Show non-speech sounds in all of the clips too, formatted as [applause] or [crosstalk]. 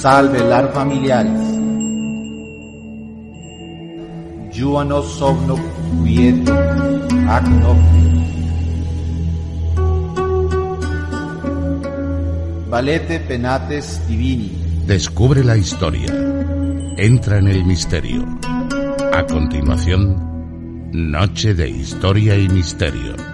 Salve lar familiares. Juano somno quieto nocte. Valete penates divini. Descubre la historia. Entra en el misterio. A continuación, Noche de Historia y Misterio.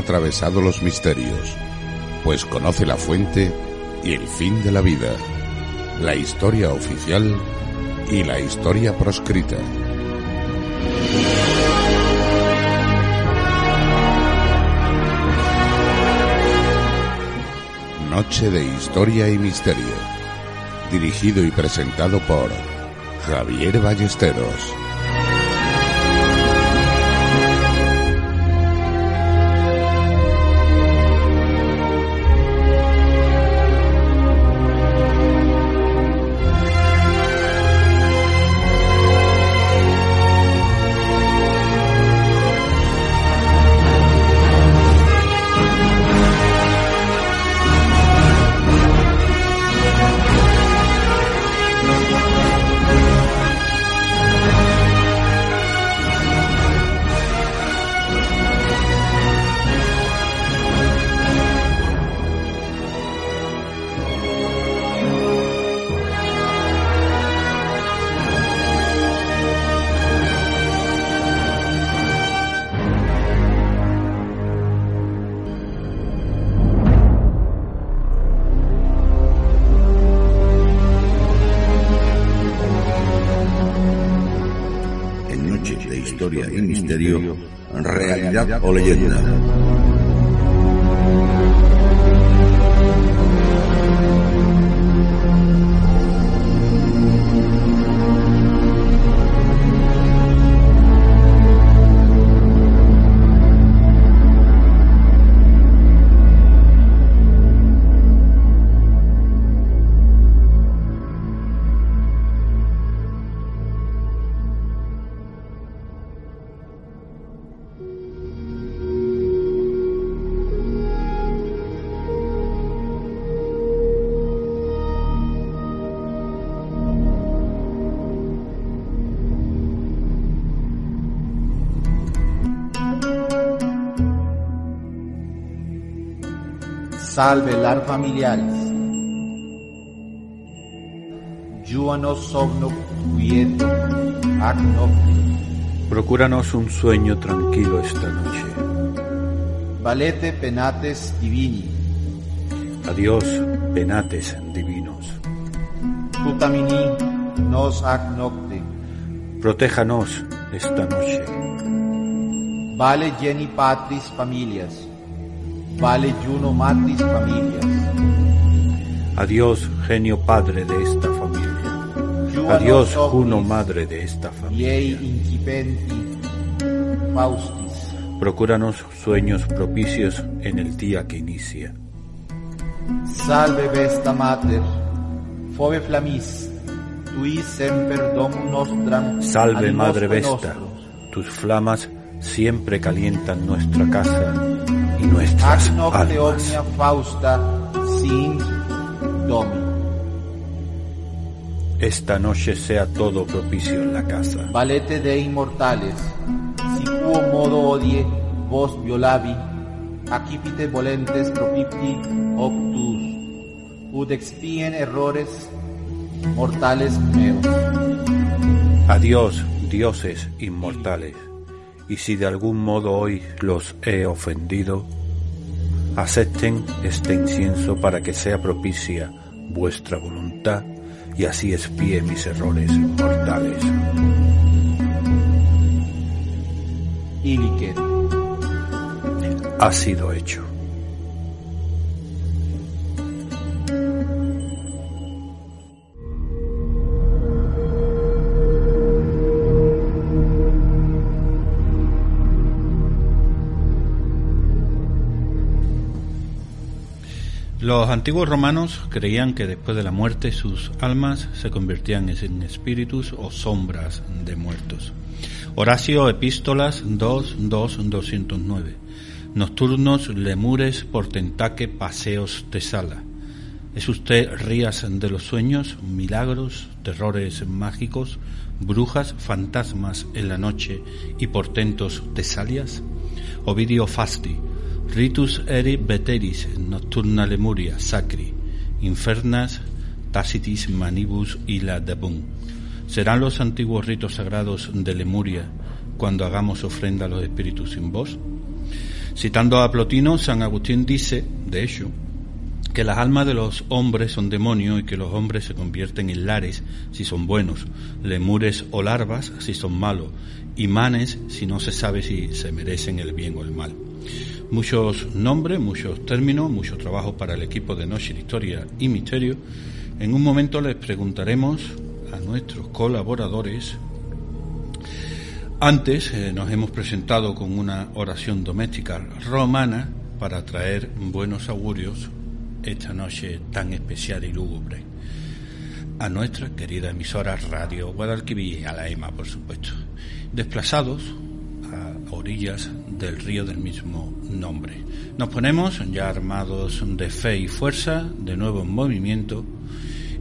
Atravesado los misterios, pues conoce la fuente y el fin de la vida, la historia oficial y la historia proscrita. Noche de Historia y Misterio, dirigido y presentado por Javier Ballesteros. Familiares. Nocte. Procúranos un sueño tranquilo esta noche. Valete penates divini. Adiós, penates divinos. Tutamini nos ac nocte. Protéjanos esta noche. Vale geni patris familias. Vale juno matris familias. Adiós, genio padre de esta familia. Adiós, Juno madre de esta familia. Procúranos sueños propicios en el día que inicia. Salve Vesta Mater, fove flamis, tui semper domum nostram Salve, Madre Vesta. Tus flamas siempre calientan nuestra casa y nuestras almas. Esta noche sea todo propicio en la casa. Valete de immortales, si quo modo odie vos violavi, accipite volentes propipti optus, ud expien errores mortales meos. Adiós, dioses inmortales, y si de algún modo hoy los he ofendido, acepten este incienso para que sea propicia vuestra voluntad y así espíe mis errores mortales. Ilicet. Ha sido hecho. Los antiguos romanos creían que después de la muerte sus almas se convertían en espíritus o sombras de muertos. Horacio Epístolas 2, 2, 209. Nocturnos, lemures, portentaque, paseos de sala. ¿Es usted rías de los sueños, milagros, terrores mágicos, brujas, fantasmas en la noche y portentos tesalias? Ovidio Fasti, Ritus eri veteris nocturna lemuria sacri, infernas tacitis manibus ila dabun. ¿Serán los antiguos ritos sagrados de Lemuria cuando hagamos ofrenda a los espíritus sin voz? Citando a Plotino, San Agustín dice, de hecho, que las almas de los hombres son demonios y que los hombres se convierten en lares si son buenos, lemures o larvas si son malos, y manes si no se sabe si se merecen el bien o el mal. Muchos nombres, muchos términos, mucho trabajo para el equipo de Noche, Historia y Misterio. En un momento les preguntaremos a nuestros colaboradores. Antes eh, nos hemos presentado con una oración doméstica romana para traer buenos augurios esta noche tan especial y lúgubre. A nuestra querida emisora Radio Guadalquivir y a la EMA, por supuesto. Desplazados a orillas del río del mismo nombre. Nos ponemos ya armados de fe y fuerza, de nuevo en movimiento,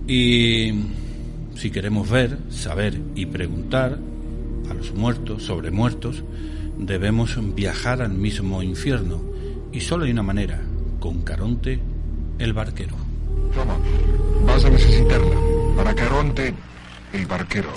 y si queremos ver, saber y preguntar a los muertos sobre muertos, debemos viajar al mismo infierno, y solo hay una manera, con Caronte el barquero. Toma, vas a necesitarla, para Caronte el barquero.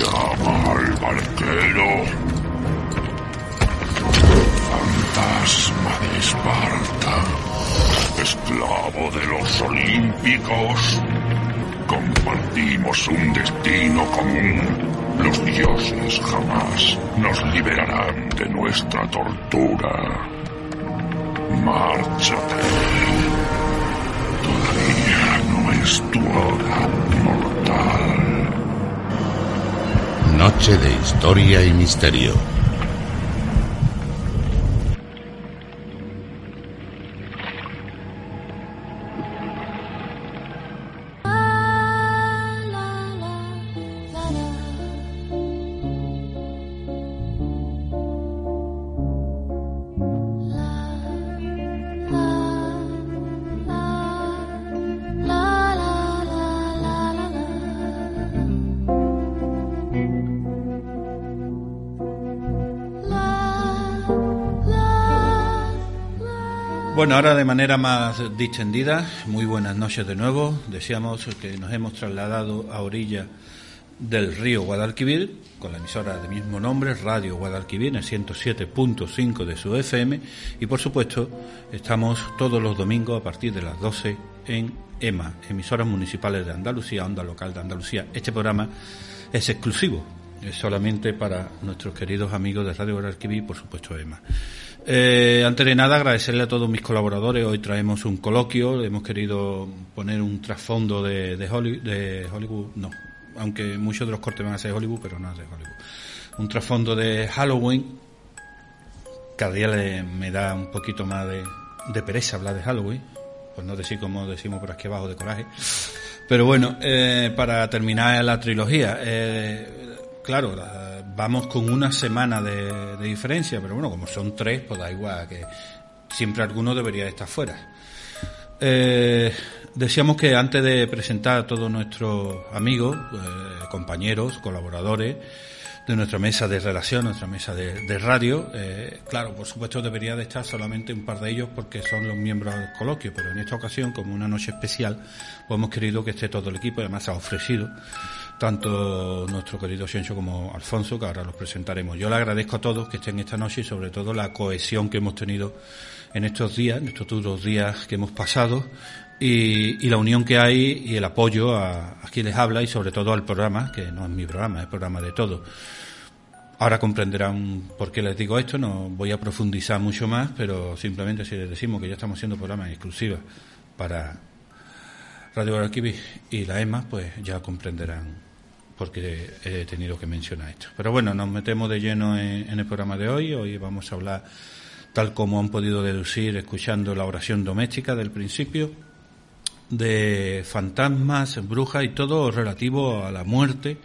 Llama al barquero. Fantasma de Esparta. Esclavo de los olímpicos. Compartimos un destino común. Los dioses jamás nos liberarán de nuestra tortura. Márchate. Todavía no es tu hora mortal misterio. Bueno, ahora de manera más distendida, muy buenas noches de nuevo. Deseamos que nos hemos trasladado a orilla del río Guadalquivir, con la emisora de mismo nombre, Radio Guadalquivir, en 107.5 de su FM, y por supuesto estamos todos los domingos a partir de las 12 en EMA, emisoras municipales de Andalucía, Onda Local de Andalucía. Este programa es exclusivo, es solamente para nuestros queridos amigos de Radio Guadalquivir, por supuesto EMA. Eh, antes de nada, agradecerle a todos mis colaboradores. Hoy traemos un coloquio. Hemos querido poner un trasfondo de, de, Hollywood, no, aunque muchos de los cortes van a ser Hollywood, pero no es de Hollywood. Un trasfondo de Halloween. Cada día me da un poquito más de, pereza hablar de Halloween, pues no decir como decimos por aquí abajo de coraje. Pero bueno, eh, para terminar la trilogía, eh, claro, vamos con una semana de, diferencia, pero bueno, como son tres, pues da igual, que siempre alguno debería estar fuera. Eh, decíamos que antes de presentar a todos nuestros amigos, eh, compañeros, colaboradores, de nuestra mesa de relación, nuestra mesa de, radio. Eh, claro, por supuesto debería de estar solamente un par de ellos porque son los miembros del coloquio, pero en esta ocasión, como una noche especial, pues hemos querido que esté todo el equipo, además ha ofrecido tanto nuestro querido Xencho como Alfonso, que ahora los presentaremos. Yo le agradezco a todos que estén esta noche y sobre todo la cohesión que hemos tenido en estos días, en estos duros días que hemos pasado, y, la unión que hay y el apoyo a, a, quien les habla y sobre todo al programa, que no es mi programa, es el programa de todos. Ahora comprenderán por qué les digo esto, no voy a profundizar mucho más, pero simplemente si les decimos que ya estamos haciendo programas exclusivos para Radio Guadalquivir y la EMA, pues ya comprenderán por qué he tenido que mencionar esto. Pero bueno, nos metemos de lleno en el programa de hoy. Hoy vamos a hablar, tal como han podido deducir escuchando la oración doméstica del principio, de fantasmas, brujas y todo relativo a la muerte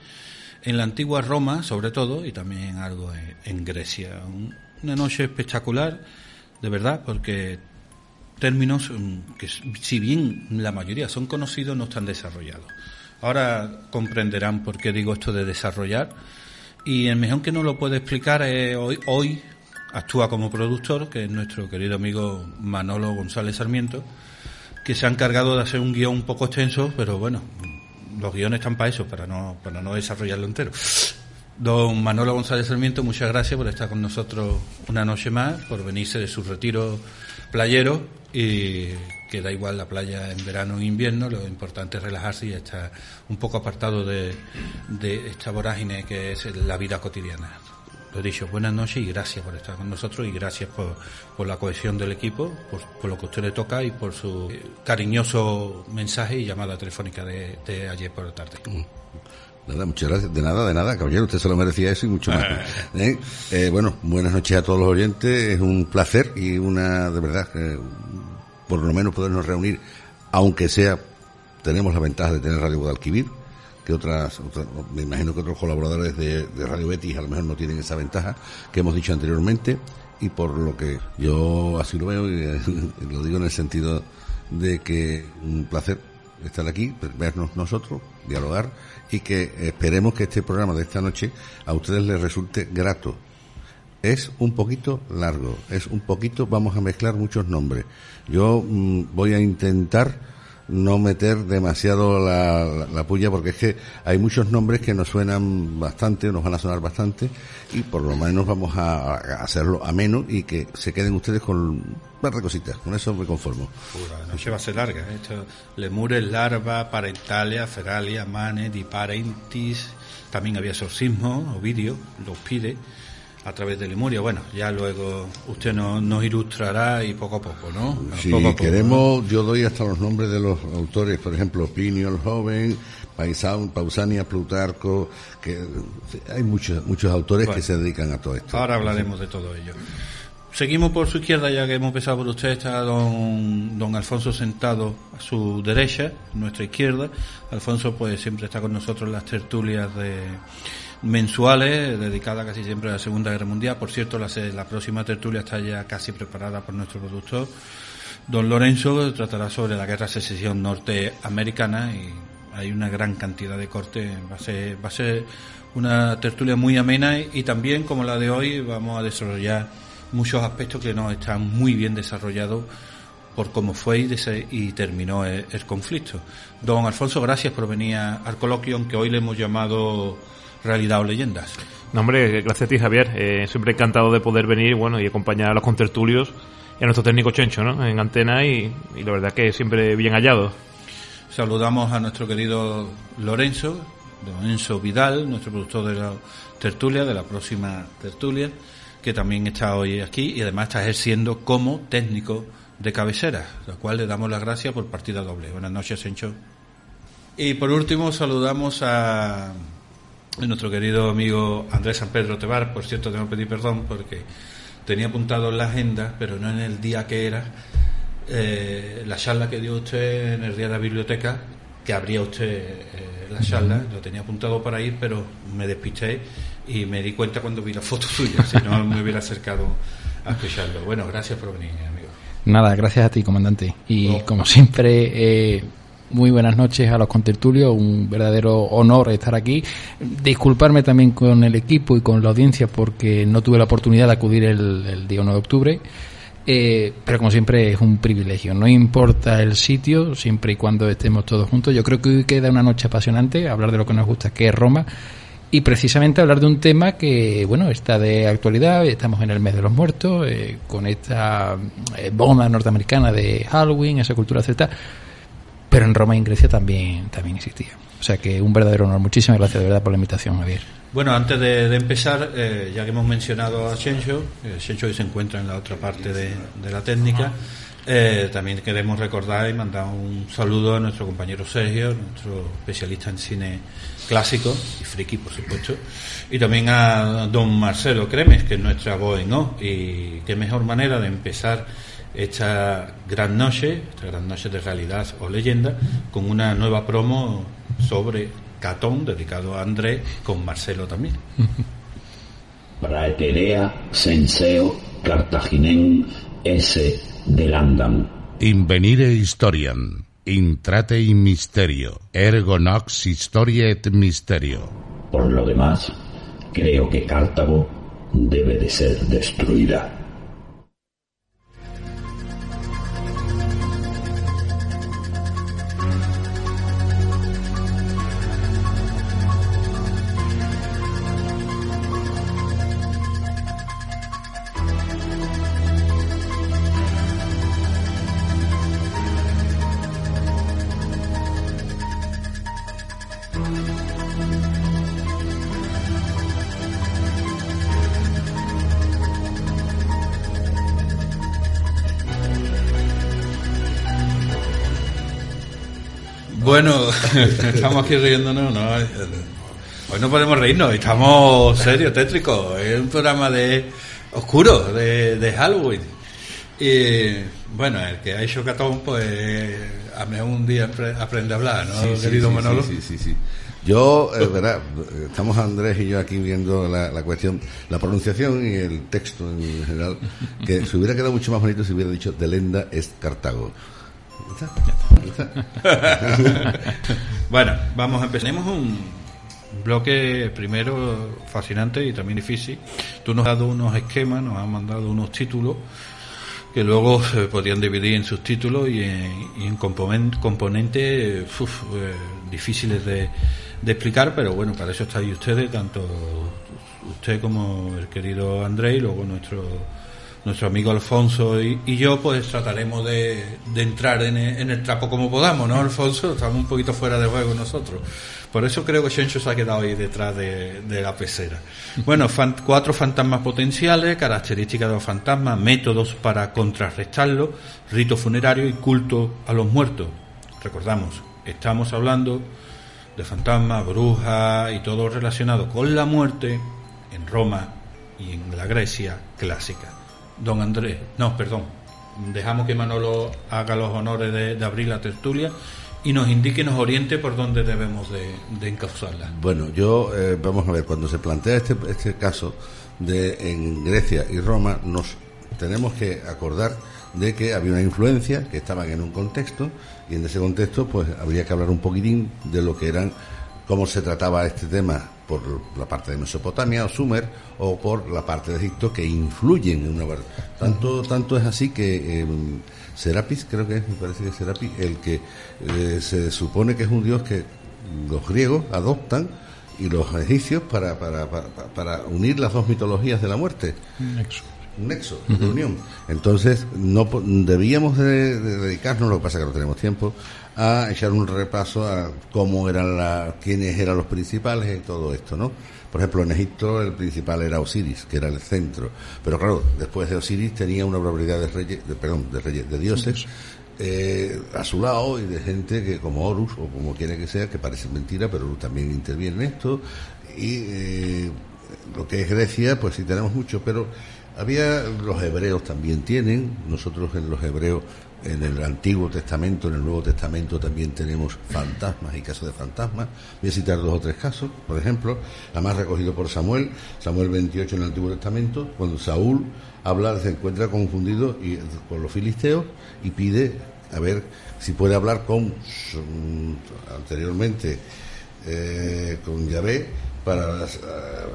en la antigua Roma, sobre todo, y también algo en, Grecia. una noche espectacular, de verdad, porque términos mm, que, si bien la mayoría son conocidos, no están desarrollados. Ahora comprenderán por qué digo esto de desarrollar. Y el mejor que no lo puede explicar hoy, hoy actúa como productor, que es nuestro querido amigo Manolo González Sarmiento, que se ha encargado de hacer un guion un poco extenso, pero bueno, los guiones están para eso, para no, para no desarrollarlo entero. Don Manolo González Sarmiento, muchas gracias por estar con nosotros una noche más, por venirse de su retiro playero y que da igual la playa en verano o invierno, lo importante es relajarse y estar un poco apartado de, esta vorágine que es la vida cotidiana. Lo dicho, buenas noches y gracias por estar con nosotros y gracias por, por la cohesión del equipo, por, lo que usted le toca y por su cariñoso mensaje y llamada telefónica de, de ayer por la tarde. Mm. Nada, muchas gracias. De nada, de nada, caballero. Usted se lo merecía eso y mucho más. [laughs] ¿Eh? Eh, bueno, buenas noches a todos los oyentes. Es un placer y una, de verdad, eh, por lo menos podernos reunir, aunque sea, tenemos la ventaja de tener Radio Guadalquivir que otras, me imagino que otros colaboradores de, Radio Betis a lo mejor no tienen esa ventaja que hemos dicho anteriormente y por lo que yo así lo veo y, [laughs] lo digo en el sentido de que un placer estar aquí, vernos nosotros, dialogar y que esperemos que este programa de esta noche a ustedes les resulte grato. Es un poquito largo, es un poquito, vamos a mezclar muchos nombres. Yo mm, voy a intentar no meter demasiado la, la, puya porque es que hay muchos nombres que nos suenan bastante, nos van a sonar bastante y por lo menos vamos a, hacerlo ameno y que se queden ustedes con un par cositas, con eso me conformo. la noche va a ser larga, ¿eh? esto lemures, larva, parentalia, feralia, mane, diparentis, también había exorcismo, Ovidio, los pide a través de Lemuria. Bueno, ya luego usted nos, nos ilustrará y poco a poco, ¿no? Si queremos, yo doy hasta los nombres de los autores, por ejemplo, Plinio el Joven, Pausania, Plutarco, que hay muchos muchos autores que se dedican a todo esto. Ahora hablaremos de todo ello. Seguimos por su izquierda, ya que hemos empezado por usted, está don, don Alfonso sentado a su derecha, nuestra izquierda. Alfonso pues siempre está con nosotros en las tertulias de mensuales dedicadas casi siempre a la Segunda Guerra Mundial. Por cierto, la, la próxima tertulia está ya casi preparada por nuestro productor. Don Lorenzo tratará sobre la guerra de secesión norteamericana y hay una gran cantidad de cortes. Va a ser, va a ser una tertulia muy amena y, también, como la de hoy, vamos a desarrollar muchos aspectos que no están muy bien desarrollados por cómo fue y, terminó el, el, conflicto. Don Alfonso, gracias por venir al coloquio, aunque hoy le hemos llamado realidad o leyendas. No, hombre, gracias a ti, Javier. Eh, siempre encantado de poder venir bueno, y acompañar a los contertulios y a nuestro técnico Chencho ¿no? en antena y, la verdad que siempre bien hallado. Saludamos a nuestro querido Lorenzo, Lorenzo Vidal, nuestro productor de la tertulia, de la próxima tertulia, que también está hoy aquí y además está ejerciendo como técnico de cabecera, lo cual le damos las gracias por partida doble. Buenas noches, Chencho. Y por último saludamos a nuestro querido amigo Andrés San Pedro Tebar, por cierto, tengo que pedir perdón porque tenía apuntado en la agenda, pero no en el día que era, eh, la charla que dio usted en el día de la biblioteca, que abría usted eh, la charla, lo tenía apuntado para ir, pero me despisté y me di cuenta cuando vi la foto suya, si no me hubiera acercado a escucharlo. Bueno, gracias por venir, amigo. Nada, gracias a ti, comandante. Y como siempre, eh, muy buenas noches a los contertulios, un verdadero honor estar aquí. Disculparme también con el equipo y con la audiencia porque no tuve la oportunidad de acudir el, día 1 de octubre. Eh, pero como siempre es un privilegio, no importa el sitio, siempre y cuando estemos todos juntos. Yo creo que hoy queda una noche apasionante, hablar de lo que nos gusta, que es Roma, y precisamente hablar de un tema que, bueno, está de actualidad, estamos en el mes de los muertos, eh, con esta eh, bomba norteamericana de Halloween, esa cultura celta, pero en Roma y en Grecia también, también existía. O sea que un verdadero honor. Muchísimas gracias de verdad por la invitación, Javier. Bueno, antes de, empezar, eh, ya que hemos mencionado a Chencho, eh, Chencho hoy se encuentra en la otra parte de, la técnica, eh, también queremos recordar y mandar un saludo a nuestro compañero Sergio, nuestro especialista en cine clásico y friki, por supuesto, y también a don Marcelo Cremes, que es nuestra voz en y qué mejor manera de empezar esta gran noche, esta gran noche de realidad o leyenda, con una nueva promo sobre Catón, dedicado a André, con Marcelo también. [laughs] Praeterea senseo cartaginen esse delandam. Invenire historiam, intrate in misterio, ergo nox historia et misterio. Por lo demás, creo que Cartago debe de ser destruida. [laughs] estamos aquí riéndonos, ¿no? Hoy no podemos reírnos, estamos serios, tétricos. Es un programa de oscuro, de, Halloween. Y bueno, el que ha hecho Catón, pues a mejor un día aprende a hablar, ¿no, querido Manolo? Sí, sí, sí. Yo, es verdad, estamos Andrés y yo aquí viendo la, la, cuestión, la pronunciación y el texto en general, que se hubiera quedado mucho más bonito si hubiera dicho de Lenda es Cartago. Bueno, vamos a empezar. Tenemos un bloque primero fascinante y también difícil. Tú nos has dado unos esquemas, nos has mandado unos títulos que luego se podían dividir en subtítulos y en, y en componentes eh, difíciles de, de, explicar, pero bueno, para eso estáis ustedes, tanto usted como el querido André y luego nuestro nuestro amigo Alfonso y, yo, pues trataremos de, entrar en el, trapo como podamos, ¿no, Alfonso? Estamos un poquito fuera de juego nosotros. Por eso creo que Shencho se ha quedado ahí detrás de, la pecera. Bueno, cuatro fantasmas potenciales, características de los fantasmas, métodos para contrarrestarlo, rito funerario y culto a los muertos. Recordamos, estamos hablando de fantasmas, brujas y todo relacionado con la muerte en Roma y en la Grecia clásica don Andrés, no, perdón, dejamos que Manolo haga los honores de, abrir la tertulia y nos indique, nos oriente por dónde debemos de, encauzarla. Bueno, yo, eh, vamos a ver, cuando se plantea este, este caso de en Grecia y Roma, nos tenemos que acordar de que había una influencia, que estaban en un contexto, y en ese contexto, pues habría que hablar un poquitín de lo que eran, cómo se trataba este tema por la parte de Mesopotamia o Sumer o por la parte de Egipto que influyen en una tanto tanto es así que eh, Serapis creo que es me parece que es Serapis el que eh, se supone que es un dios que los griegos adoptan y los egipcios para, para, para, para unir las dos mitologías de la muerte un nexo de unión. Entonces, no debíamos de, dedicarnos, lo que pasa es que no tenemos tiempo, a echar un repaso a cómo eran la, quiénes eran los principales y todo esto, ¿no? Por ejemplo, en Egipto el principal era Osiris, que era el centro. Pero claro, después de Osiris tenía una probabilidad de reyes, de, perdón, de reyes, de dioses, eh, a su lado y de gente que como Horus o como quiera que sea, que parece mentira, pero también interviene en esto. Y eh, lo que es Grecia, pues sí tenemos mucho, pero había, los hebreos también tienen, nosotros en los hebreos, en el Antiguo Testamento, en el Nuevo Testamento también tenemos fantasmas y casos de fantasmas. Voy a citar dos o tres casos, por ejemplo, además recogido por Samuel, Samuel 28 en el Antiguo Testamento, cuando Saúl habla, se encuentra confundido y, por los filisteos y pide a ver si puede hablar con anteriormente eh, con Yahvé para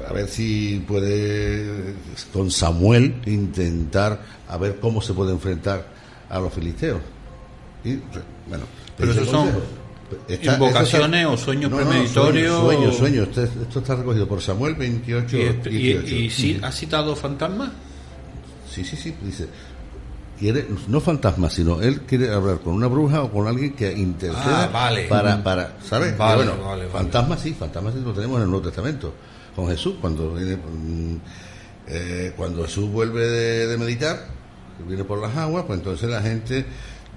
a ver si puede con Samuel intentar a ver cómo se puede enfrentar a los filisteos. Y bueno, pero eso son invocaciones o sueños premeditorios. Sueños, sueños, Esto, está recogido por Samuel 28. ¿Y, si ha citado fantasmas? Sí, sí, sí. Dice, quiere, no fantasmas, sino él quiere hablar con una bruja o con alguien que interceda ah, para, para, ¿sabes? bueno, fantasmas sí, fantasmas sí lo tenemos en el Nuevo Testamento. Con Jesús, cuando viene, mm, eh, cuando Jesús vuelve de, meditar, viene por las aguas, pues entonces la gente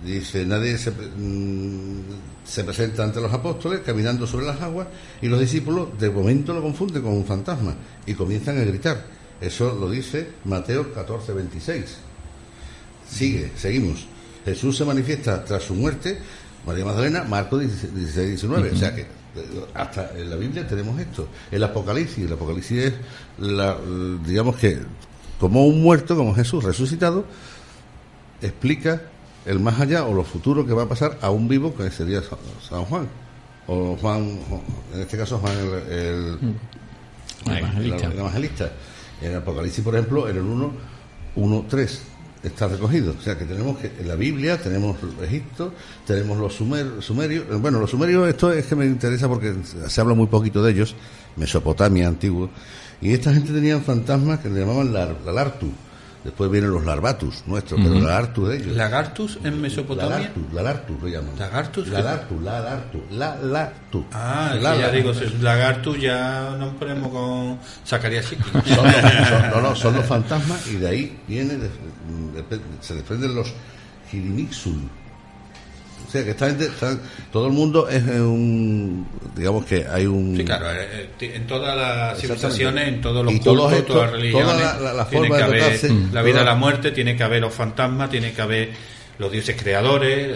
dice, nadie se, mm, se presenta ante los apóstoles caminando sobre las aguas y los discípulos de momento lo confunden con un fantasma y comienzan a gritar. Eso lo dice Mateo 14, 26 sigue, seguimos. Jesús se manifiesta tras su muerte, María Magdalena, Marcos 16, 19. O sea que hasta en la Biblia tenemos esto. El Apocalipsis, el Apocalipsis es, la, digamos que, como un muerto, como Jesús resucitado, explica el más allá o lo futuro que va a pasar a un vivo que sería San Juan. O Juan, en este caso Juan el, evangelista. En el Apocalipsis, por ejemplo, en el 1, 1, 3 está recogido. O sea que tenemos que en la Biblia tenemos Egipto, tenemos los sumerios. Eh, bueno, los sumerios, esto es que me interesa porque se habla muy poquito de ellos, Mesopotamia antiguo. Y esta gente tenía fantasmas que le llamaban la, la Lartu Después vienen los larvatus nuestros, pero la lagartus de ellos. ¿Lagartus en Mesopotamia? Lagartus, lagartus lo llaman. ¿Lagartus? Lagartus, lagartus, lagartus. Ah, la, ya digo, si es lagartus ya nos ponemos con. [laughs] Son, no, no, son los fantasmas y de ahí viene, se desprenden los Hirinixul que esta gente, todo el mundo es un, digamos que hay un... Sí, claro, eh, eh, en todas las civilizaciones, en todos los cultos, todas las religiones, la, tiene que haber la vida y la muerte, tiene que haber los fantasmas, tiene que haber los dioses creadores,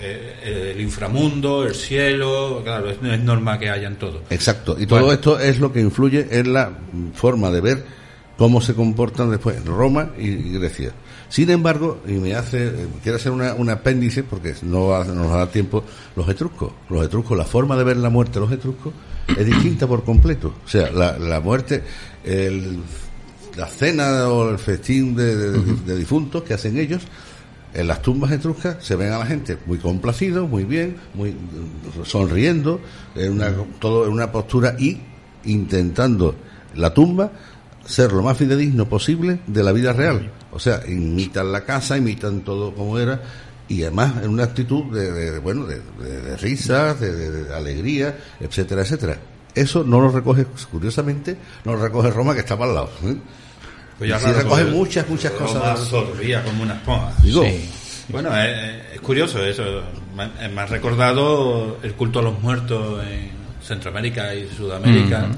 eh, el inframundo, el cielo, claro, es, es normal que hayan todo. Exacto, y todo esto es lo que influye en la forma de ver cómo se comportan después Roma y Grecia. Sin embargo, y me hace, quiero hacer una, un apéndice, porque no, nos da tiempo, los etruscos. Los etruscos, la forma de ver la muerte de los etruscos es distinta por completo. O sea, la, la muerte, el, la cena o el festín de, difuntos que hacen ellos, en las tumbas etruscas se ven a la gente muy complacido, muy bien, muy sonriendo, en una, todo en una postura y intentando la tumba ser lo más fidedigno posible de la vida real. O sea, imitan la casa, imitan todo como era, y además en una actitud de, bueno, de, risas, de, alegría, etcétera, etcétera. Eso no lo recoge, curiosamente, no lo recoge Roma, que está para al lado. ¿eh? Pues ya recoge muchas, muchas cosas. Absorbía como una esponja. Bueno, es, curioso eso. Me, me ha recordado el culto a los muertos en Centroamérica y Sudamérica,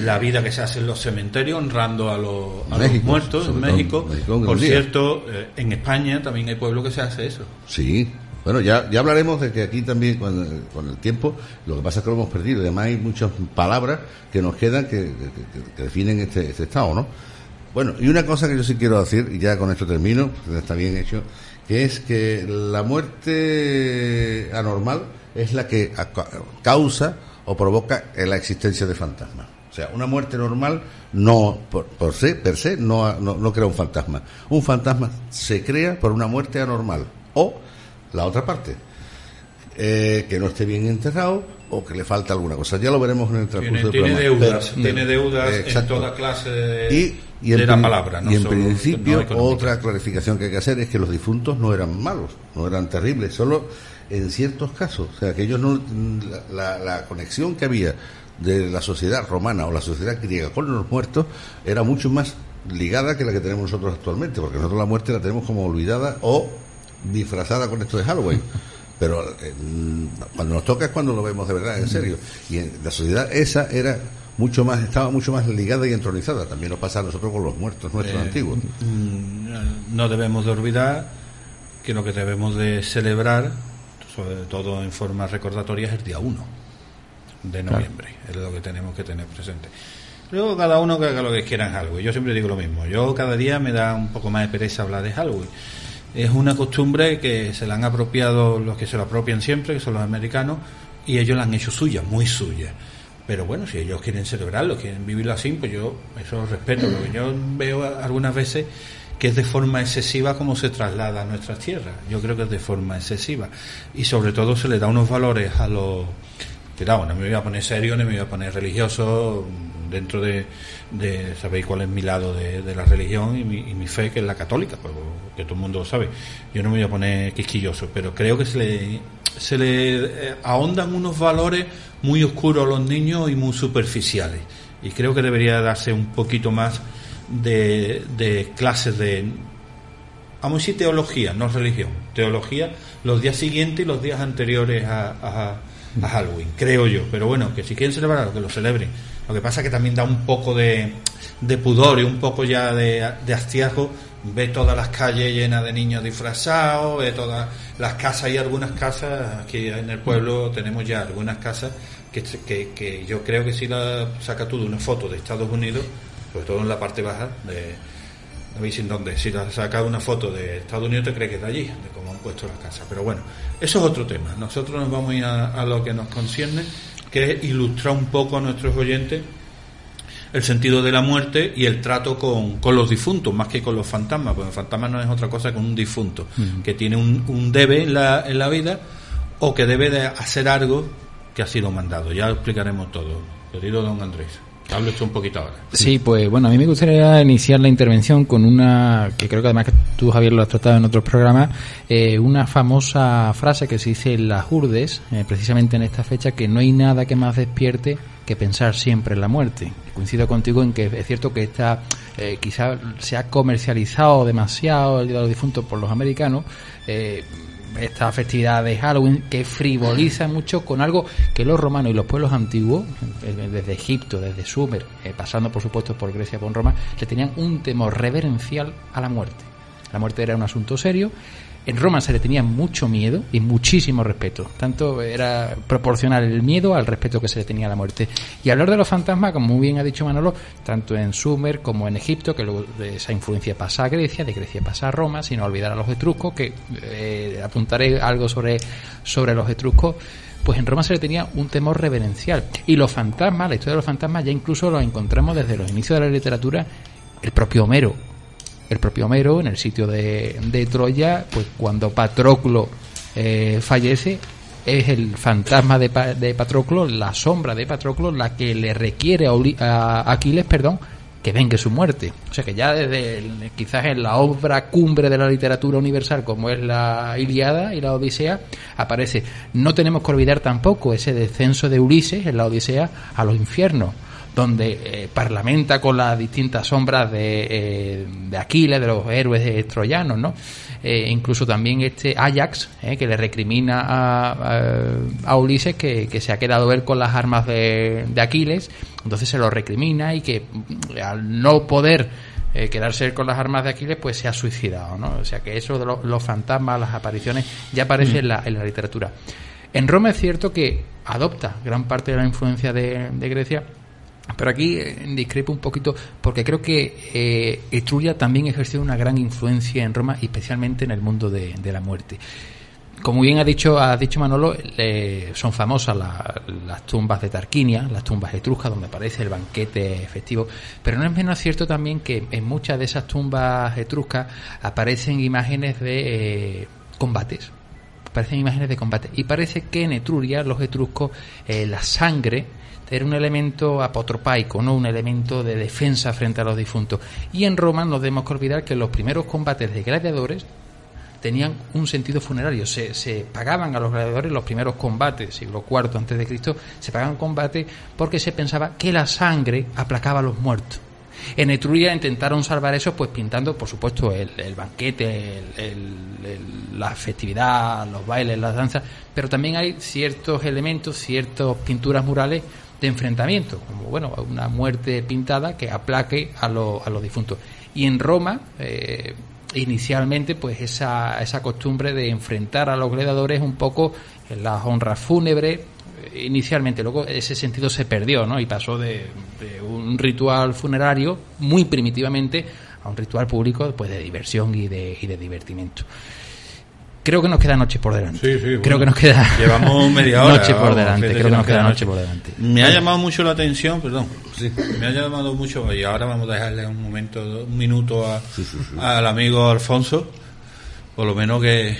la vida que se hace en los cementerios honrando a, los, muertos en México. Por cierto, eh, en España también hay pueblos que se hace eso. Sí, bueno, ya, ya hablaremos de que aquí también, con, el tiempo, lo que pasa es que lo hemos perdido. Además, hay muchas palabras que nos quedan que, definen este, este, estado, ¿no? Bueno, y una cosa que yo sí quiero decir, y ya con esto termino, está bien hecho, que es que la muerte anormal es la que causa o provoca la existencia de fantasmas. O sea, una muerte normal no, por, por se, per se, no, no, crea un fantasma. Un fantasma se crea por una muerte anormal. O la otra parte, eh, que no esté bien enterrado o que le falta alguna cosa. Ya lo veremos en el transcurso tiene, del programa. Deudas, tiene deudas en toda clase de, y, en, la palabra. y en principio, otra clarificación que hay que hacer es que los difuntos no eran malos, no eran terribles, solo en ciertos casos. O sea, que ellos no. La, conexión que había de la sociedad romana o la sociedad griega con los muertos era mucho más ligada que la que tenemos nosotros actualmente, porque nosotros la muerte la tenemos como olvidada o disfrazada con esto de Halloween. [laughs] Pero eh, cuando nos toca es cuando lo vemos de verdad, en serio. Y en la sociedad esa era mucho más estaba mucho más ligada y entronizada. También nos pasa a nosotros con los muertos nuestros eh, antiguos. Mm, no debemos de olvidar que lo que debemos de celebrar sobre todo en forma recordatoria, es el día 1 de noviembre. Es lo que tenemos que tener presente. Luego cada uno que haga lo que quiera en Halloween. Yo siempre digo lo mismo. Yo cada día me da un poco más de pereza hablar de Halloween. es una costumbre que se la han apropiado los que se lo apropian siempre, que son los americanos, y ellos la han hecho suya, muy suya. Pero bueno, si ellos quieren celebrarlo, quieren vivirlo así, pues yo eso lo respeto. Lo que yo veo algunas veces que es de forma excesiva como se traslada a nuestras tierras. Yo creo que es de forma excesiva. Y sobre todo se le da unos valores a los... Cuidado, no me voy a poner serio, ni me voy a poner religioso dentro de, de sabéis cuál es mi lado de, la religión y mi, y mi, fe, que es la católica, pues, que todo el mundo lo sabe. Yo no me voy a poner quisquilloso, pero creo que se le, se le eh, ahondan unos valores muy oscuros a los niños y muy superficiales. Y creo que debería darse un poquito más de, clases de, vamos a decir teología, no religión, teología los días siguientes y los días anteriores a, a, Halloween, creo yo. Pero bueno, que si quieren celebrarlo, que lo celebren. Lo que pasa es que también da un poco de, de pudor y un poco ya de, de ve todas las calles llenas de niños disfrazados, ve todas las casas y algunas casas, aquí en el pueblo tenemos ya algunas casas que, que, que yo creo que si la saca tú de una foto de Estados Unidos, sobre todo en la parte baja, de, no veis en dónde, si la saca una foto de Estados Unidos te cree que es de allí, de cómo han puesto las casas. Pero bueno, eso es otro tema. Nosotros nos vamos a ir a, a lo que nos concierne, que es ilustrar un poco a nuestros oyentes el sentido de la muerte y el trato con, con, los difuntos, más que con los fantasmas, porque el fantasma no es otra cosa que un difunto, que tiene un, un debe en la, en la vida o que debe de hacer algo que ha sido mandado. Ya lo explicaremos todo. Querido don Andrés. Hablo esto un poquito ahora. Sí, pues bueno, a mí me gustaría iniciar la intervención con una, que creo que además que tú, Javier, lo has tratado en otros programas, eh, una famosa frase que se dice en las urdes, eh, precisamente en esta fecha, que no hay nada que más despierte que pensar siempre en la muerte. Coincido contigo en que es cierto que esta eh, quizá se ha comercializado demasiado el Día de los Difuntos por los americanos. Eh, esta festividad de Halloween que frivoliza mucho con algo que los romanos y los pueblos antiguos, eh, desde Egipto, desde Sumer, eh, pasando por supuesto por Grecia, por Roma, le tenían un temor reverencial a la muerte. La muerte era un asunto serio en Roma se le tenía mucho miedo y muchísimo respeto. Tanto era proporcional el miedo al respeto que se le tenía a la muerte. Y hablar de los fantasmas, como muy bien ha dicho Manolo, tanto en Sumer como en Egipto, que luego de esa influencia pasa a Grecia, de Grecia pasa a Roma, sin olvidar a los etruscos, que eh, apuntaré algo sobre, sobre los etruscos pues en Roma se le tenía un temor reverencial. Y los fantasmas, la historia de los fantasmas, ya incluso los encontramos desde los inicios de la literatura. El propio Homero el propio Homero, en el sitio de, Troya, pues cuando Patroclo eh, fallece, es el fantasma de, de, Patroclo, la sombra de Patroclo, la que le requiere a, Aquiles, perdón, que vengue su muerte. O sea que ya desde quizás en la obra cumbre de la literatura universal como es la Iliada y la Odisea aparece. No tenemos que olvidar tampoco ese descenso de Ulises en la Odisea a los infiernos donde eh, parlamenta con las distintas sombras de, eh, de Aquiles, de los héroes troyanos, ¿no? Eh, incluso también este Ajax, que le recrimina a, a, Ulises que, que, se ha quedado él con las armas de, de, Aquiles, entonces se lo recrimina y que mm, al no poder quedarse con las armas de Aquiles, pues se ha suicidado, ¿no? O sea que eso de los fantasmas, las apariciones, ya aparece en, la, en la literatura. En Roma es cierto que adopta gran parte de la influencia de, de Grecia, pero aquí eh, discrepo un poquito porque creo que eh, Etruria también ejerció una gran influencia en Roma, especialmente en el mundo de, la muerte. Como bien ha dicho, ha dicho Manolo, son famosas las tumbas de Tarquinia, las tumbas etruscas, donde aparece el banquete festivo, pero no es menos cierto también que en muchas de esas tumbas etruscas aparecen imágenes de eh, combates, aparecen imágenes de combate. Y parece que en Etruria, los etruscos, eh, la sangre era un elemento apotropaico, no un elemento de defensa frente a los difuntos. Y en Roma no debemos que olvidar que los primeros combates de gladiadores tenían un sentido funerario. Se, pagaban a los gladiadores los primeros combates, siglo IV antes de Cristo, se pagaban combates porque se pensaba que la sangre aplacaba a los muertos. En Etruria intentaron salvar eso, pues pintando, por supuesto, el, banquete, la festividad, los bailes, las danzas, pero también hay ciertos elementos, ciertas pinturas murales de enfrentamiento, como bueno, una muerte pintada que aplaque a, a los difuntos. Y en Roma, eh, inicialmente, pues esa, esa costumbre de enfrentar a los gladiadores un poco en las honras fúnebres, eh, inicialmente, luego ese sentido se perdió, ¿no? Y pasó de, un ritual funerario muy primitivamente a un ritual público pues de diversión y de, y de divertimiento. Creo que nos queda noche por delante. Sí, sí, Creo bueno. que nos queda Llevamos [laughs] media hora, noche por delante. Creo que que nos queda noche por delante. Me ha llamado mucho la atención, perdón. Me ha llamado mucho, y ahora vamos a dejarle un momento, un minuto a, al amigo Alfonso, por lo menos que,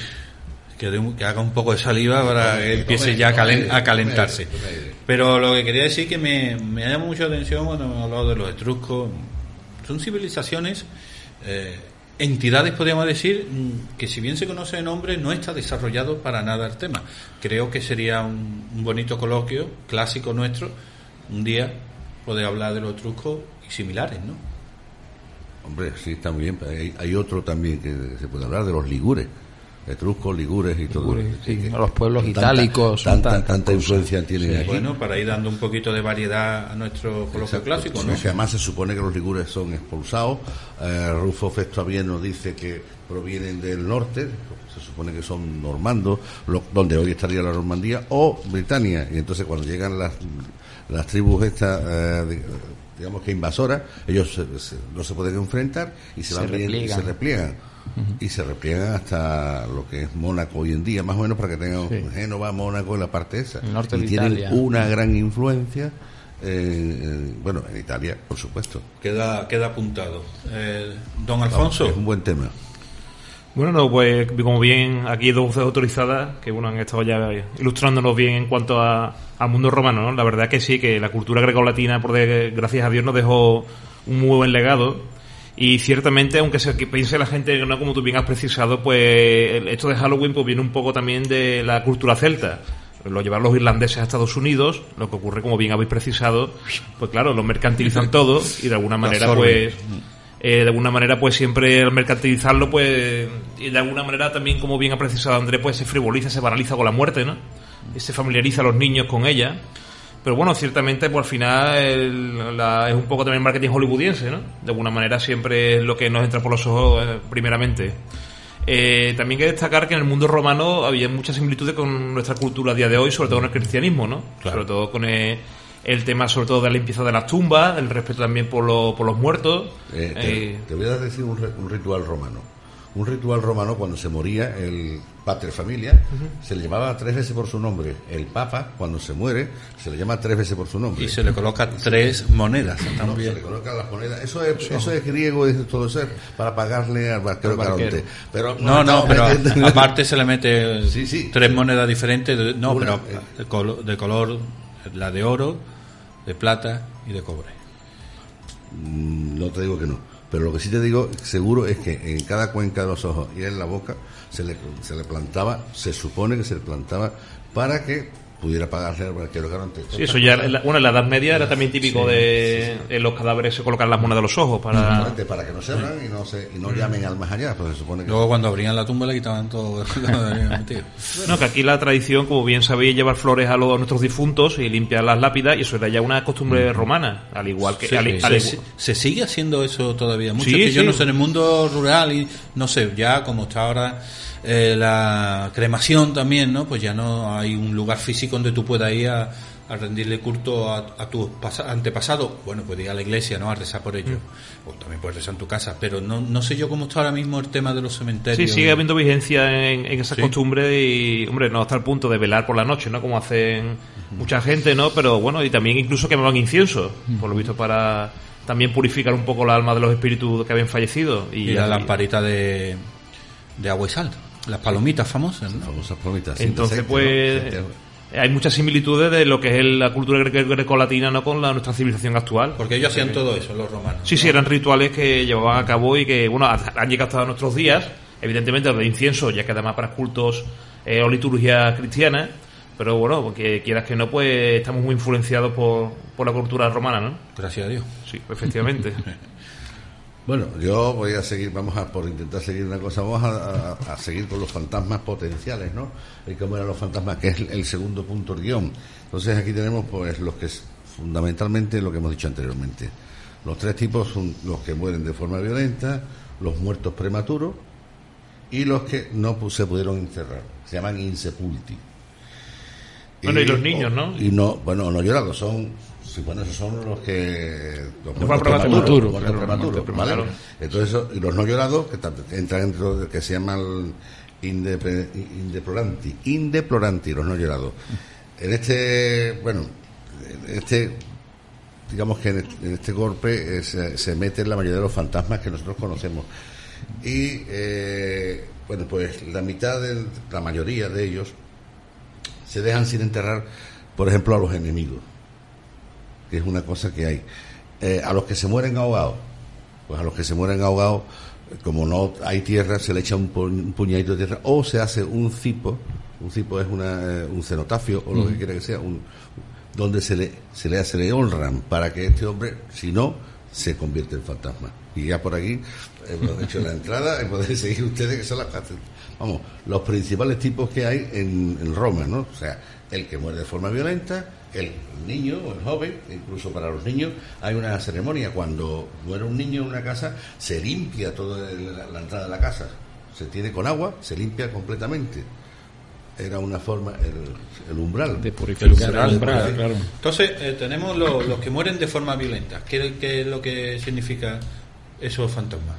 que, un- que haga un poco de saliva para que empiece ya a, calen- a calentarse. Pero lo que quería decir que me, me ha llamado mucho la atención cuando hemos hablado de los etruscos. Son civilizaciones, eh, entidades, podríamos decir, mm, que si bien se conoce de nombre, no está desarrollado para nada el tema. Creo que sería un, un bonito coloquio clásico nuestro, un día poder hablar de los etruscos y similares, ¿no? Hombre, sí, está muy bien. pero Hay, hay otro también que se puede hablar de los ligures. Etruscos, ligures y todo. Ligures, sí, los pueblos tanta- itálicos, Tanta, influencia tienen aquí. Bueno, para ir dando un poquito de variedad a nuestro coloquio Exacto. clásico, ¿no? Que además se supone que los ligures son expulsados. Eh, Rufo Festoavieno dice que provienen del norte, se supone que son normandos, lo- donde hoy estaría la Normandía, o Britania. Y entonces cuando llegan las, las tribus estas, eh, di- digamos que invasoras, ellos se- se- no se pueden enfrentar y se, Se van y se repliegan. Y se repliegan hasta lo que es Mónaco hoy en día, más o menos para que tengan Sí. Génova, Mónaco en la parte esa. El norte y de tienen Italia. una gran influencia eh, eh, bueno, en Italia, por supuesto. Queda, queda apuntado. Eh, don Alfonso. Es un buen tema. Bueno, no, pues como bien aquí hay dos voces autorizadas que bueno han estado ya ilustrándonos bien en cuanto a, al mundo romano, ¿no? La verdad que sí, que la cultura grecolatina, por de- gracias a Dios, nos dejó un muy buen legado. Y ciertamente, aunque se piense la gente, no como tú bien has precisado, pues el- esto de Halloween pues viene un poco también de la cultura celta. Lo llevaron los irlandeses a Estados Unidos, lo que ocurre, como bien habéis precisado, pues claro, lo mercantilizan todo y de alguna manera pues eh, de alguna manera pues siempre al mercantilizarlo pues y de alguna manera también como bien ha precisado Andrés pues se frivoliza, se banaliza con la muerte ¿no? y se familiariza a los niños con ella pero bueno ciertamente pues al final el- la- es un poco también marketing hollywoodiense ¿no? de alguna manera siempre es lo que nos entra por los ojos eh, primeramente eh, también hay que destacar que en el mundo romano había muchas similitudes con nuestra cultura a día de hoy, sobre todo en el cristianismo, ¿no? Sobre todo con el, el tema, sobre todo de la limpieza de las tumbas, del respeto también por, lo- por los muertos. Eh, te, Eh, te voy a decir un, un ritual romano. Un ritual romano cuando se moría el pater familia se le llamaba tres veces por su nombre. El papa cuando se muere se le llama tres veces por su nombre. Y se le coloca tres monedas No, se también. le colocan las monedas. Eso es, eso es griego, es todo ser, para pagarle al barquero. Caronte. Pero No, no, pero [laughs] metiendo- aparte se le mete Sí, sí. tres monedas diferentes. de- no, Una, pero eh. de, colo- de color, la de oro, de plata y de cobre. Mm, No te digo que no. Pero lo que sí te digo seguro es que en cada cuenca de los ojos y en la boca se le, se le plantaba, se supone que se le plantaba para que pudiera pagarle al barquero Caronte. sí, eso ya, bueno, en la Edad Media era también típico de en los cadáveres se colocan las monedas de los ojos para... Exactamente, para que no se abran y no, se, y no llamen al más allá, pues se supone que... Luego cuando abrían la tumba le quitaban todo [laughs] lo que. No, que aquí la tradición, como bien sabéis, es llevar flores a, los, a nuestros difuntos y limpiar las lápidas, y eso era ya una costumbre romana, al igual que... Sí, al- se, al se- igual- se sigue haciendo eso todavía. Mucho Sí, que yo no sé, en el mundo rural y no sé, ya como está ahora eh, la cremación también, ¿no? Pues ya no hay un lugar físico donde tú puedas ir a, a rendirle culto a, a tus pasa- antepasados. Bueno, puedes ir a la iglesia, ¿no? A rezar por ellos. Mm. O también puedes rezar en tu casa. Pero no, no sé yo cómo está ahora mismo el tema de los Sí, cementerios. sigue habiendo vigencia en, en esas Sí. costumbres y, hombre, no hasta el punto de velar por la noche, ¿no? Como hacen mucha gente, ¿no? Pero bueno, y también incluso quemaban incienso, por lo visto para también purificar un poco la alma de los espíritus que habían fallecido. Y, Y la lamparita de, de agua y sal. Las palomitas famosas, ¿no? famosas palomitas. Entonces, pues, ¿no? hay muchas similitudes de lo que es la cultura gre- grecolatina, ¿no? Con la, nuestra civilización actual. Porque ellos hacían todo eso, los romanos. Sí, sí, eran rituales que llevaban a cabo y que, bueno, han llegado hasta nuestros días. Evidentemente, el de incienso, ya que además para cultos eh, o liturgias cristianas. Pero bueno, porque quieras que no, pues estamos muy influenciados por, por la cultura romana, ¿no? Gracias a Dios. Sí, efectivamente. [laughs] Bueno, yo voy a seguir, vamos a por intentar seguir una cosa, vamos a, a- a seguir con los fantasmas potenciales, ¿no? Y cómo eran los fantasmas, que es el, segundo punto del guion. Entonces aquí tenemos pues los que es fundamentalmente lo que hemos dicho anteriormente. Los tres tipos son los que mueren de forma violenta, los muertos prematuros y los que no se pudieron encerrar. Se llaman insepulti. Bueno, y los niños, ¿no? Y no, bueno, no llorando, son sí, bueno, esos son los que. Los muertos prematuros, muertos prematuros, muertos ¿vale? Entonces, los no llorados, que entran dentro de que se llaman indepre- indeploranti, indeploranti, los no llorados. En este, bueno, en este, digamos que en este, en este golpe eh, se, se meten la mayoría de los fantasmas que nosotros conocemos. Y, eh, bueno, pues la mitad de, la mayoría de ellos se dejan sin enterrar, por ejemplo, a los enemigos, que es una cosa que hay. Eh, a los que se mueren ahogados, pues a los que se mueren ahogados, como no hay tierra, se le echa un, pu- un puñadito de tierra o se hace un cipo, un cipo es una, eh, un cenotafio o lo que quiera que sea, un, donde se le, se le hace, le honran para que este hombre, si no, se convierte en fantasma. Y ya por aquí hemos hecho la entrada [laughs] y podéis seguir ustedes que son las vamos, los principales tipos que hay en, en Roma, ¿no? O sea, el que muere de forma violenta, el niño o el joven, incluso para los niños hay una ceremonia cuando muere un niño en una casa, se limpia toda el- la, la entrada de la casa, se tiene con agua, se limpia completamente. Era una forma, el, el umbral. De purificar umbral, el umbral, sí. claro. Entonces, eh, tenemos lo- los que mueren de forma violenta. ¿Qué, qué es lo que significa esos fantasmas?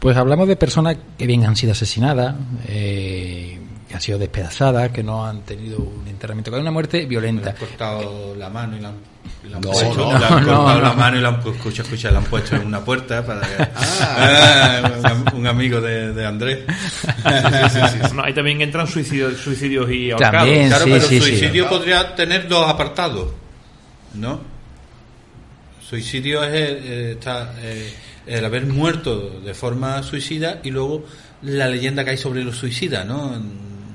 Pues hablamos de personas que bien han sido asesinadas, eh, que han sido despedazadas, que no han tenido un enterramiento, que hay una muerte Le violenta. han cortado la mano y la han, y la han No, puesto, no, le han no, cortado no. la mano y la han, escucha, escucha, la han puesto en una puerta para que- [laughs] Ah. Ah, un, am- un amigo de, de Andrés. No, ahí también entran suicidios, suicidios y ahorcados. También. Claro, Sí, pero sí, sí. suicidio podría tener dos apartados, ¿no? Suicidio es el, eh, está, eh, el haber muerto de forma suicida y luego la leyenda que hay sobre los suicidas, ¿no?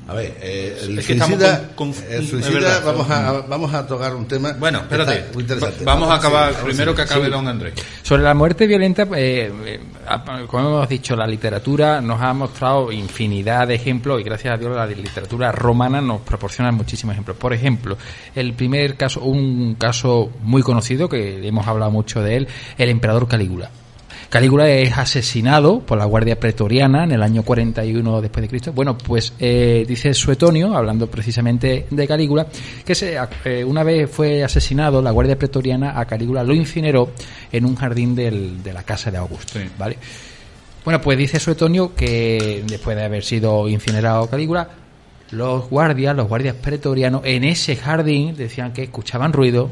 A ver, eh, el Es que estamos suicida, con- con- el es suicida verdad. vamos, a, vamos a tocar un tema. Bueno, espérate. muy interesante. Va- Vamos a acabar sí, primero sí, que acabe sí. don Andrés. Sobre la muerte violenta, eh, eh, a- como hemos dicho, la literatura nos ha mostrado infinidad de ejemplos y gracias a Dios la literatura romana nos proporciona muchísimos ejemplos. Por ejemplo, el primer caso, un caso muy conocido que hemos hablado mucho de él, el emperador Calígula. Calígula es asesinado por la Guardia Pretoriana en el año 41 después de Cristo. Bueno, pues eh, dice Suetonio, hablando precisamente de Calígula, que se, eh, una vez fue asesinado, la Guardia Pretoriana a Calígula lo incineró en un jardín del- de la casa de Augusto. Sí. ¿vale? Bueno, pues dice Suetonio que después de haber sido incinerado Calígula, los guardias, los guardias pretorianos, en ese jardín decían que escuchaban ruido,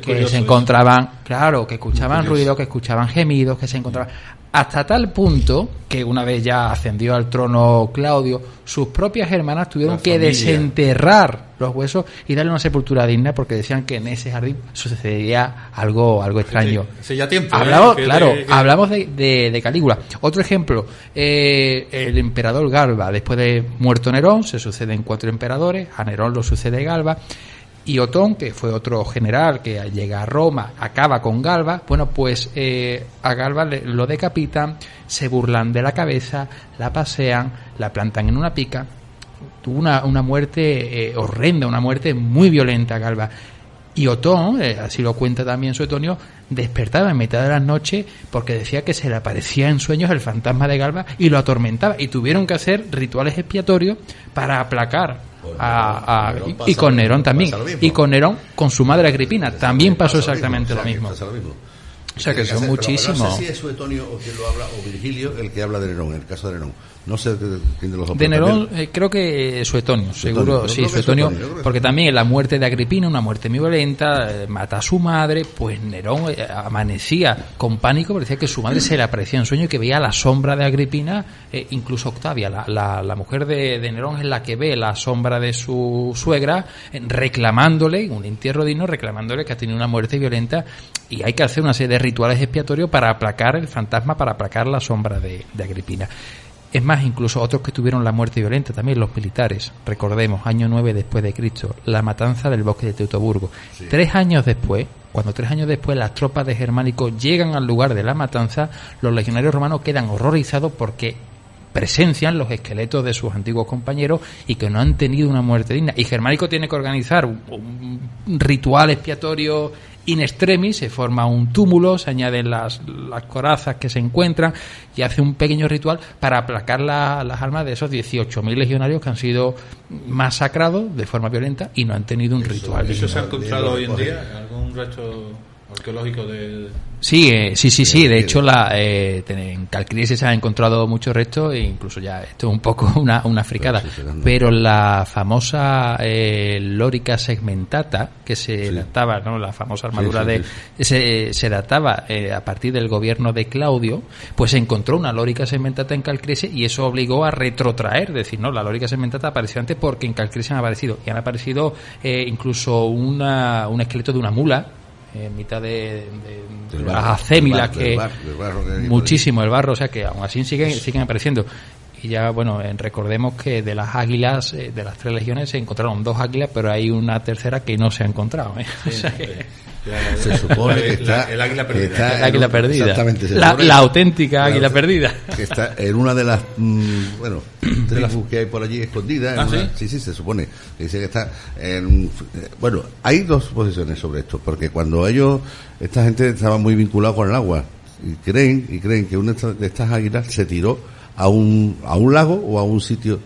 que curioso se eso. encontraban, claro, que escuchaban Curioso. ruido, que escuchaban gemidos, que se encontraban. Hasta tal punto que una vez ya ascendió al trono Claudio, sus propias hermanas tuvieron que desenterrar los huesos y darle una sepultura digna porque decían que en ese jardín sucedería algo, algo extraño. Hace ya tiempo. ¿eh? Hablamos, claro, que- hablamos de, de, de Calígula. Otro ejemplo, eh, el emperador Galba, después de muerto Nerón, se suceden cuatro emperadores, a Nerón lo sucede Galba, y Otón, que fue otro general que llega a Roma, acaba con Galba, bueno, pues eh, a Galba lo decapitan, se burlan de la cabeza, la pasean, la plantan en una pica, tuvo una, muerte eh, horrenda, una muerte muy violenta Galba. Y Otón, eh, así lo cuenta también Suetonio, despertaba en mitad de la noche porque decía que se le aparecía en sueños el fantasma de Galba y lo atormentaba. Y tuvieron que hacer rituales expiatorios para aplacar a, a- y- con Nerón también. Y con Nerón, con su madre Agripina, también pasó exactamente lo mismo. O sea que son muchísimos. No sé si es Suetonio o quien lo habla, o Virgilio el que habla de Nerón, el caso de Nerón. No sé de- quién de los dos. De Nerón, eh, creo que Suetonio, seguro, sí, Suetonio, porque también la muerte de Agripina, una muerte muy violenta, eh, mata a su madre, pues Nerón eh, amanecía con pánico, porque decía que su madre se le aparecía en sueño y que veía la sombra de Agripina, eh, incluso Octavia, la, la, la mujer de, de Nerón es la que ve la sombra de su suegra, eh, reclamándole, un entierro digno, reclamándole que ha tenido una muerte violenta y hay que hacer una serie de rituales expiatorios para aplacar el fantasma, para aplacar la sombra de, de Agripina. Es más, incluso otros que tuvieron la muerte violenta, también los militares. Recordemos, año 9 después de Cristo, la matanza del bosque de Teutoburgo. Tres años después, cuando tres años después las tropas de Germánico llegan al lugar de la matanza, los legionarios romanos quedan horrorizados porque presencian los esqueletos de sus antiguos compañeros y que no han tenido una muerte digna. Y Germánico tiene que organizar un, un ritual expiatorio in extremis, se forma un túmulo, se añaden las, las corazas que se encuentran y hace un pequeño ritual para aplacar la- las almas de esos 18.000 legionarios que han sido masacrados de forma violenta y no han tenido un ritual. ¿Eso se ha encontrado hoy en día? ¿Algún resto arqueológico de... Sí, eh, sí, sí, sí. De hecho, la, eh, en Calcrise se han encontrado muchos restos e incluso ya esto es un poco [laughs] una, una fricada. Pero la famosa eh, lórica segmentata, que se databa, ¿no? La famosa armadura sí, de... sí, Se, se databa eh, a partir del gobierno de Claudio, pues se encontró una lórica segmentata en Calcrise y eso obligó a retrotraer. Es decir, ¿no? La lórica segmentata apareció antes porque en Calcrise han aparecido. Y han aparecido eh, incluso una, un esqueleto de una mula en mitad de, de- de las acémilas del que bar- del barro que muchísimo el barro o sea que aún así siguen siguen apareciendo y ya bueno recordemos que de las águilas eh, de las tres legiones se encontraron dos águilas pero hay una tercera que no se ha encontrado ¿eh? [laughs] O sea que- Se supone que está. el águila que perdida. está el águila perdida Exactamente. se la, la auténtica la águila perdida Que está en una de las. mm, bueno, [clears throat] tribus que hay por allí escondidas. en ¿Ah, una- sí? sí, se supone. Que dice que está. en- eh, bueno, hay dos posiciones sobre esto. Porque cuando ellos. Esta gente estaba muy vinculada con el agua. Y creen, y creen que una de estas- de estas águilas se tiró a un, a un lago o a un sitio.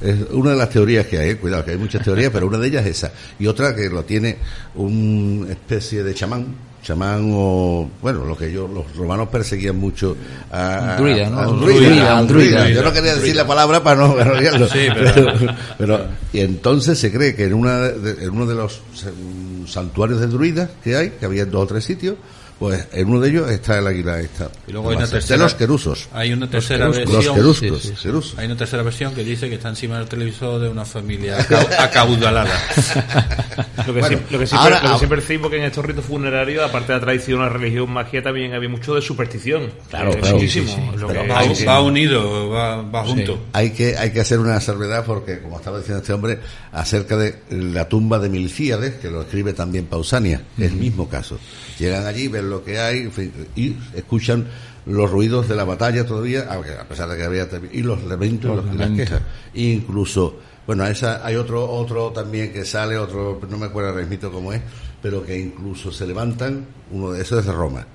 Es una de las teorías que hay, eh, cuidado, que hay muchas teorías, pero una de ellas es esa. Y otra que lo tiene una especie de chamán, chamán o, bueno, lo que ellos, los romanos perseguían mucho a... a- Druida, ¿no? a un Druida, druida, a un un druida. druida. Yo no quería decir la palabra para no para no liarlo. Sí, pero, pero- pero- y entonces se cree que en, una de, en uno de los santuarios de druidas que hay, que había en dos o tres sitios, pues en uno de ellos está el águila esta. Y luego hay una De tercera- los querusos. Hay una tercera Los versión. queruscos, Sí, sí. Hay una tercera versión que dice que está encima del televisor de una familia acau- [laughs] acaudalada. Lo que, Bueno, sí, lo que sí, ahora- lo que sí percibo que en estos ritos funerarios, aparte de la tradición, la religión, magia, también había mucho de superstición. Claro, Eh, claro, muchísimo. sí, sí. Lo que- Va, Hay que- va unido, va, va junto. Hay que, hay que hacer una salvedad porque, como estaba diciendo este hombre, acerca de la tumba de Milcíades, que lo escribe también Pausania, es el mismo caso. Llegan allí, ven lo que hay en fin, y escuchan los ruidos de la batalla todavía, aunque a pesar de que había y los lamentos Los y las quejas. Incluso, bueno, esa hay otro otro también que sale, otro, no me acuerdo mismo cómo es, pero que incluso se levantan, uno de esos es de Roma,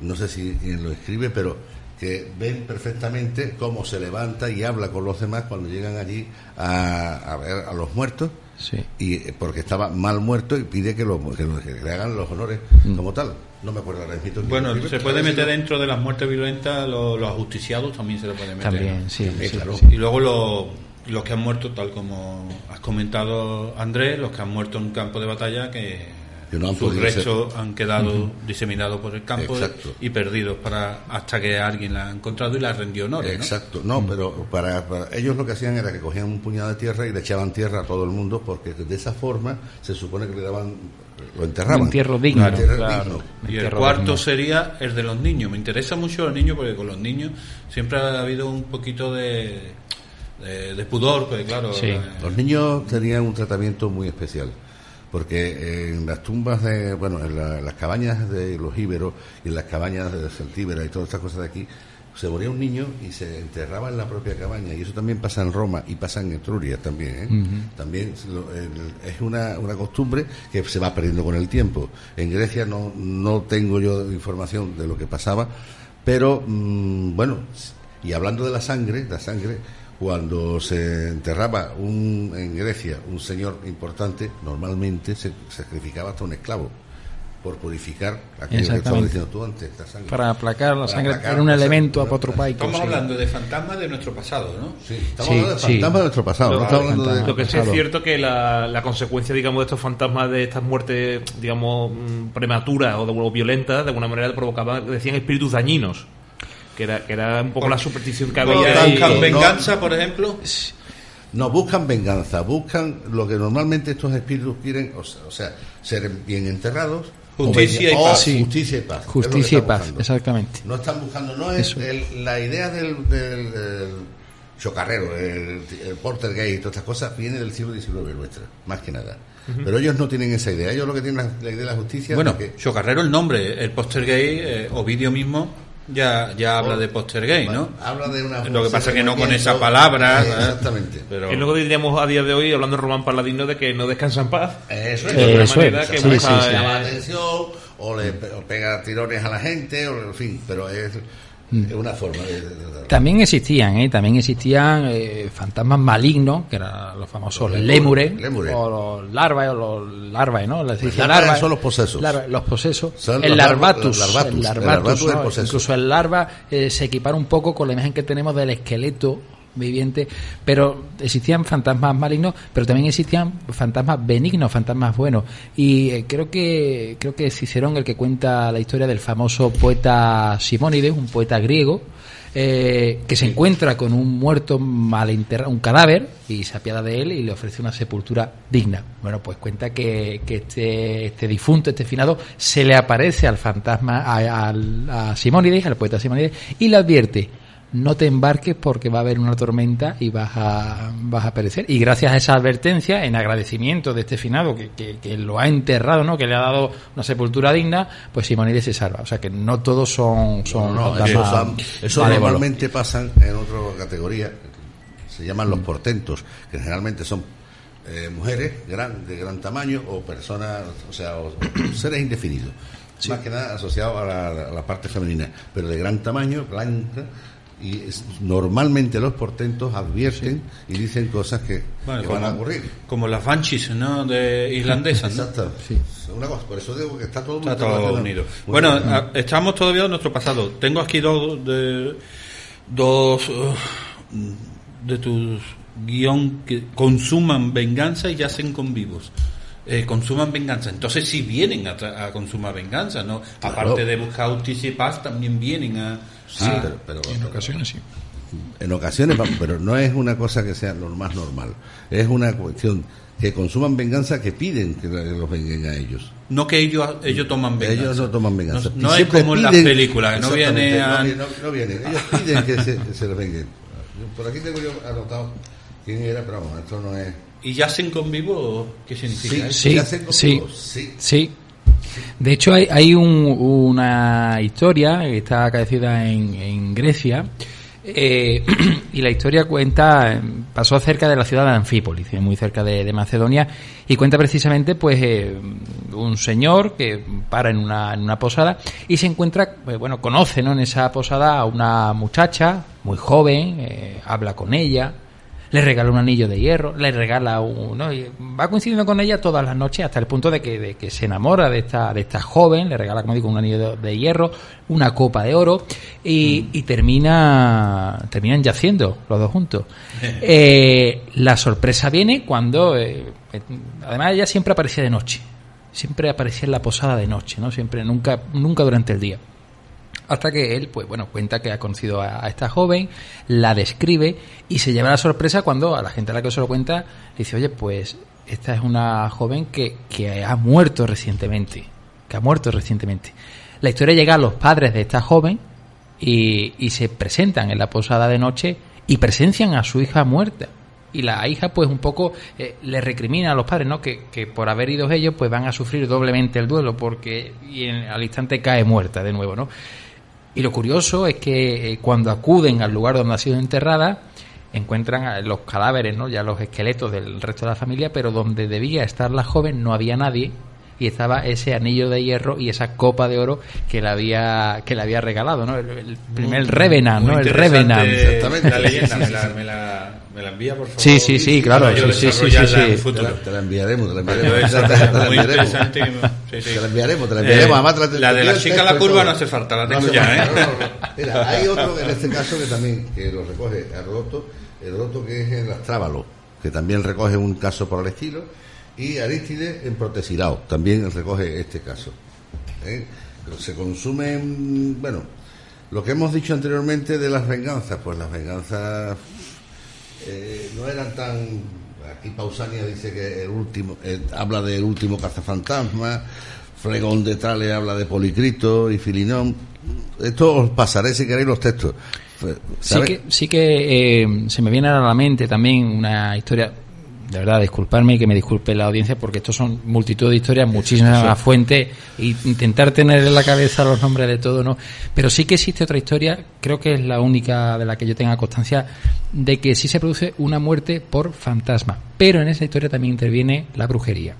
no sé si lo escribe, pero que ven perfectamente cómo se levanta y habla con los demás cuando llegan allí a, a ver a los muertos Sí. y eh, porque estaba mal muerto y pide que, lo, que, lo- que le hagan los honores como tal. No me acuerdo ahora mismo Bueno, se puede meter dentro de las muertes violentas los, los ajusticiados, también se le puede meter. también sí, Sí, sí, claro. sí. Y luego los, los que han muerto, tal como has comentado Andrés, los que han muerto en un campo de batalla que, Que no han sus restos han quedado diseminados por el campo Exacto. y perdidos para hasta que alguien la ha encontrado y la rendió honores. ¿no? Exacto, no, pero para, para- ellos lo que hacían era que cogían un puñado de tierra y le echaban tierra a todo el mundo porque de esa forma se supone que le daban lo enterraban. Un entierro digno, Un entierro claro. digno. Y el cuarto digno. sería el de los niños. Me interesa mucho los niños porque con los niños siempre ha habido un poquito de, de, de pudor, porque claro, Sí. eh, Los niños tenían un tratamiento muy especial, porque en las tumbas de, bueno, en la- las cabañas de los íberos y en las cabañas de Celtíbera y todas estas cosas de aquí, se moría un niño y se enterraba en la propia cabaña, y eso también pasa en Roma y pasa en Etruria también. ¿eh? También es una, una costumbre que se va perdiendo con el tiempo. En Grecia no, no tengo yo información de lo que pasaba, pero mm, bueno, y hablando de la sangre, la sangre, cuando se enterraba un, en Grecia un señor importante, normalmente se sacrificaba hasta un esclavo por purificar aquello que estabas diciendo tú antes, la sangre. para aplacar la Para sangre aplacar era un elemento apotropaico estamos sí. hablando de fantasmas de nuestro pasado, ¿no? Sí, estamos Sí, hablando de sí. fantasmas de nuestro pasado, Lo- no estamos hablando de... fantasmas. Lo que sí es cierto que la, la consecuencia, digamos, de estos fantasmas, de estas muertes, digamos, mm, prematuras o, de, o violentas, de alguna manera provocaban, decían espíritus dañinos. Que era, que era un poco la superstición que había. ¿Buscan no. venganza, por ejemplo? No buscan venganza, buscan lo que normalmente estos espíritus quieren, o sea, o sea, ser bien enterrados. Justicia y paz. Sí. Justicia y paz. justicia y paz buscando. exactamente No están buscando, no es el- la idea del, del, del chocarrero, el, el porter gay y todas estas cosas, viene del siglo XIX nuestra, más que nada. Pero ellos no tienen esa idea, ellos lo que tienen es la idea de la justicia. Bueno, de que, Chocarrero el nombre, el póster gay, eh, Ovidio mismo ya, ya habla de póster gay, ¿no? habla de una. Lo que pasa es que no con esa palabra, Eh, ¿eh? Exactamente. Pero Es lo que diríamos a día de hoy, hablando de Román Paladino, de que no descansa en paz. Eso es. De Eso manera es, que sí, busca, sí, sí. llama la atención o le o pega tirones a la gente o en fin pero es Es una forma de, de- También existían, ¿eh? También existían eh, fantasmas malignos, que eran los famosos Los lémures, lémures. o los larvae, o los larvae, ¿no? Les dice larvae larvae. son los posesos. Larvae, los posesos. Son el los larvatus. larvatus, el el larvatus, larvatus del ¿no? Incluso el larva eh, se equipara un poco con la imagen que tenemos del esqueleto viviente, pero existían fantasmas malignos, pero también existían fantasmas benignos, fantasmas buenos. Y eh, creo que creo que es Cicerón el que cuenta la historia del famoso poeta Simónides, un poeta griego, eh, que se encuentra con un muerto mal enterrado, un cadáver, y se apiada de él y le ofrece una sepultura digna. Bueno, pues cuenta que, que este, este difunto, este finado, se le aparece al fantasma, a, a Simónides, al poeta Simónides, y le advierte, no te embarques porque va a haber una tormenta y vas a, vas a perecer. Y gracias a esa advertencia, en agradecimiento de este finado que, que, que lo ha enterrado, ¿no? que le ha dado una sepultura digna, pues Simónides se salva. O sea que no todos son, son No, eso, normalmente pasan en otra categoría, se llaman los portentos, que generalmente son eh, mujeres gran, de gran tamaño o personas, o sea, o- seres indefinidos. Más que nada asociados a la, a la parte femenina, pero de gran tamaño, blanca, y es- normalmente los portentos advierten y dicen cosas que, Bueno, que como, van a ocurrir. como las banshees, ¿no? De irlandesas, ¿no? Exacto. Una cosa, por eso digo que está todo Está todo unido. Bueno, relacionado. a- estamos todavía en nuestro pasado. Tengo aquí dos de dos uh, de tus guion que consuman venganza y hacen con vivos. Eh, consuman venganza. Entonces sí vienen a, a consumar venganza, ¿no? Aparte de buscar justicia y paz, también vienen a... Sí, a- pero, pero- En ocasiones sí. En ocasiones, vamos, pero no es una cosa que sea lo más normal. Es una cuestión que consuman venganza que piden que los venguen a ellos. No que ellos, ellos toman venganza. Ellos no toman venganza. No, no es como en las películas, que no viene a... vienen, no, no vienen. Ellos piden que se, que se vengan. Yo- Por aquí tengo yo anotado quién era, pero vamos, esto no es... ¿Y yacen con vivo? ¿Qué significa eso? Sí, ¿Ya conmigo? sí. sí. De hecho, hay, hay un- una historia que está acaecida en, Grecia eh, [clears throat] y la historia cuenta, eh, pasó cerca de la ciudad de Anfípolis, eh, muy cerca de, Macedonia, y cuenta precisamente pues eh, un señor que para en una, posada y se encuentra, pues, bueno, conoce ¿no? en esa posada a una muchacha muy joven, eh, habla con ella, le regala un anillo de hierro, le regala un, ¿no? y va coincidiendo con ella todas las noches hasta el punto de que, de que se enamora de esta, de esta joven, le regala, como digo, un anillo de, de hierro, una copa de oro y, y termina, terminan yaciendo los dos juntos. [laughs] Eh, la sorpresa viene cuando, eh, además ella siempre aparecía de noche, siempre aparecía en la posada de noche, ¿no? Siempre, nunca, nunca durante el día hasta que él, pues bueno, cuenta que ha conocido a, esta joven, la describe y se lleva la sorpresa cuando a la gente a la que se lo cuenta dice, oye, pues esta es una joven que, que ha muerto recientemente, que ha muerto recientemente. La historia llega a los padres de esta joven y, y se presentan en la posada de noche y presencian a su hija muerta. Y la hija, pues un poco eh, le recrimina a los padres, ¿no? Que, que por haber ido ellos, pues van a sufrir doblemente el duelo, porque y en- al instante cae muerta de nuevo, ¿no? Y lo curioso es que eh, cuando acuden al lugar donde ha sido enterrada, encuentran los cadáveres, ¿no? ya los esqueletos del resto de la familia, pero donde debía estar la joven no había nadie y estaba ese anillo de hierro y esa copa de oro que le había que le había regalado, ¿no? El, el primer Revenant, Muy ¿no? El Revenant. Exactamente. La leyenda, Sí, me sí, la, sí. me la, me la envía, por favor. Sí, sí, sí, claro, sí, sí, sí, sí, en sí. el Te la, te la enviaremos, te la enviaremos. Te la, te la enviaremos. sí. Te la enviaremos, te la enviaremos. Eh, Además, te la de la chica a la curva todo. no hace falta, la tengo ya, ¿eh? no, no, no. Mira, hay [laughs] otro en este caso que también que lo recoge Herodoto, Herodoto que es en Astrábalo, que también recoge un caso por el estilo, y Arístides en Protesilao, también recoge este caso. ¿eh? Se consumen, bueno, lo que hemos dicho anteriormente de las venganzas, pues las venganzas eh, no eran tan aquí Pausania dice que el último eh, habla del último cazafantasma Fregón de Trale habla de Policrito y Filinón esto os pasaré si queréis los textos Sí que, sí que eh, se me viene a la mente también una historia, de verdad, disculparme y que me disculpe la audiencia porque estos son multitud de historias, muchísimas fuentes, e intentar tener en la cabeza los nombres de todo, ¿no? Pero sí que existe otra historia, creo que es la única de la que yo tenga constancia, de que sí se produce una muerte por fantasma. Pero en esa historia también interviene la brujería.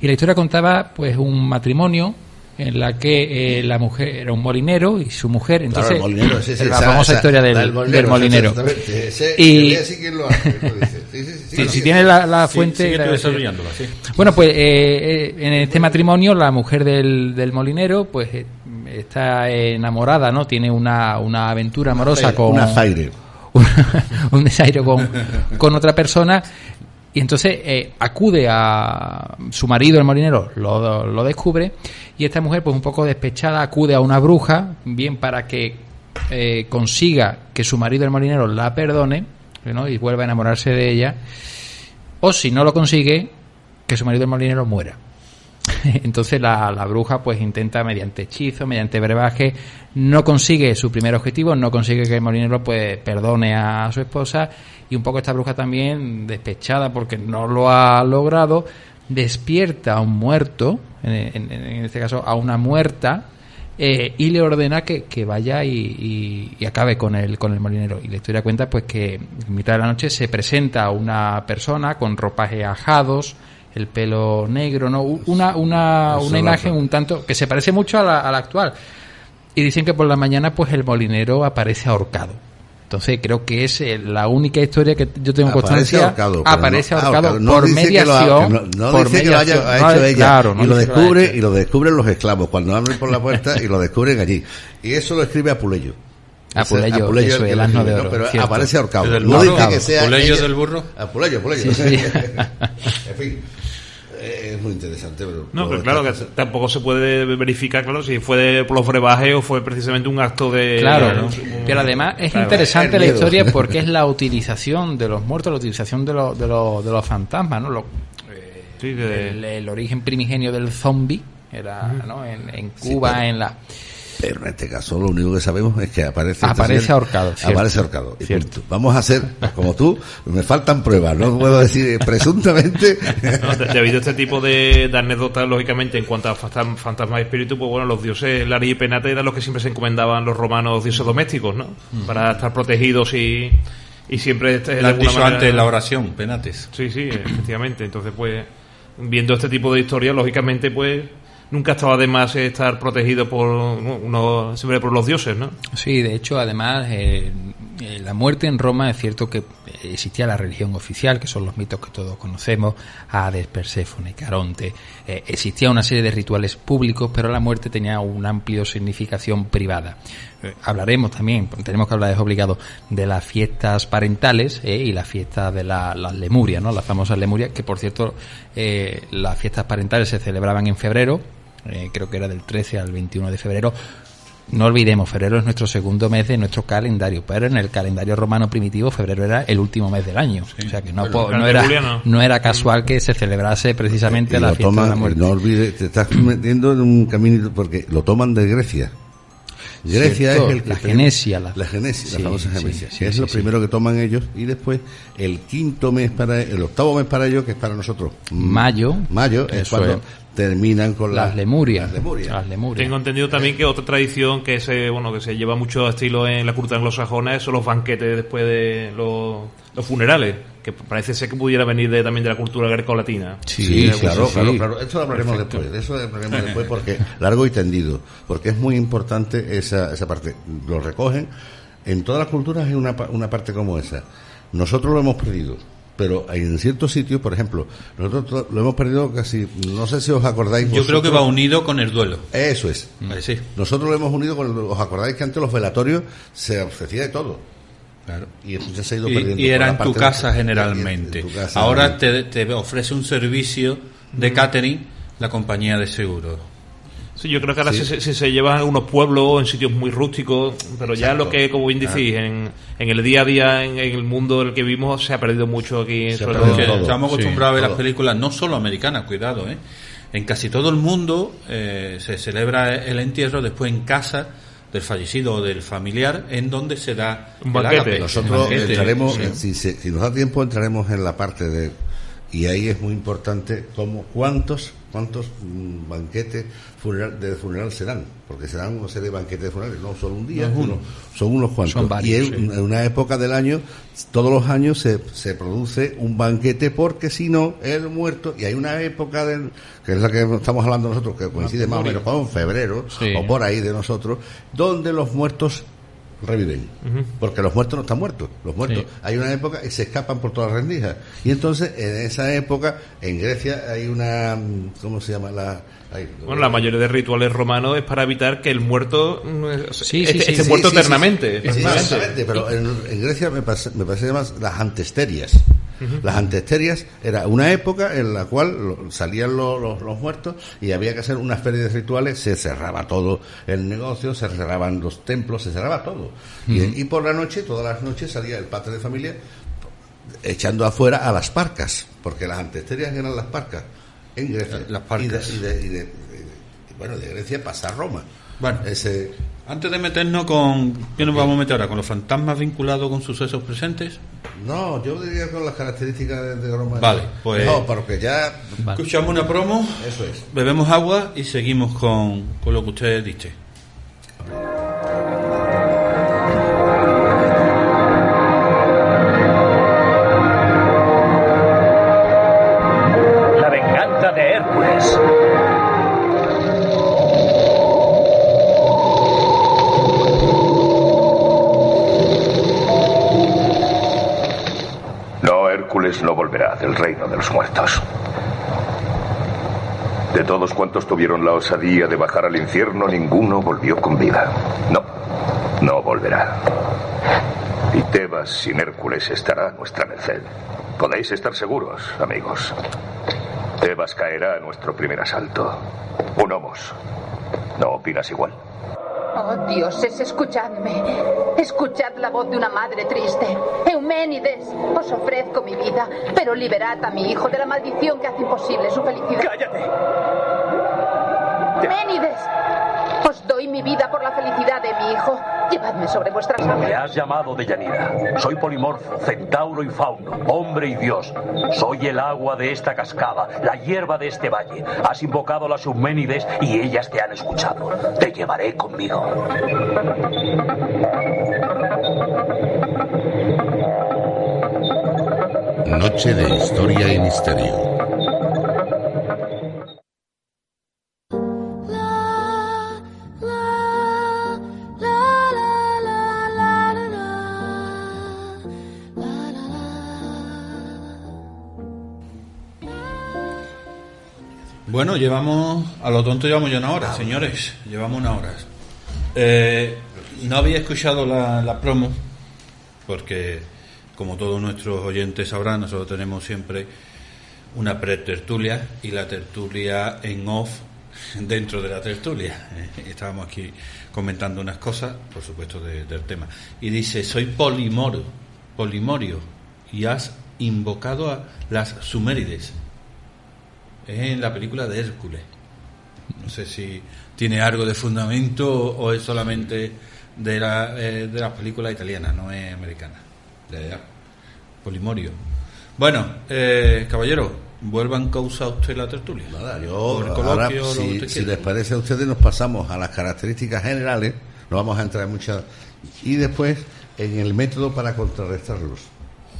Y la historia contaba, pues, un matrimonio en la que eh, la mujer era un molinero y su mujer entonces Claro, el molinero, sí, sí, la esa- famosa esa- historia del, la del molinero exactamente. Ese- y si, sí, si sí. tiene la, la Sí, fuente la- sí. bueno pues eh, eh, en este matrimonio la mujer del, del molinero pues eh, está enamorada no tiene una, una aventura amorosa con Una zaire. [laughs] un desaire con, con otra persona y entonces eh, acude a su marido el molinero lo, descubre y esta mujer pues un poco despechada acude a una bruja bien para que eh, consiga que su marido el molinero la perdone y vuelva a enamorarse de ella o si no lo consigue que su marido el molinero muera [laughs] entonces la, bruja pues intenta mediante hechizo, mediante brebaje, no consigue su primer objetivo, no consigue que el molinero pues perdone a su esposa y un poco esta bruja también despechada porque no lo ha logrado, despierta a un muerto, en, en- en este caso a una muerta, eh, y le ordena que, que vaya y, y- y acabe con el, con el molinero. Y la historia cuenta pues que en mitad de la noche se presenta una persona con ropajes ajados, el pelo negro, ¿no? Una, una, Eso una lo- imagen un tanto que se parece mucho a la, a la actual. Y dicen que por la mañana pues el molinero aparece ahorcado. Entonces creo que es eh, la única historia que yo tengo Aparece constancia. ahorcado, aparece no- ah, ahorcado por lo mediación. que no, no por dice que lo haya mediación. hecho ella. claro, y lo lo descubre y lo descubren los esclavos cuando abren por la puerta [laughs] y lo descubren allí. Y eso lo escribe Apuleyo. Apuleyo, que el asno de oro, Pero cierto. aparece ahorcado. ¿Es del No burro? dice que sea ¿Apuleyo ella- del burro? Apuleyo, Apuleyo. Sí, sí. [laughs] en fin, eh, es muy interesante. Pero No, pero claro que tampoco se puede verificar, claro, si fue de- por los brebajes o fue precisamente un acto de... Claro, pero además es Claro, interesante la historia porque es la utilización de los muertos, la utilización de, los de, los de los fantasmas, ¿no? Lo- sí, de- el, el origen primigenio del zombie era ¿no? en, en Cuba, pero- en la... Pero en este caso lo único que sabemos es que aparece este Aparece ahorcado, cierto. Aparece ahorcado. Y Cierto. punto. Vamos a hacer, como tú, me faltan pruebas, no puedo decir [laughs] presuntamente. No, de- debido a este tipo de, de anécdotas, lógicamente, en cuanto a fantasma, fantasma y espíritu, pues bueno, los dioses Lari y Penate eran los que siempre se encomendaban los romanos dioses domésticos, ¿no? Para estar protegidos y, y siempre... este, Lo has dicho manera- antes en la oración, penates. Sí, sí, efectivamente. Entonces, pues, viendo este tipo de historias, lógicamente, pues, nunca estaba de más estar protegido por ¿no? uno, siempre por los dioses, ¿no? Sí, de hecho, además, eh, eh, la muerte en Roma es cierto que existía la religión oficial, que son los mitos que todos conocemos, Hades, Perséfone, Caronte. eh, existía una serie de rituales públicos, pero la muerte tenía una amplia significación privada. Hablaremos también, tenemos que hablar, es obligado, de las fiestas parentales y las fiestas de la- las Lemurias, ¿no? Las famosas Lemurias, que por cierto, las fiestas parentales se celebraban en febrero, eh, creo que era del 13 al 21 de febrero. No olvidemos, febrero es nuestro segundo mes de nuestro calendario, pero en el calendario romano primitivo febrero era el último mes del año. O sea que no, po- el no era, juliano. no era casual que se celebrase precisamente Y la fiesta de la muerte. no olvides, te estás metiendo en un caminito porque lo toman de Grecia. Grecia Cierto, es el que la genesia, la- la genesia, Sí, la famosa genesia, sí, es sí, lo sí. primero que toman ellos y después el quinto mes para el octavo mes para ellos que es para nosotros Mayo. mayo es cuando es. Terminan con las la- lemurias. las lemurias. Las lemurias. Tengo entendido también que otra tradición que se, bueno, que se lleva mucho estilo en la cultura anglosajona son los banquetes después de los, los funerales, que parece ser que pudiera venir de, también de la cultura greco-latina. Sí, Sí, claro, sí, claro, sí. claro. Esto lo hablaremos después. De eso hablaremos después porque largo y tendido. Porque es muy importante esa, esa parte. Lo recogen. En todas las culturas hay una, pa- una parte como esa. Nosotros lo hemos perdido. Pero en ciertos sitios, por ejemplo, nosotros lo hemos perdido casi. No sé si os acordáis. Yo creo que va unido con el duelo. Eso es. Sí. Nosotros lo hemos unido con. el- ¿Os acordáis que antes los velatorios se ofrecía de todo? Claro. Y esto ya se ha ido perdiendo. y era en tu de- casa en- generalmente. en tu casa. Ahora te, te ofrece un servicio de catering la compañía de seguros. Sí, yo creo que ahora sí. se, se, se llevan en unos pueblos, en sitios muy rústicos, pero ya lo que, como bien decís, en, en el día a día, en, en el mundo en el que vivimos, se ha perdido mucho aquí. Se sobre todo- todo. estamos Sí, acostumbrados a ver todo. las películas, no solo americanas, cuidado, ¿eh? En casi todo el mundo eh, se celebra el entierro después en casa del fallecido o del familiar, en donde se da Un banquete. Nosotros el banquete. entraremos, Sí. si, se- si nos da tiempo, entraremos en la parte de Y ahí es muy importante cómo, cuántos, cuántos mm, banquetes funeral, de funeral se dan, porque se dan una serie de banquetes de funerales, no solo un día, No uno. uno, son unos cuantos. Son varios, y en, una época del año, todos los años se, se produce un banquete, porque si no, el muerto, y hay una época del, que es la que estamos hablando nosotros, que coincide más o menos con febrero, Sí. o por ahí de nosotros, donde los muertos reviven. Porque los muertos no están muertos. Los muertos, Sí. hay una época y se escapan por todas las rendijas. Y entonces, en esa época, en Grecia hay una, mm, ¿cómo se llama? La, ay, Bueno, la mayoría de rituales romanos es para evitar que el muerto Sí, esté, sí, sí, esté Sí, muerto sí, sí, eternamente. sí, eternamente. exactamente, pero en, en Grecia me parece, me parece más las antesterias. Las antesterias era una época en la cual lo- salían lo- los, los muertos y había que hacer una serie de rituales, se cerraba todo el negocio, se cerraban los templos, se cerraba todo. y, y por la noche, todas las noches salía el padre de familia echando afuera a las parcas, porque las antesterias eran las parcas en Grecia. Las parcas. Y de, y de- y de- y bueno, de Grecia pasa a Roma. Bueno. Ese, Antes de meternos con. ¿Qué nos vamos a meter ahora? ¿Con los fantasmas vinculados con sucesos presentes? No, yo diría con las características de, Roma. Vale, pues- No, porque ya. Vale. Escuchamos una promo, Eso es. bebemos agua y seguimos con, con lo que usted dice. Muertos. De todos cuantos tuvieron la osadía de bajar al infierno, ninguno volvió con vida. No, no volverá. Y Tebas sin Hércules estará a nuestra merced. Podéis estar seguros, amigos. Tebas caerá a nuestro primer asalto. Unamos. ¿No opinas igual? Oh, dioses, escuchadme. Escuchad la voz de una madre triste. Euménides, os ofrezco mi vida, pero liberad a mi hijo de la maldición que hace imposible su felicidad. ¡Cállate! Euménides, doy mi vida por la felicidad de mi hijo. Llevadme sobre vuestras Me alas. has llamado Deyanira. Soy polimorfo, centauro y fauno, hombre y dios. Soy el agua de esta cascada, la hierba de este valle. Has invocado a las Euménides y ellas te han escuchado. Te llevaré conmigo. Noche de historia y misterio. Bueno, llevamos, a lo tonto llevamos ya una hora, señores, llevamos una hora. Eh, no había escuchado la, la promo, porque como todos nuestros oyentes sabrán, nosotros tenemos siempre una pre-tertulia y la tertulia en off dentro de la tertulia. Eh, estábamos aquí comentando unas cosas, por supuesto, de- del tema. Y dice, soy polimoro, polimorio, y has invocado a las sumérides. Es en la película de Hércules. No sé si tiene algo de fundamento o es solamente de, la, eh, de las películas italianas, no es americana. Ya, ya. Polimorio. Bueno, eh, caballero, vuelvan causa usted la tertulia. Nada, yo ahora, lo si, usted si les parece a ustedes, nos pasamos a las características generales, no vamos a entrar en muchas, y después en el método para contrarrestarlos.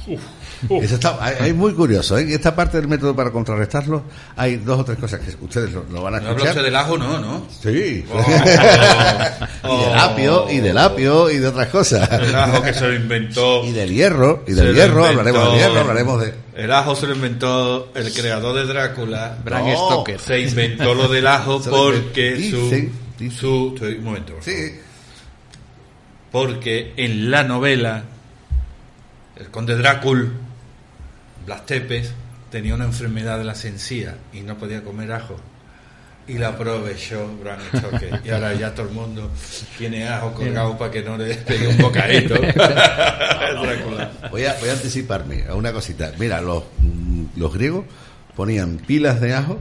Eso está, es muy curioso, ¿eh? Esta parte del método para contrarrestarlos hay dos o tres cosas que ustedes lo, lo van a No habla escuchar. usted del ajo, no, ¿no? Sí. Oh. [laughs] y del apio, y del apio, y de otras cosas. El ajo que se lo inventó. Y del hierro, y del hierro, hablaremos del hierro, hablaremos de... El ajo se lo inventó el creador de Drácula. Bram No. Stoker. Se inventó lo del ajo [laughs] porque su, Dicen, dicen. su. Un momento, por favor. Sí, Porque en la novela, el conde Drácula, Blas Tepes, tenía una enfermedad de las encías y no podía comer ajo. Y la aprovechó Bram Stoker. Y ahora ya todo el mundo tiene ajo colgado para que no le pegue un bocadito. [laughs] Voy a, voy a anticiparme a una cosita. Mira, los, mm, los griegos ponían pilas de ajo,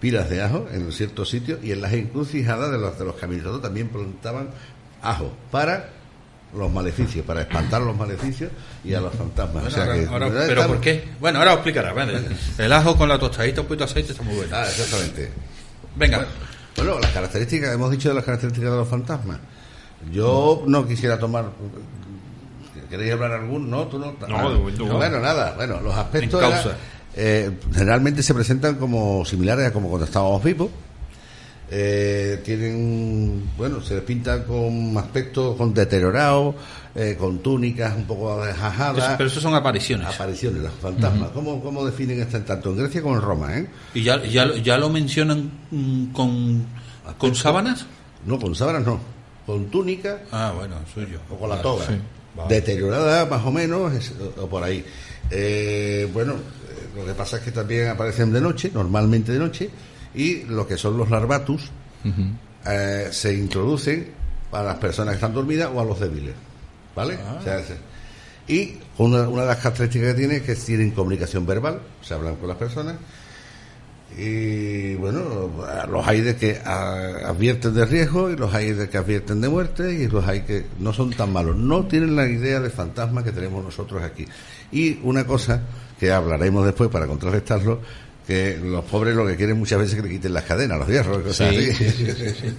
pilas de ajo en ciertos sitios y en las encrucijadas de los, de los caminos también plantaban ajo para los maleficios, para espantar los maleficios y a los fantasmas. Bueno, o sea ahora- que- ahora- ¿verdad? ¿Pero Estamos- por qué? Bueno, ahora os explicará. vale. El ajo con la tostadita, un poquito de aceite está muy bueno. Ah, exactamente. Venga. Bueno, las características, hemos dicho de las características de los fantasmas. Yo no quisiera tomar. ¿Queréis hablar algún? No, tú no. No, de momento. Bueno, nada. Bueno, los aspectos. En eh, generalmente se presentan como similares a como cuando estábamos vivos. Eh, tienen, bueno, se les pintan con aspectos con deteriorados, eh, con túnicas un poco. Eso- pero eso son apariciones. Apariciones, los fantasmas. ¿Cómo, ¿Cómo definen esto tanto en Grecia como en Roma? ¿eh? ¿Y ya, ya, lo- ya lo mencionan mm, con, con sábanas? No, con sábanas no. Con túnica Ah, bueno, suyo. o con la toga. sí. Vale. Deteriorada más o menos, es- o, o por ahí. Eh, bueno, eh, lo que pasa es que también aparecen de noche, normalmente de noche, y lo que son los larvatus eh, se introducen para las personas que están dormidas o a los débiles. ¿Vale? Ah. O sea, se- y una, una de las características que tiene es que tienen comunicación verbal, se hablan con las personas. Y bueno, los hay de que advierten de riesgo y los hay de que advierten de muerte y los hay que no son tan malos. No tienen la idea de fantasma que tenemos nosotros aquí. Y una cosa que hablaremos después para contrarrestarlo, que los pobres lo que quieren muchas veces es que le quiten las cadenas, los hierros, cosas Sí, así. sí, sí, sí.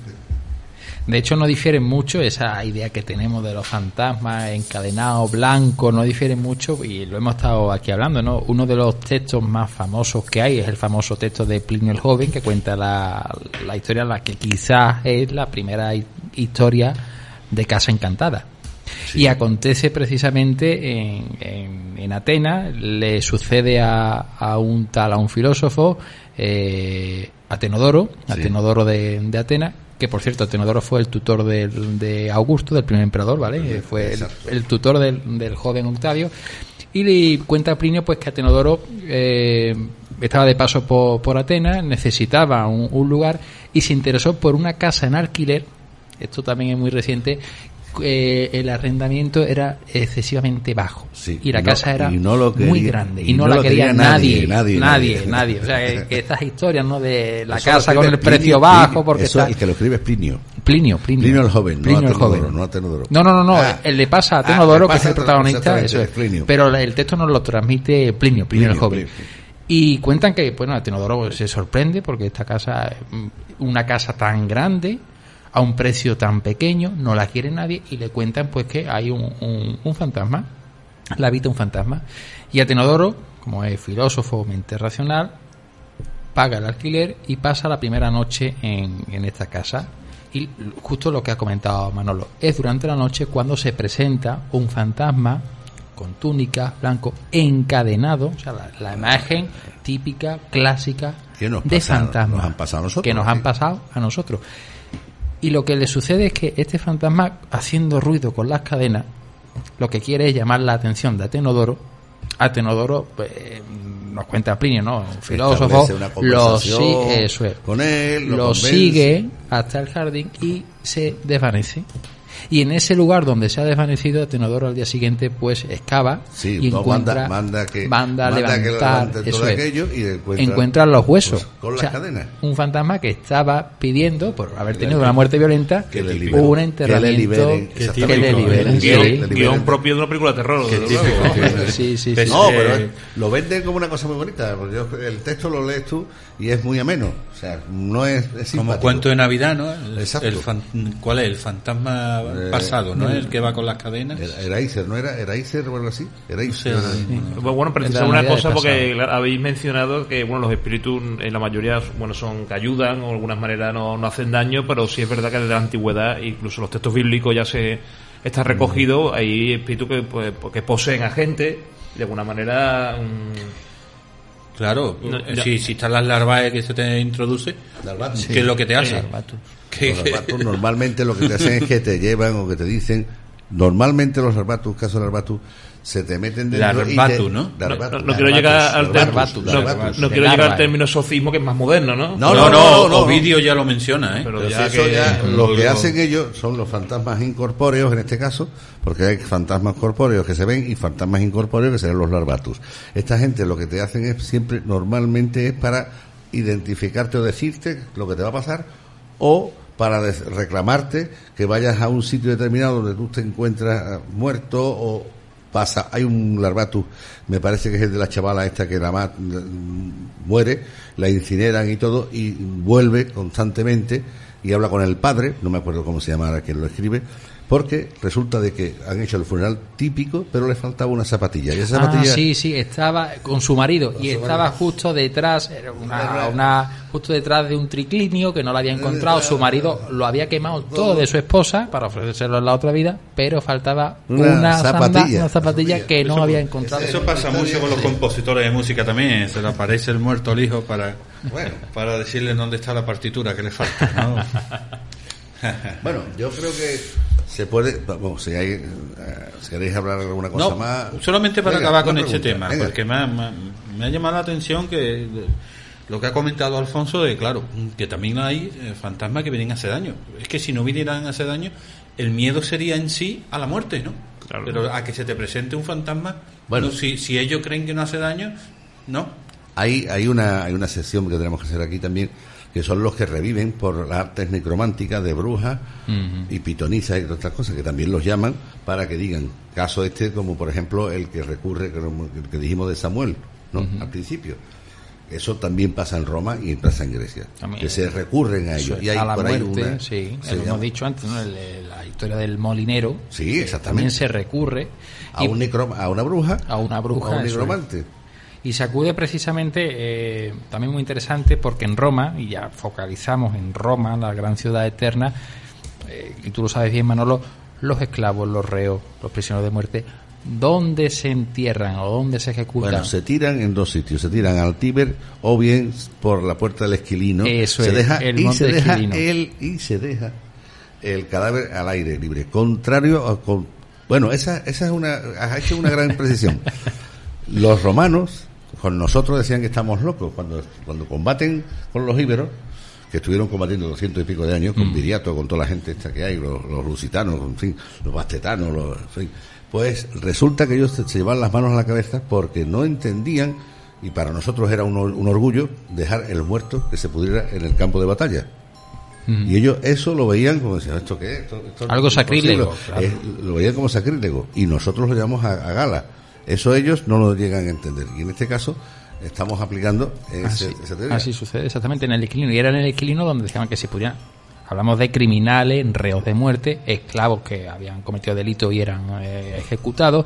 De hecho, no difieren mucho esa idea que tenemos de los fantasmas encadenados, blancos, no difieren mucho y lo hemos estado aquí hablando, ¿no? Uno de los textos más famosos que hay es el famoso texto de Plinio el Joven que cuenta la, la historia, la que quizás es la primera hi- historia de Casa Encantada. Y acontece precisamente en, en, en Atenas, le sucede a, a un tal, a un filósofo, eh, Atenodoro, Atenodoro de, de Atenas, que por cierto Atenodoro fue el tutor del- de Augusto, del primer emperador, ¿vale? Fue el, el tutor del, del joven Octavio. Y le cuenta Plinio pues que Atenodoro eh, estaba de paso por, por Atenas, necesitaba un, un lugar y se interesó por una casa en alquiler, esto también es muy reciente, eh, el arrendamiento era excesivamente bajo Sí, y la no- casa era no muy grande y y no, no la quería, quería nadie, nadie, nadie, nadie. O sea, [laughs] que, que estas historias no de la Eso casa con el precio bajo Plinio, porque eso, está el que lo escribe es Plinio. Plinio, Plinio, Plinio el joven, Plinio no el joven. no Atenodoro. No, no, no, no, Ah. él le pasa a Ah, Atenodoro, le que es el a- protagonista, eso es. es Plinio. Pero el texto nos lo transmite Plinio, Plinio, el joven. Y cuentan que, bueno, Atenodoro se sorprende porque esta casa, una casa tan grande, a un precio tan pequeño, no la quiere nadie y le cuentan pues que hay un, un, un fantasma, la habita un fantasma. Y Atenodoro, como es filósofo, mente racional, paga el alquiler y pasa la primera noche en, en esta casa. Y justo lo que ha comentado Manolo, es durante la noche cuando se presenta un fantasma con túnica, blanco, encadenado, o sea, la, la imagen típica, clásica de fantasma. Que nos han pasado a nosotros. Y lo que le sucede es que este fantasma, haciendo ruido con las cadenas, lo que quiere es llamar la atención de Atenodoro. Atenodoro, pues, nos cuenta Plinio, ¿no? Un filósofo, lo, sí- eso es. con él, lo sigue hasta el jardín y se desvanece. Y en ese lugar donde se ha desvanecido, Atenodoro al día siguiente pues excava Sí, y no, encuentra, manda, manda que, manda que levantar levanten eso todo es. aquello y encuentra, encuentra los huesos. pues, con O las sea, cadenas. Un fantasma que estaba pidiendo, por haber Que tenido le- una muerte violenta, que le liberen. un Que le enterramiento liberen, que, le liberen. Guión, propio de una película de terror. Qué desde típico. luego. Sí, sí, [laughs] sí. No, pero lo venden como una cosa muy bonita. porque yo- el texto lo lees tú y es muy ameno. O sea, no es, es Como cuento de Navidad, ¿no? El, Exacto. el fan- ¿Cuál es? El fantasma pasado, ¿no? no. El que va con las cadenas. Era, era Iser, ¿no era? ¿Era Iser o algo así? Era Iser. Bueno, precisar una cosa porque habéis mencionado que bueno los espíritus en la mayoría bueno son que ayudan o de alguna manera no, no hacen daño, pero sí es verdad que desde la antigüedad incluso los textos bíblicos ya se está recogido hay espíritus que pues, que poseen a gente de alguna manera mm, Claro, No, eh, si, si están las larvae que se te introduce, Larvatus. ¿qué es lo que te hace? ¿Qué- Los [laughs] larvatus normalmente lo que te hacen es que te llevan o que te dicen. Normalmente los larvatus, caso de larvatus, se te meten dentro. y te- Larbatu, ¿no? Larvatus, no, no quiero llegar al no, De quiero llegar al término socismo que es más moderno, ¿no? No, No, no, no, Ovidio ya lo menciona, ¿eh? Pero Pero ya si eso que- ya, [laughs] lo- que lo- hacen ellos son los fantasmas incorpóreos en este caso, porque hay fantasmas corpóreos que se ven y fantasmas incorpóreos que serán los larvatus. Esta gente lo que te hacen es siempre, normalmente es para identificarte o decirte lo que te va a pasar o para reclamarte que vayas a un sitio determinado donde tú te encuentras eh, muerto o pasa, hay un larvatus, me parece que es el de la chavala esta que la mm, muere, la incineran y todo y vuelve constantemente y habla con el padre, no me acuerdo cómo se llama quien lo escribe, porque resulta de que han hecho el funeral típico, pero le faltaba una zapatilla. Y esa Ah, zapatilla sí, sí, estaba con su marido y su estaba marido. justo detrás, era una, una- justo detrás de un triclinio que no lo había encontrado. Su marido lo había quemado todo de su esposa para ofrecérselo en la otra vida, pero faltaba Una una, sanda- zapatilla. una zapatilla que no había encontrado. Eso pasa mucho con los compositores de música también. Se le aparece el muerto al hijo para, para decirle dónde está la partitura que le falta. ¿no? [laughs] Bueno, yo creo que se puede. Vamos, si, hay, eh, si queréis hablar alguna cosa No, más. solamente para Venga, acabar con este pregunta, tema, venga. porque me ha, me ha- llamado la atención que de- lo que ha comentado Alfonso de, claro, que también hay eh, fantasmas que vienen a hacer daño. Es que si no vinieran a hacer daño, el miedo sería en sí a la muerte, ¿no? Pero a que se te presente un fantasma, Bueno. no, si, si ellos creen que no hace daño, no. Hay, hay, una, hay una sesión que tenemos que hacer aquí también, que son los que reviven por las artes necrománticas de brujas y pitonisas y otras cosas, que también los llaman para que digan caso este, como por ejemplo el que recurre, que, el que dijimos de Samuel, ¿no? Al principio. Eso también pasa en Roma y pasa en Grecia. También. que se recurren a ellos. Y hay a la por ahí muerte, una- sí, lo hemos dicho antes, ¿no? El- el- la historia del molinero. Sí, exactamente. También se recurre a, un necro- a una bruja, a una bruja, a un es. Y se acude precisamente, eh, también muy interesante, porque en Roma, y ya focalizamos en Roma, la gran ciudad eterna, eh, y tú lo sabes bien, Manolo, los esclavos, los reos, los prisioneros de muerte, ¿dónde se entierran o dónde se ejecutan? Bueno, se tiran en dos sitios, se tiran al Tíber o bien por la puerta del Esquilino. Eso se es, deja el y monte se deja Esquilino. el y se deja el cadáver al aire libre, contrario a con, bueno, esa esa es una has hecho una gran precisión. [laughs] Los romanos con nosotros decían que estamos locos cuando cuando combaten con los íberos que estuvieron combatiendo doscientos y pico de años Mm. con Viriato, con toda la gente esta que hay, los, los lusitanos, en fin, los bastetanos, los, en fin. pues resulta que ellos se, se llevan las manos a la cabeza porque no entendían y para nosotros era un, un orgullo dejar el muerto que se pudiera en el campo de batalla. Y ellos eso lo veían como decían, ¿esto qué es? Esto- esto es Algo imposible". sacrílego, claro. Es- lo veían como sacrílego y nosotros lo llamamos a, a gala. Eso ellos no lo llegan a entender. Y en este caso estamos aplicando ese, Así, esa teoría. así sucede exactamente en el Esquilino. Y era en el Esquilino donde decían que se pudieran. Hablamos de criminales, reos de muerte, esclavos que habían cometido delitos y eran eh, ejecutados.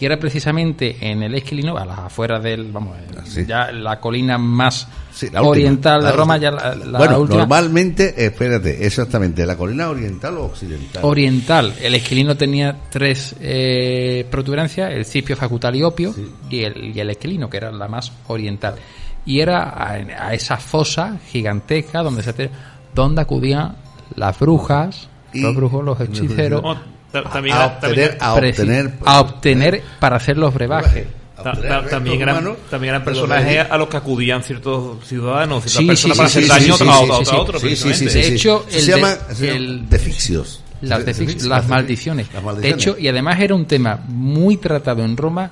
Y era precisamente en el Esquilino, a las afueras del. Vamos, eh, ya la colina más La oriental de Roma, ya la, la bueno, última. normalmente, espérate, exactamente, ¿la colina oriental o occidental? Oriental. El esquilino tenía tres eh, protuberancias, el cipio facutal y opio, y, el, y el esquilino, que era la más oriental. Y era a, a esa fosa gigantesca donde se te- donde acudían las brujas, los brujos, los hechiceros, Oh, ta- también a obtener, a obtener, a obtener para hacer los brebajes. Ta- ta- también eran, también eran personajes a los que acudían ciertos ciudadanos, ciertas Sí, personas sí, para hacer sí, daño sí, a, otros. Sí, sí, sí, precisamente. sí, De hecho, se el llama, de- se llama el- deficios. Las, las maldiciones. Las De hecho, y además era un tema muy tratado en Roma,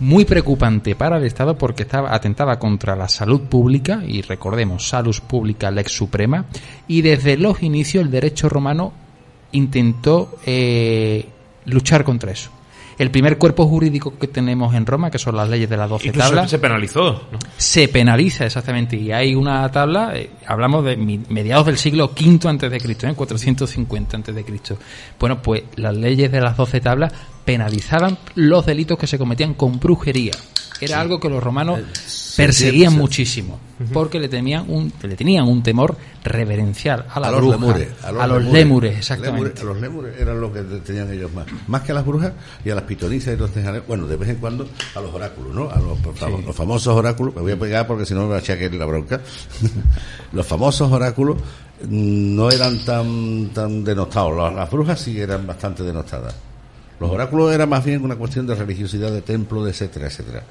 muy preocupante para el Estado porque estaba atentaba contra la salud pública y recordemos salud pública lex suprema y desde los inicios el derecho romano intentó eh, luchar contra eso. El primer cuerpo jurídico que tenemos en Roma, que son las leyes de las 12 Incluso tablas, se penalizó. ¿no? se penaliza exactamente y hay una tabla eh, hablamos de mediados del siglo V antes de Cristo ¿eh? 450 antes de Cristo bueno pues las leyes de las 12 tablas penalizaban los delitos que se cometían con brujería era Sí. algo que los romanos se perseguían muchísimo porque le temían un le tenían un temor reverencial a la a los bruja, lemures, a los, lémures, exactamente a los lémures eran los que tenían ellos más. Más que a las brujas y a las pitonisas y los tejaneros. Bueno, de vez en cuando a los oráculos, ¿no? A los, los famosos oráculos. Me voy a pegar porque si no me va a echar aquí la bronca. [laughs] los famosos oráculos mm, no eran tan, tan denostados. Las, las brujas sí eran bastante denostadas. Los oráculos era más bien una cuestión de religiosidad, de templo, de etcétera, etcétera.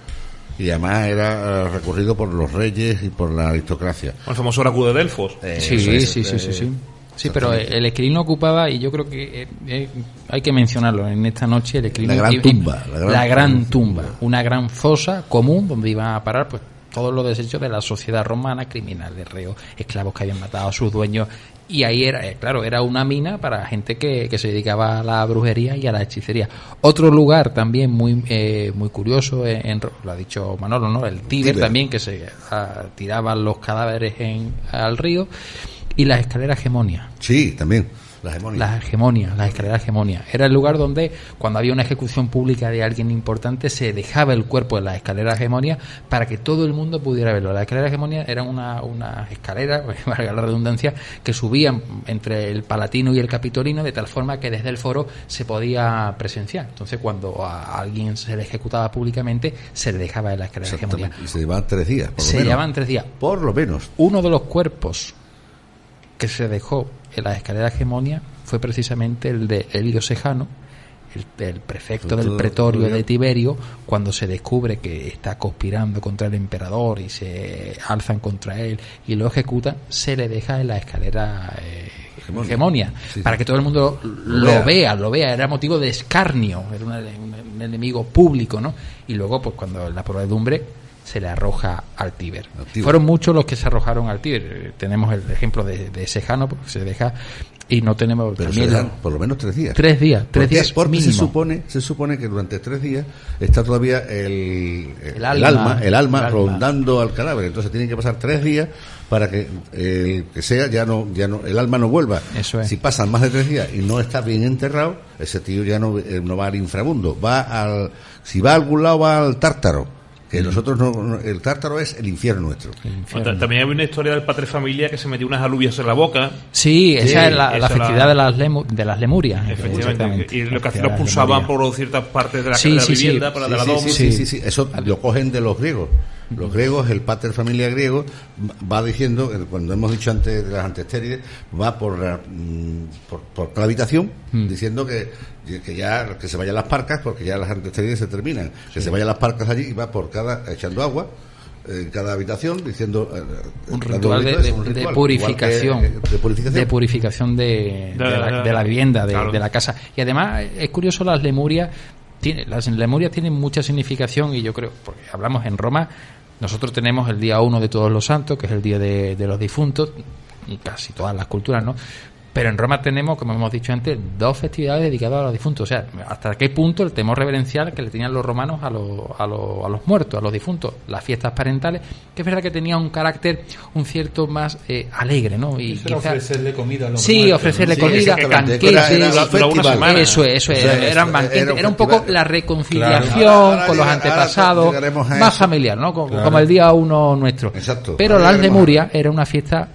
Y además era eh, recurrido por los reyes y por la aristocracia. El famoso oráculo de Delfos. Eh, Sí, sí, sí, eh, sí, sí. Sí, pero el esquilino ocupaba, y yo creo que eh, eh, hay que mencionarlo en esta noche, el esquilino La gran tumba, la la gran gran, tumba. tumba, una gran fosa común donde iban a parar pues todos los desechos de la sociedad romana, criminales, reos, esclavos que habían matado a sus dueños. Y ahí era, eh, claro, era una mina para gente que, que se dedicaba a la brujería y a la hechicería. Otro lugar también muy eh, muy curioso, en, lo ha dicho Manolo, ¿no? El Tíber, Tíber. también, que se ah, tiraban los cadáveres en, al río. Y las escaleras hegemonia. Sí, también. La hegemonía. Las hegemonias, las escaleras hegemonia. Era el lugar donde, cuando había una ejecución pública de alguien importante, se dejaba el cuerpo en las escaleras hegemonia para que todo el mundo pudiera verlo. Las escaleras hegemonia eran una, una escalera, [laughs] valga la redundancia, que subían entre el Palatino y el Capitolino de tal forma que desde el foro se podía presenciar. Entonces, cuando a alguien se le ejecutaba públicamente, se le dejaba en la escalera hegemonia. Exactamente. Y se llevan tres días, por lo Se menos. llevaban tres días. Por lo menos. Uno de los cuerpos que se dejó en la escalera hegemonia fue precisamente el de Elio Sejano, el, el prefecto del pretorio de Tiberio, cuando se descubre que está conspirando contra el emperador y se alzan contra él y lo ejecutan, se le deja en la escalera eh, Hegemonia. hegemonia, Sí, para sí. que todo el mundo lo, vea. vea. lo vea, era motivo de escarnio, era un, un- un enemigo público, ¿no? Y luego, pues cuando la provedumbre se le arroja al Tíber. Fueron muchos los que se arrojaron al Tíber. Tenemos el ejemplo de, de Sejano, porque se deja, y no tenemos Pero se lo- por lo menos tres días. Tres días, tres Porque- días Porque se supone, se supone que durante tres días está todavía el, el, El alma, alma, el alma el alma. rondando al cadáver. Entonces tienen que pasar tres días para que el que sea ya no, ya no, el alma no vuelva. Eso es. Si pasan más de tres días y no está bien enterrado, ese tío ya no, eh, no va al inframundo. Va al, si va a algún lado va al tártaro. Que nosotros no, no- el tártaro es el infierno nuestro. También había una historia del padre familia que se metió unas alubias en la boca. Sí, esa Sí, es la, la festividad la- de las, lemu- de las lemurias. Efectivamente. Exactamente. Y lo que La hacían los pulsaban por ciertas partes de la, Sí, de la sí, sí. vivienda, para Sí, de la sí, dom. sí, sí, sí, sí. Eso lo cogen de los griegos. Los griegos, el pater familia griego, va diciendo, eh, cuando hemos dicho antes de las antestérides, va por, la, mm, por, por cada habitación diciendo que, que ya que se vayan las parcas porque ya las antestérides se terminan. Que se vayan las parcas allí y va por cada, echando agua en cada habitación diciendo eh, un dando ritual de, grito, de- es un de ritual, purificación, igual que, eh, de purificación. de purificación de, de la, de la vivienda, de, Claro. de la casa. Y además es curioso las lemurias, tiene, las lemurias tienen mucha significación y yo creo, porque hablamos en Roma, nosotros tenemos el día uno de todos los santos, que es el día de, de los difuntos, y casi todas las culturas, ¿no? Pero en Roma tenemos, como hemos dicho antes, dos festividades dedicadas a los difuntos. O sea, hasta qué punto el temor reverencial que le tenían los romanos a, los a, los- a los muertos, a los difuntos. Las fiestas parentales, que es verdad que tenía un carácter un cierto más eh, alegre, ¿no? Y Eso era quizá- ofrecerle comida a los Sí, muertos, ofrecerle ¿no? comida. Era- era festival. semana. Eso es, eso es. Era- banquetes. era un Era un poco la reconciliación Claro. Ahora con los antepasados, más familiar, ¿no? Como, Claro. como el día uno nuestro. Exacto. Pero la llegaremos Lemuria era una fiesta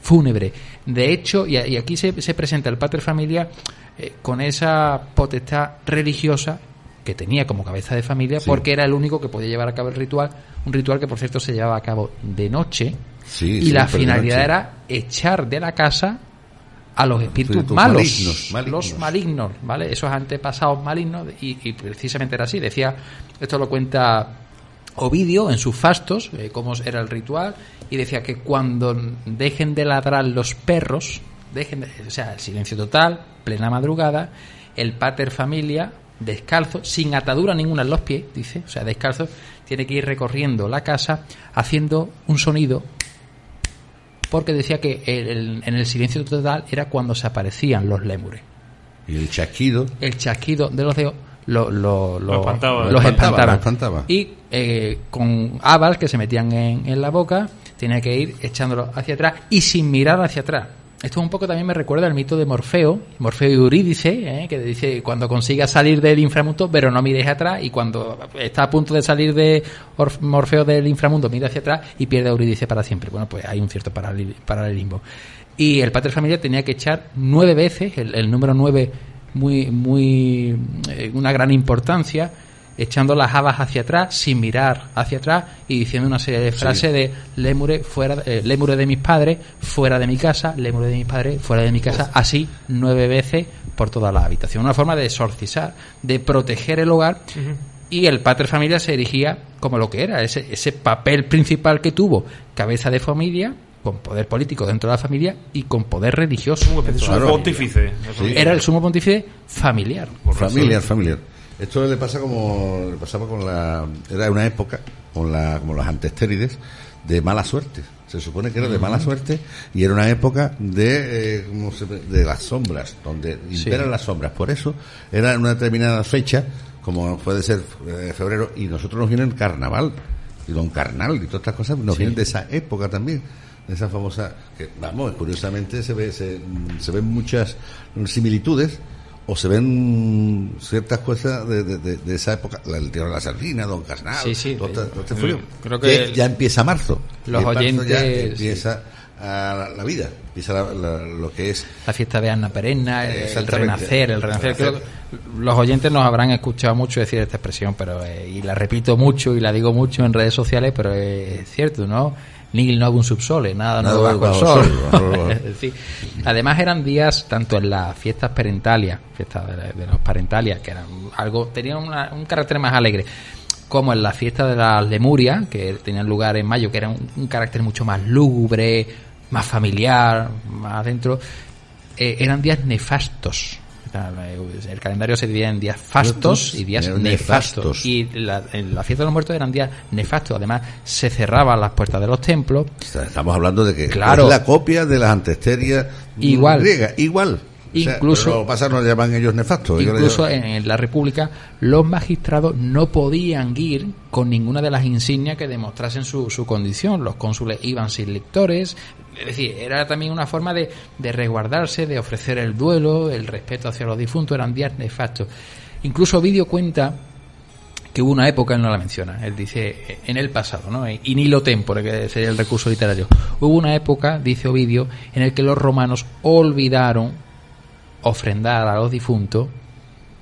fúnebre. De hecho, y, y aquí se, se presenta el pater familia eh, con esa potestad religiosa que tenía como cabeza de familia, Sí. porque era el único que podía llevar a cabo el ritual, un ritual que por cierto se llevaba a cabo de noche, Sí, y la finalidad era echar de la casa a los espíritus, espíritus malos, malignos, malignos. los malignos, ¿vale? Esos antepasados malignos, y, y precisamente era así. Decía, esto lo cuenta Ovidio en sus fastos, eh, cómo era el ritual, y decía que cuando dejen de ladrar los perros, dejen de- o sea, el silencio total, plena madrugada, el pater familia, descalzo, sin atadura ninguna en los pies, dice, o sea, descalzo, tiene que ir recorriendo la casa haciendo un sonido porque decía que el- el- en el silencio total era cuando se aparecían los lémures. Y el chasquido. El chasquido de los dedos lo, lo- lo- Lo espantaba. los Lo espantaba, espantaba. lo espantaba. Y eh, con habas que se metían en, en la boca, tenía que ir echándolo hacia atrás y sin mirar hacia atrás. Esto un poco también me recuerda al mito de Morfeo, Morfeo y Eurídice, ¿eh? que dice cuando consiga salir del inframundo, pero no mires atrás, y cuando está a punto de salir de Orf- Morfeo del inframundo, mira hacia atrás y pierde a Eurídice para siempre. Bueno, pues hay un cierto paralel- paralelismo. Y el pater familia tenía que echar nueve veces, el, el número nueve muy, muy, eh, una gran importancia, echando las habas hacia atrás, sin mirar hacia atrás y diciendo una serie de frases de lémure fuera, eh, lémure de mis padres, fuera de mi casa, lémure de mis padres, fuera de mi casa, así nueve veces por toda la habitación. Una forma de exorcizar, de proteger el hogar y el pater familia se erigía como lo que era, ese, ese papel principal que tuvo, cabeza de familia, con poder político dentro de la familia y con poder religioso. pontífice. Era el sumo pontífice familiar. Familiar, familiar. Esto le pasa como le pasaba con la era una época con la como los antestérides de mala suerte. Se supone que era de mala suerte y era una época de eh, ¿cómo se- de las sombras, donde imperan las sombras. Por eso era una determinada fecha, como puede ser eh, febrero, y nosotros nos viene el carnaval y don carnal y todas estas cosas nos Sí. vienen de esa época también de esa famosa que vamos curiosamente se ve se, se ven muchas similitudes o se ven ciertas cosas de, de- de- de esa época el tío de la sardina don carnal Sí, sí. todo, este- todo este folio. Creo que ya empieza marzo los en marzo oyentes, ya sí. empieza ah, la, la vida empieza la- la- lo que es la fiesta de Anna Perenna, el, renacer, el renacer. Creo que los oyentes nos habrán escuchado mucho decir esta expresión, pero eh, y la repito mucho y la digo mucho en redes sociales, pero es cierto, ¿no? Nil novum subsole, nada, Nada nuevo bajo el sol. Es decir, además eran días tanto en las fiestas parentalias, fiestas de, de los parentalias, que eran algo, tenían una- un carácter más alegre, como en la fiesta de las Lemurias, que tenían lugar en mayo, que era un, un carácter mucho más lúgubre, más familiar, más adentro, eh, eran días nefastos. El calendario se dividía en días fastos y días nefastos. Y la, en la fiesta de los muertos eran días nefastos. Además, se cerraban las puertas de los templos. estamos hablando de que Claro. es la copia de las antesterias Igual. griegas igual Sea, Incluso- pero lo que pasa no le llaman ellos nefastos Incluso en, la República, los magistrados no podían ir con ninguna de las insignias que demostrasen su, su condición. Los cónsules iban sin lectores. Es decir, era también una forma de, de resguardarse, de ofrecer el duelo, el respeto hacia los difuntos. Eran días nefastos. Incluso Ovidio cuenta que hubo una época, él no la menciona, él dice eh, en el pasado, ¿no? Y ni lo tempore, que sería el recurso literario. Hubo una época, dice Ovidio, en el que los romanos olvidaron ofrendar a los difuntos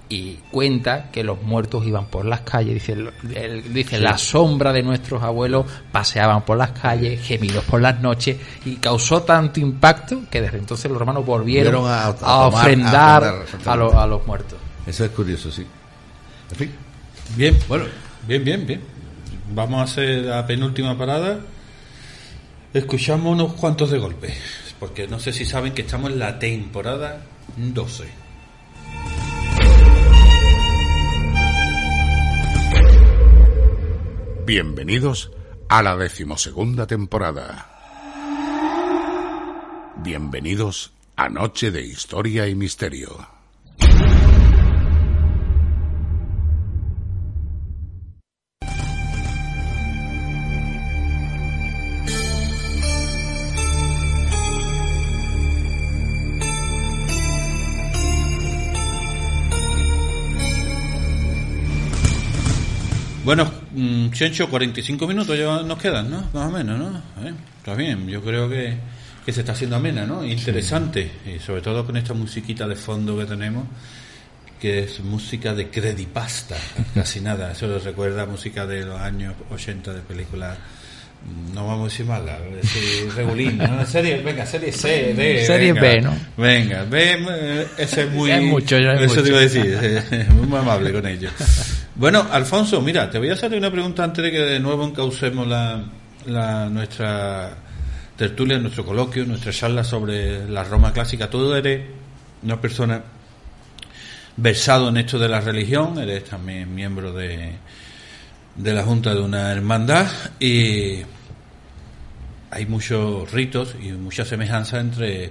y cuenta que los muertos iban por las calles, dice, él dice Sí. la sombra de nuestros abuelos paseaban por las calles, gemidos por las noches y causó tanto impacto que desde entonces los romanos volvieron a- a, a tomar- a ofrendar a, los- a los muertos. eso es curioso sí en fin Bien, bueno, bien, bien, bien. Vamos a hacer la penúltima parada. Escuchamos unos cuantos de golpe, porque no sé si saben que estamos en la temporada 12. Bienvenidos a la decimosegunda temporada. Bienvenidos a Noche de Historia y Misterio. Bueno, mm, Chencho, 45 minutos ya nos quedan, ¿no? Más o menos, ¿no? Eh, Está bien, yo creo que, que se está haciendo amena, ¿no? Interesante, y sobre todo con esta musiquita de fondo que tenemos, que es música de creepypasta, [laughs] casi nada, eso nos recuerda a música de los años 80 de películas, no vamos a decir mala, decir regulín, ¿no? Serie, venga, serie C, D. Serie venga. B, ¿no? Venga, B, eh, ese es muy... Ya es mucho, ya es eso mucho. te iba a decir, muy amable con ellos. Bueno, Alfonso, mira, te voy a hacer una pregunta antes de que de nuevo encaucemos la, la- nuestra tertulia, nuestro coloquio, nuestra charla sobre la Roma clásica. Tú eres una persona versado en esto de la religión, eres también miembro de, de la Junta de una hermandad y hay muchos ritos y mucha semejanza entre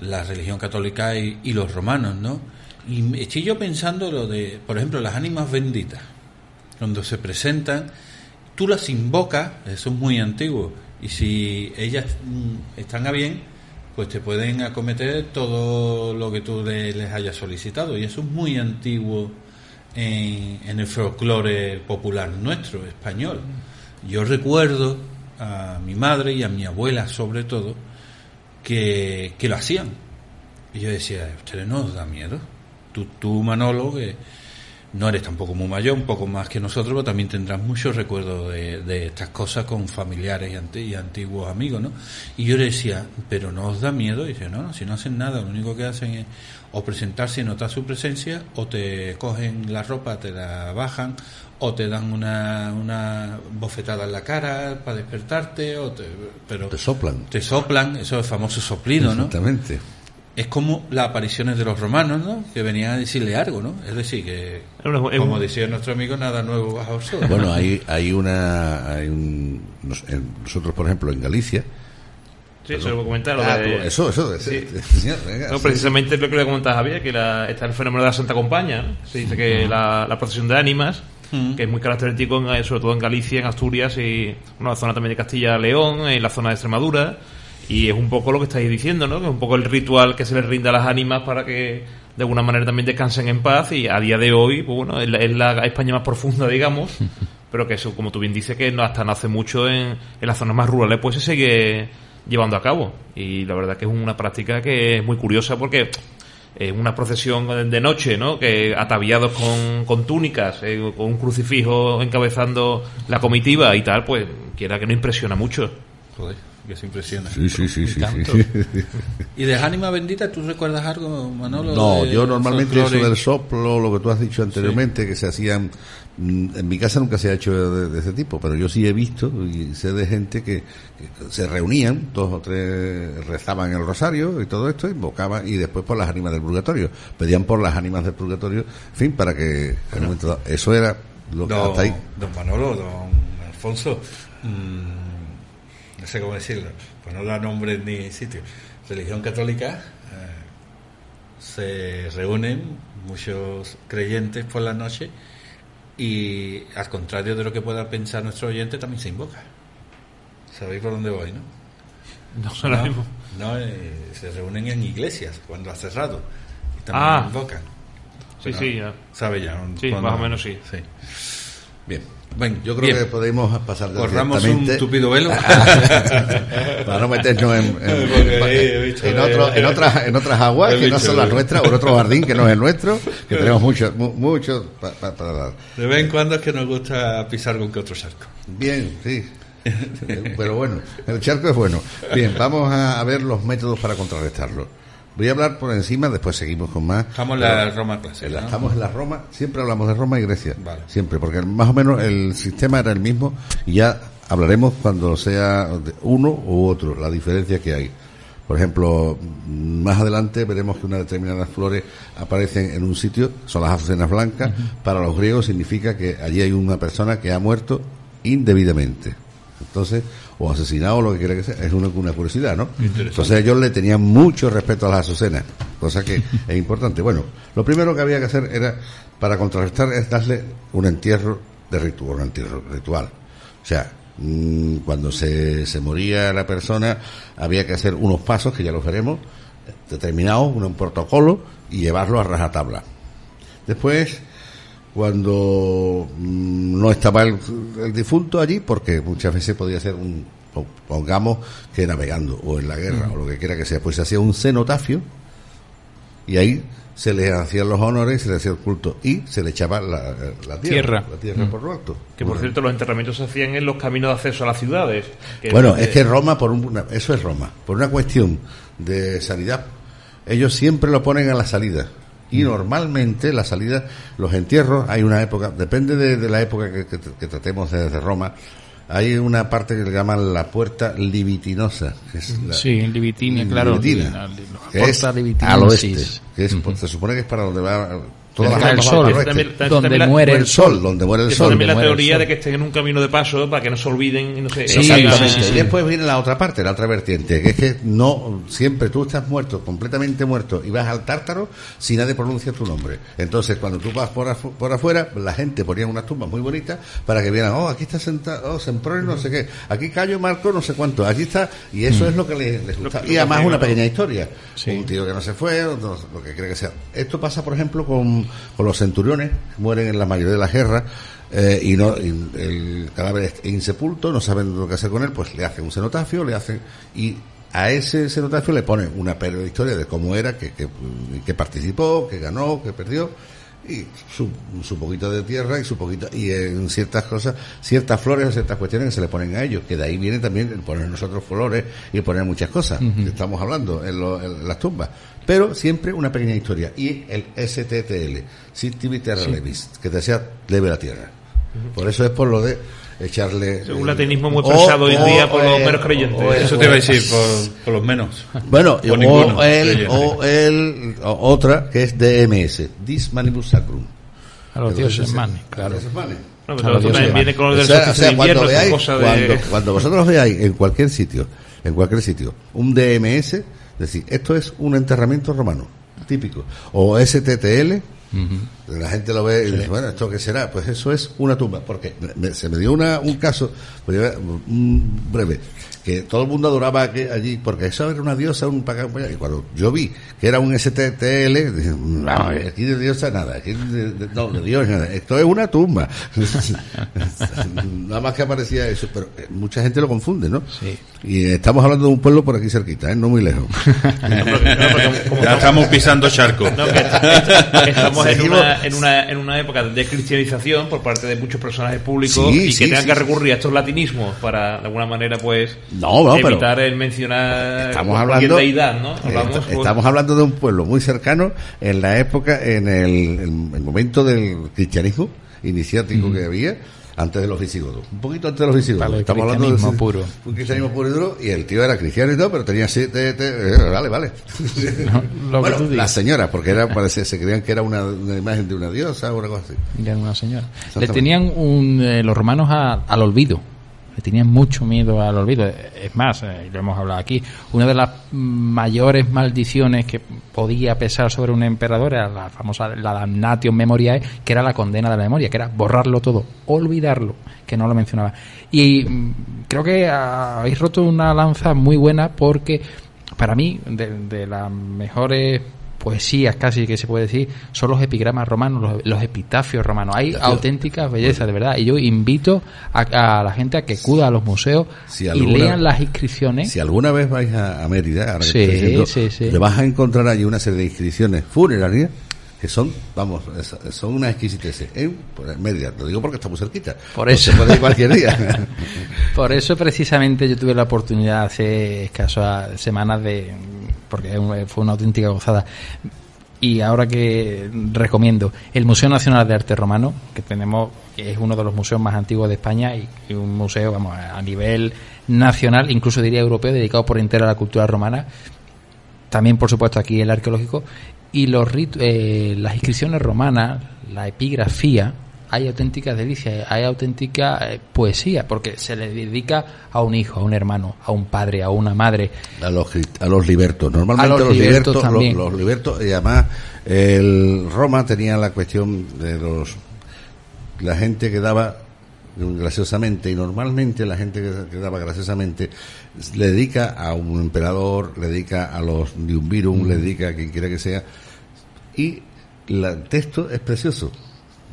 la religión católica y, los romanos, ¿no? Y estoy yo pensando lo de, por ejemplo, las ánimas benditas, cuando se presentan, tú las invocas, eso es muy antiguo, y si ellas mm, están a bien, pues te pueden acometer todo lo que tú le- les hayas solicitado, y eso es muy antiguo en, el folclore popular nuestro, español. Yo recuerdo a mi madre y a mi abuela, sobre todo, que, que lo hacían. Y yo decía, ¿a ustedes no da miedo? Tú, tú, Manolo, no eres tampoco muy mayor, un poco más que nosotros, pero también tendrás muchos recuerdos de, de estas cosas con familiares y, anti- y antiguos amigos, ¿no? Y yo le decía, ¿pero no os da miedo? Y dice, no, no, si no hacen nada, lo único que hacen es o presentarse y notar su presencia, o te cogen la ropa, te la bajan, o te dan una, una bofetada en la cara para despertarte, o te, pero te soplan te soplan, eso es famoso soplido, ¿no? exactamente es como las apariciones de los romanos, ¿no? Que venían a decirle algo, ¿no? Es decir, que, como decía nuestro amigo, nada nuevo bajo el sol. Bueno, hay, hay una... Hay un, nosotros, por ejemplo, en Galicia... Sí, eso lo comentar. Ah, eso, eso. no, precisamente lo que le comentas Javier, que la, está el fenómeno de la Santa Compañía. Se dice que la, procesión de ánimas, que es muy característico, en, sobre todo en Galicia, en Asturias y en la zona también de Castilla-León, en la zona de Extremadura y es un poco lo que estáis diciendo, ¿no? Que es un poco el ritual que se les rinda a las ánimas para que de alguna manera también descansen en paz y a día de hoy, pues bueno, es la, España más profunda, digamos, [laughs] pero que eso, como tú bien dices, que no, hasta no hace mucho en, en las zonas más rurales, pues se sigue llevando a cabo. Y la verdad que es una práctica que es muy curiosa porque es una procesión de noche, ¿no? Que ataviados con, con túnicas, eh, con un crucifijo encabezando la comitiva y tal, pues quiera que no impresiona mucho. Joder que se impresiona. Sí, sí, sí, sí, ¿Y de Ánima Bendita tú recuerdas algo, Manolo? No, yo normalmente eso del soplo, lo que tú has dicho anteriormente, que se hacían... Mm, en mi casa nunca se ha hecho de, ese tipo, pero yo sí he visto y sé de gente que, se reunían, dos o tres rezaban el rosario y todo esto, invocaban y después por las ánimas del purgatorio. Pedían por las ánimas del purgatorio, en fin, para que... eso era lo que hasta ahí. Don Manolo, don Alfonso... Mmm, no sé cómo decirlo, pues no da nombre ni sitio. Religión católica, eh, se reúnen muchos creyentes por la noche y al contrario de lo que pueda pensar nuestro oyente, también se invoca. ¿Sabéis por dónde voy, no? No, no, no eh, se reúnen en iglesias cuando ha cerrado y también ah. invocan. Sí, sí, ya. ¿Sabe ya? Sí, más o menos sí. sí. Bien. Bueno, yo creo que podemos pasar Corramos un tupido velo. [laughs] para no meternos en, en, [laughs] otras, en otras aguas que no son las nuestras, o en otro jardín que no es el nuestro, que [laughs] tenemos mucho, mucho para dar. De vez en cuando es que nos gusta pisar con que otro charco. Bien, sí. Pero bueno, el charco es bueno. Bien, vamos a ver los métodos para contrarrestarlo. Voy a hablar por encima, después seguimos con más. Estamos en la Roma clásica. Estamos en la Roma, siempre hablamos de Roma y Grecia. Siempre, porque más o menos el sistema era el mismo y ya hablaremos cuando sea uno u otro, la diferencia que hay. Por ejemplo, más adelante veremos que unas determinadas flores aparecen en un sitio, son las azucenas blancas. Para los griegos significa que allí hay una persona que ha muerto indebidamente. Entonces, o asesinado o lo que quiera que sea, es una, curiosidad, ¿no? Entonces ellos le tenían mucho respeto a las azucenas, cosa que [laughs] es importante. Bueno, lo primero que había que hacer era, para contrarrestar, es darle un entierro de ritual, un entierro ritual. O sea, mm, cuando se, se moría la persona, había que hacer unos pasos, que ya los veremos, determinados, un protocolo, y llevarlo a rajatabla. Después, cuando mm, no estaba el, difunto allí, porque muchas veces podía ser un, pongamos que navegando o en la guerra o lo que quiera que sea, pues se hacía un cenotafio y ahí se le hacían los honores, se le hacía el culto y se le echaba la, tierra, la tierra por lo alto. Que por cierto los enterramientos se hacían en los caminos de acceso a las ciudades. bueno, es que Roma, por un, eso es Roma, por una cuestión de sanidad, ellos siempre lo ponen a la salida y normalmente la salida, los entierros, hay una época, depende de, la época que, tratemos desde Roma, hay una parte que le llaman la puerta libitinosa. Que es la, sí, Libitina, claro. Libitina, que es al oeste, que es, se supone que es para donde va el sol, donde muere el sol, donde muere el sol. también la teoría de que estén en un camino de paso para que no se olviden y no se y después viene la otra parte, la otra vertiente, que es que no siempre tú estás muerto, completamente muerto y vas al tártaro si nadie pronuncia tu nombre. Entonces, cuando tú vas por, por afuera, la gente ponía unas tumbas muy bonitas para que vieran, oh, aquí está sentado, oh, Semprone no sé qué, aquí Cayo Marco no sé cuánto, allí está, y eso mm. es lo que les, gusta. y además una pequeña historia. Un tío que no se fue, lo que cree que sea. Esto pasa, por ejemplo, con con los centuriones, mueren en la mayoría de las guerras, eh, y, no, el cadáver es insepulto, no saben lo que hacer con él, pues le hacen un cenotafio, le hacen, y a ese cenotafio le ponen una historia de cómo era, que, que, participó, que ganó, que perdió, y su, su, poquito de tierra y su poquito, y en ciertas cosas, ciertas flores o ciertas cuestiones que se le ponen a ellos, que de ahí viene también el poner nosotros flores y poner muchas cosas, que estamos hablando en, en las tumbas pero siempre una pequeña historia. Y el STTL, Sittivity Terra Levis, que te decía leve la tierra. Por eso es por lo de echarle... Un latinismo muy pesado hoy día por los eh, menos creyentes. o- Eso te iba a decir, por, por los menos. Bueno, O creyente. o o otra que es DMS, Dis Manibus Sacrum. A los dioses manes, claro. Dioses manes. No, A pero también viene con lo O del sea, o solsticio sea, de cuando invierno, veáis, esta cosa de... cuando, cuando vosotros veáis en cualquier sitio, en cualquier sitio, un DMS, es decir, esto es un enterramiento romano, típico, o STTL, la gente lo ve y dice, bueno, ¿esto qué será? Pues eso es una tumba, porque me- se me dio una, un caso, pues un breve, que todo el mundo adoraba que allí, porque eso era una diosa, un y cuando yo vi que era un STTL, dije, no, aquí de diosa nada, aquí de, de- no, de Dios nada, esto es una tumba. [laughs] nada más que aparecía eso, pero eh, mucha gente lo confunde, ¿no? Sí. Y estamos hablando de un pueblo por aquí cerquita, ¿eh? no muy lejos. [laughs] Ya estamos pisando charco. No, que est- estamos en una, en, una, en una época de cristianización por parte de muchos personajes públicos Sí, y que sí, tengan sí, que recurrir a estos latinismos para de alguna manera pues No, no, pero evitar el mencionar estamos hablando deidad, ¿no? Hablamos, est- pues, estamos hablando de un pueblo muy cercano en la época en el, en el momento del cristianismo iniciático que había antes de los visigodos un poquito antes de los visigodos Vale, estamos hablando de cristianismo puro. un cristianismo puro y duro y el tío era cristiano y todo pero tenía siete te- eh, vale vale que bueno tú digas. la señora porque era parece se creían que era una, una imagen de una diosa o una cosa así Ya era una señora. Le tenían un, eh, los romanos a- al olvido. Tenían mucho miedo al olvido. Es más, eh, lo hemos hablado aquí, una de las mayores maldiciones que podía pesar sobre un emperador era la famosa la damnatio memoriae, que era la condena de la memoria, que era borrarlo todo, olvidarlo, que no lo mencionaba. Y mm, creo que habéis roto una lanza muy buena porque para mí, de, de las mejores poesías casi que se puede decir, son los epigramas romanos, los, los epitafios romanos. Hay auténticas bellezas, de verdad. Y yo invito a, a la gente a que acuda a los museos Si y lean las inscripciones. Si alguna vez vais a, a Mérida, ahora Sí, diciendo, sí, sí. te vas a encontrar allí una serie de inscripciones funerarias que son, vamos, son una exquisitez. En pues, Mérida, lo digo porque estamos cerquita. Por No eso. se puede ir cualquier día. [laughs] Por eso precisamente yo tuve la oportunidad hace escasas semanas de, porque fue una auténtica gozada. Y ahora que recomiendo el Museo Nacional de Arte Romano, que tenemos, que es uno de los museos más antiguos de España y, un museo, vamos, a nivel nacional, incluso diría europeo, dedicado por entero a la cultura romana. También, por supuesto, aquí el arqueológico. Y los eh, las inscripciones romanas, la epigrafía, hay auténticas delicias, hay auténtica eh, poesía, porque se le dedica a un hijo, a un hermano, a un padre, a una madre. a los a los libertos. Normalmente A los los, libertos los, los libertos y además el Roma tenía la cuestión de los la gente que daba graciosamente y normalmente la gente que, que daba graciosamente le dedica a un emperador le dedica a los virus le dedica a quien quiera que sea y la- el texto es precioso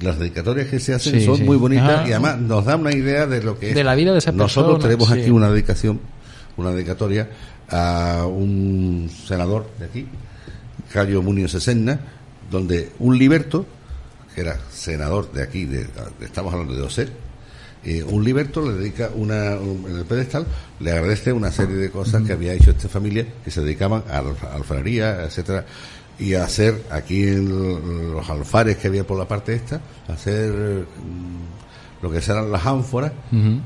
las dedicatorias que se hacen Sí, son sí. muy bonitas Ah. y además nos da una idea de lo que es De la vida de esa nosotros persona, tenemos sí. aquí una dedicación una dedicatoria a un senador de aquí, Cayo Munio Sesenna, donde un liberto, que era senador de aquí, de, estamos hablando de Oser, eh, un liberto le dedica una, un- en el pedestal, le agradece una serie de cosas que había hecho esta familia, que se dedicaban a alfa- alfarería, etcétera, y a hacer aquí en los alfares que había por la parte esta, hacer mm, lo que serán las ánforas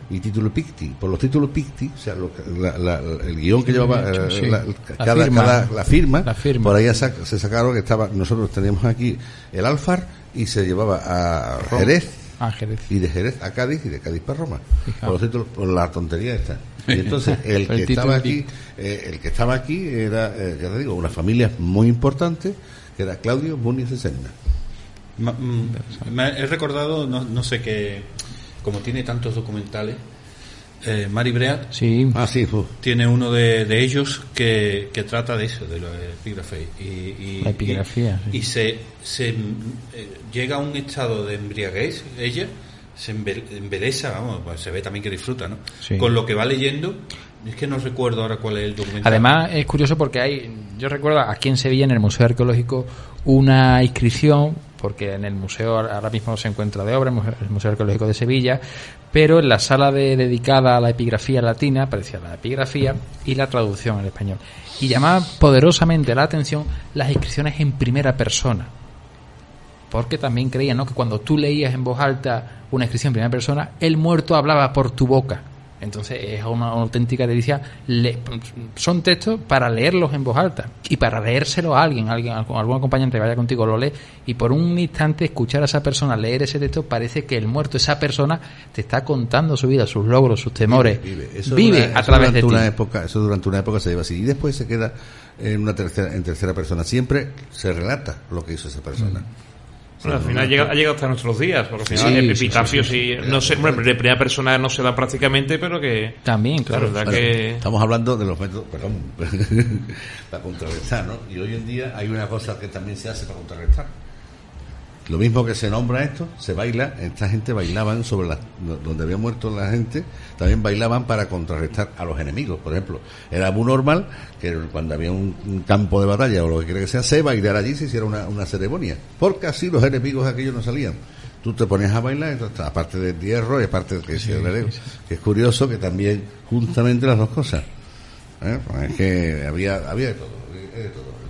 y título Picti. Por los títulos Picti, o sea, lo la- la- el guion que llevaba hecho, eh, sí. la, La cada, firma. cada- la firma, por ahí sac- se sacaron que estaba, nosotros teníamos aquí el Alfar y se llevaba a. Jerez Ah, Jerez. y de Jerez a Cádiz y de Cádiz para Roma. Por los títulos, por la tontería esta. Y [laughs] entonces el que título estaba aquí, eh, el que estaba aquí era, eh, ya te digo, una familia muy importante que era Claudio Muniz de Serna. Ma- mm, me he recordado, no, no sé qué, como tiene tantos documentales, eh, Mari Breat Sí. Ah, sí, tiene uno de, de ellos que, que trata de eso, de la epígrafe. Y, y- La epigrafía, Y, sí. y se, se, eh, llega a un estado de embriaguez, ella se embe- embelesa, vamos, pues se ve también que disfruta, ¿no? Sí. Con lo que va leyendo, es que no recuerdo ahora cuál es el documental. Además, es curioso porque hay, yo recuerdo aquí en Sevilla, en el Museo Arqueológico, una inscripción, porque en el museo ahora mismo se encuentra de obra, el Museo- el Museo Arqueológico de Sevilla, pero en la sala de, dedicada a la epigrafía latina aparecía la epigrafía y la traducción al español. Y llamaba poderosamente la atención las inscripciones en primera persona. Porque también creían ¿no? que cuando tú leías en voz alta una inscripción en primera persona, el muerto hablaba por tu boca. Entonces es una auténtica delicia. Le- son textos para leerlos en voz alta y para leérselo a alguien, a alguien, a algún acompañante que vaya contigo lo lee y por un instante escuchar a esa persona leer ese texto parece que el muerto, esa persona, te está contando su vida, sus logros, sus temores. Vive, Eso Vive una- a eso través de durante ti. una época, eso durante una época se lleva así y después se queda en una tercera, en tercera persona. Siempre se relata lo que hizo esa persona. Bueno, al final llega- ha llegado hasta nuestros días, porque al Sí, final sí, epitafios sí, sí, y sí. no sé, bueno, de primera persona no se da prácticamente, pero que también, La verdad Bueno, que Estamos hablando de los métodos, perdón, [laughs] para contrarrestar, ¿no? Y hoy en día hay una cosa que también se hace para contrarrestar. Lo mismo que se nombra esto, se baila, esta gente bailaban sobre la, donde había muerto la gente, también bailaban para contrarrestar a los enemigos, por ejemplo. Era muy normal que cuando había un, un campo de batalla o lo que quiera que sea, se bailara allí, se hiciera una, una ceremonia, porque así los enemigos aquellos no salían. Tú te pones a bailar, entonces, aparte del hierro y aparte de que, se que es curioso que también justamente las dos cosas. ¿eh? Pues es que había, había de todo.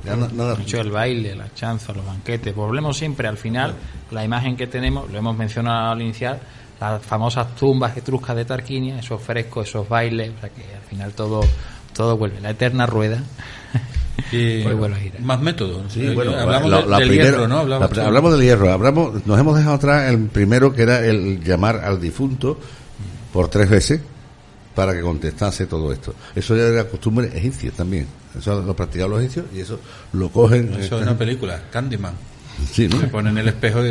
Ya no- nada- Mucho el baile, la chanza, los banquetes. Volvemos siempre al final, la imagen que tenemos, lo hemos mencionado al inicial, las famosas tumbas etruscas de Tarquinia, esos frescos, esos bailes, o sea que al final todo, todo vuelve, la eterna rueda. [laughs] Y girar. más métodos. Sí, Eh, bueno, hablamos la- de- la del hierro, ¿no? hablamos del hierro, hablamos, nos hemos dejado atrás el primero que era el llamar al difunto por tres veces para que contestase todo esto. Eso ya era costumbre egipcia también. Eso lo practicaban los egipcios y eso lo cogen. Eso es una película, Candyman. Sí, ¿no? Se pone en el espejo y,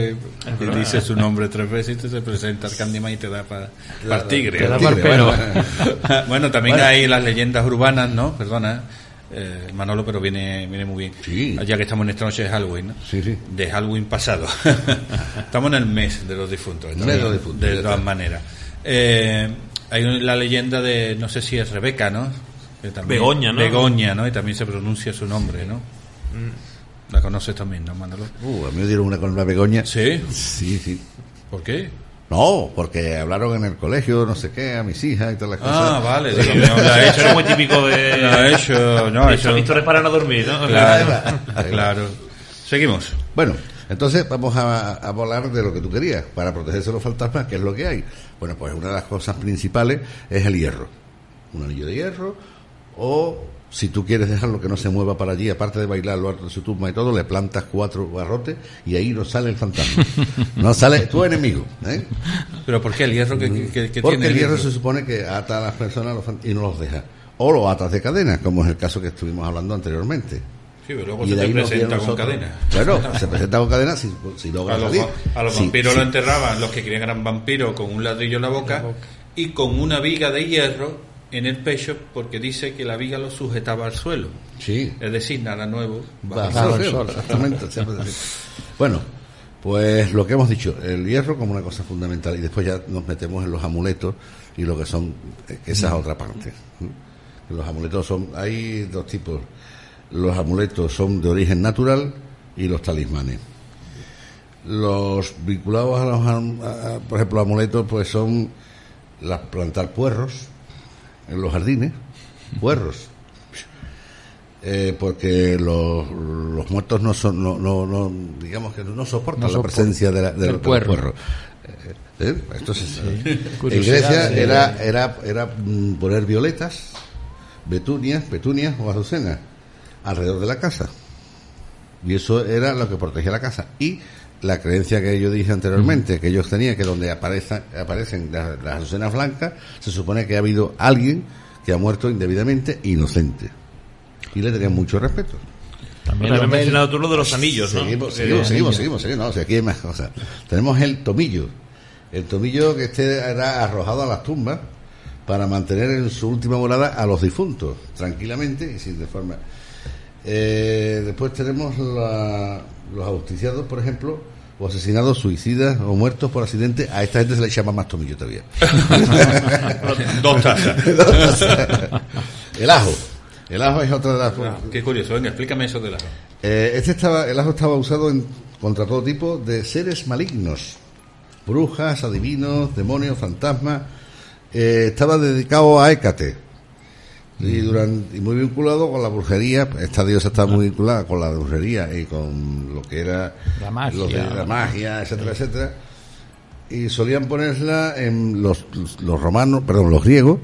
y dice su nombre tres veces y te se presenta el Candyman y te da para el tigre. Te da pa'l [laughs] Bueno, también Bueno. hay las leyendas urbanas, ¿no? Perdona, eh, Manolo, pero viene, viene muy bien. Sí. Ya que estamos en esta noche de Halloween, ¿no? Sí, sí. De Halloween pasado. [laughs] estamos en el mes de los difuntos. ¿no? Mes de los difuntos, De ya todas maneras. Eh, hay un- la leyenda de, no sé si es Rebeca, ¿no? Que también- Begoña, ¿no? Begoña, ¿no? Y también se pronuncia su nombre, ¿no? La conoces también, ¿no, Manolo? Uh, a mí me dieron una con una begoña. Sí. Sí, sí. ¿Por qué? No, porque hablaron en el colegio, no sé qué, a mis hijas y todas las cosas. Ah, vale. no, ha eso era muy típico de... Lo ha hecho, no, Eso, eso. historias para no dormir, ¿no? Claro, claro. Seguimos. Bueno, entonces vamos a, a hablar de lo que tú querías, para protegerse de los fantasmas, que es lo que hay. Bueno, pues una de las cosas principales es el hierro. Un anillo de hierro, o si tú quieres dejarlo que no se mueva para allí, aparte de bailar lo alto de su tumba y todo, le plantas cuatro barrotes y ahí no sale el fantasma. [laughs] no sale tu enemigo. ¿eh? Pero ¿por qué el hierro que, que- que Porque tiene? el hierro se supone que ata a las personas los y no los deja. O lo atas de cadena, como es el caso que estuvimos hablando anteriormente. Sí, pero luego Y se de ahí presenta con cadena. Bueno, se presenta con cadena si, si logra A los, salir. a los Sí, vampiros sí. lo enterraban, los que querían eran vampiros con un ladrillo en la boca y con una viga de hierro en el pecho porque dice que la viga lo sujetaba al suelo. Sí. Es decir, nada nuevo. sol, exactamente. Bueno, pues lo que hemos dicho, el hierro como una cosa fundamental y después ya nos metemos en los amuletos y lo que son, eh, que esa es otra parte. Los amuletos son, hay dos tipos. Los amuletos son de origen natural y los talismanes. Los vinculados a los, a- a- por ejemplo, amuletos, pues son las plantar puerros en los jardines, puerros, eh, porque los, los muertos no son no, no, no digamos que no soportan No la presencia de la- de- del del puerro. puerro. Eh, eh, esto es- en Grecia era era era mm, poner violetas, betunias, petunias o azucenas alrededor de la casa. Y eso era lo que protegía la casa. Y la creencia que yo dije anteriormente que ellos tenían que donde aparecen las, las azucenas blancas se supone que ha habido alguien que ha muerto indebidamente inocente y le tenían mucho respeto También habías mencionado tú lo de los anillos, ¿no? Seguimos, seguimos, seguimos, seguimos, seguimos. No, si aquí hay más cosas. Tenemos el tomillo. El tomillo que este era arrojado a las tumbas para mantener en su última morada a los difuntos, tranquilamente y sin deforma. Eh, después tenemos la- los ajusticiados, por ejemplo, o asesinados, suicidas o muertos por accidente. A esta gente se le llama más tomillo todavía. [laughs] Dos tazas. [laughs] Dos tazas. el ajo. El ajo es otra de las... Ah, qué curioso, venga, explícame eso del ajo. Eh, este estaba, el ajo estaba usado en- contra todo tipo de seres malignos, brujas, adivinos, demonios, fantasmas. Eh, estaba dedicado a Hécate. Y, durante, y muy vinculado con la brujería. Esta diosa está muy vinculada con la brujería y con lo que era La magia. lo de la magia, etcétera, etcétera. Y solían ponerla en los, los, los romanos, perdón, los griegos,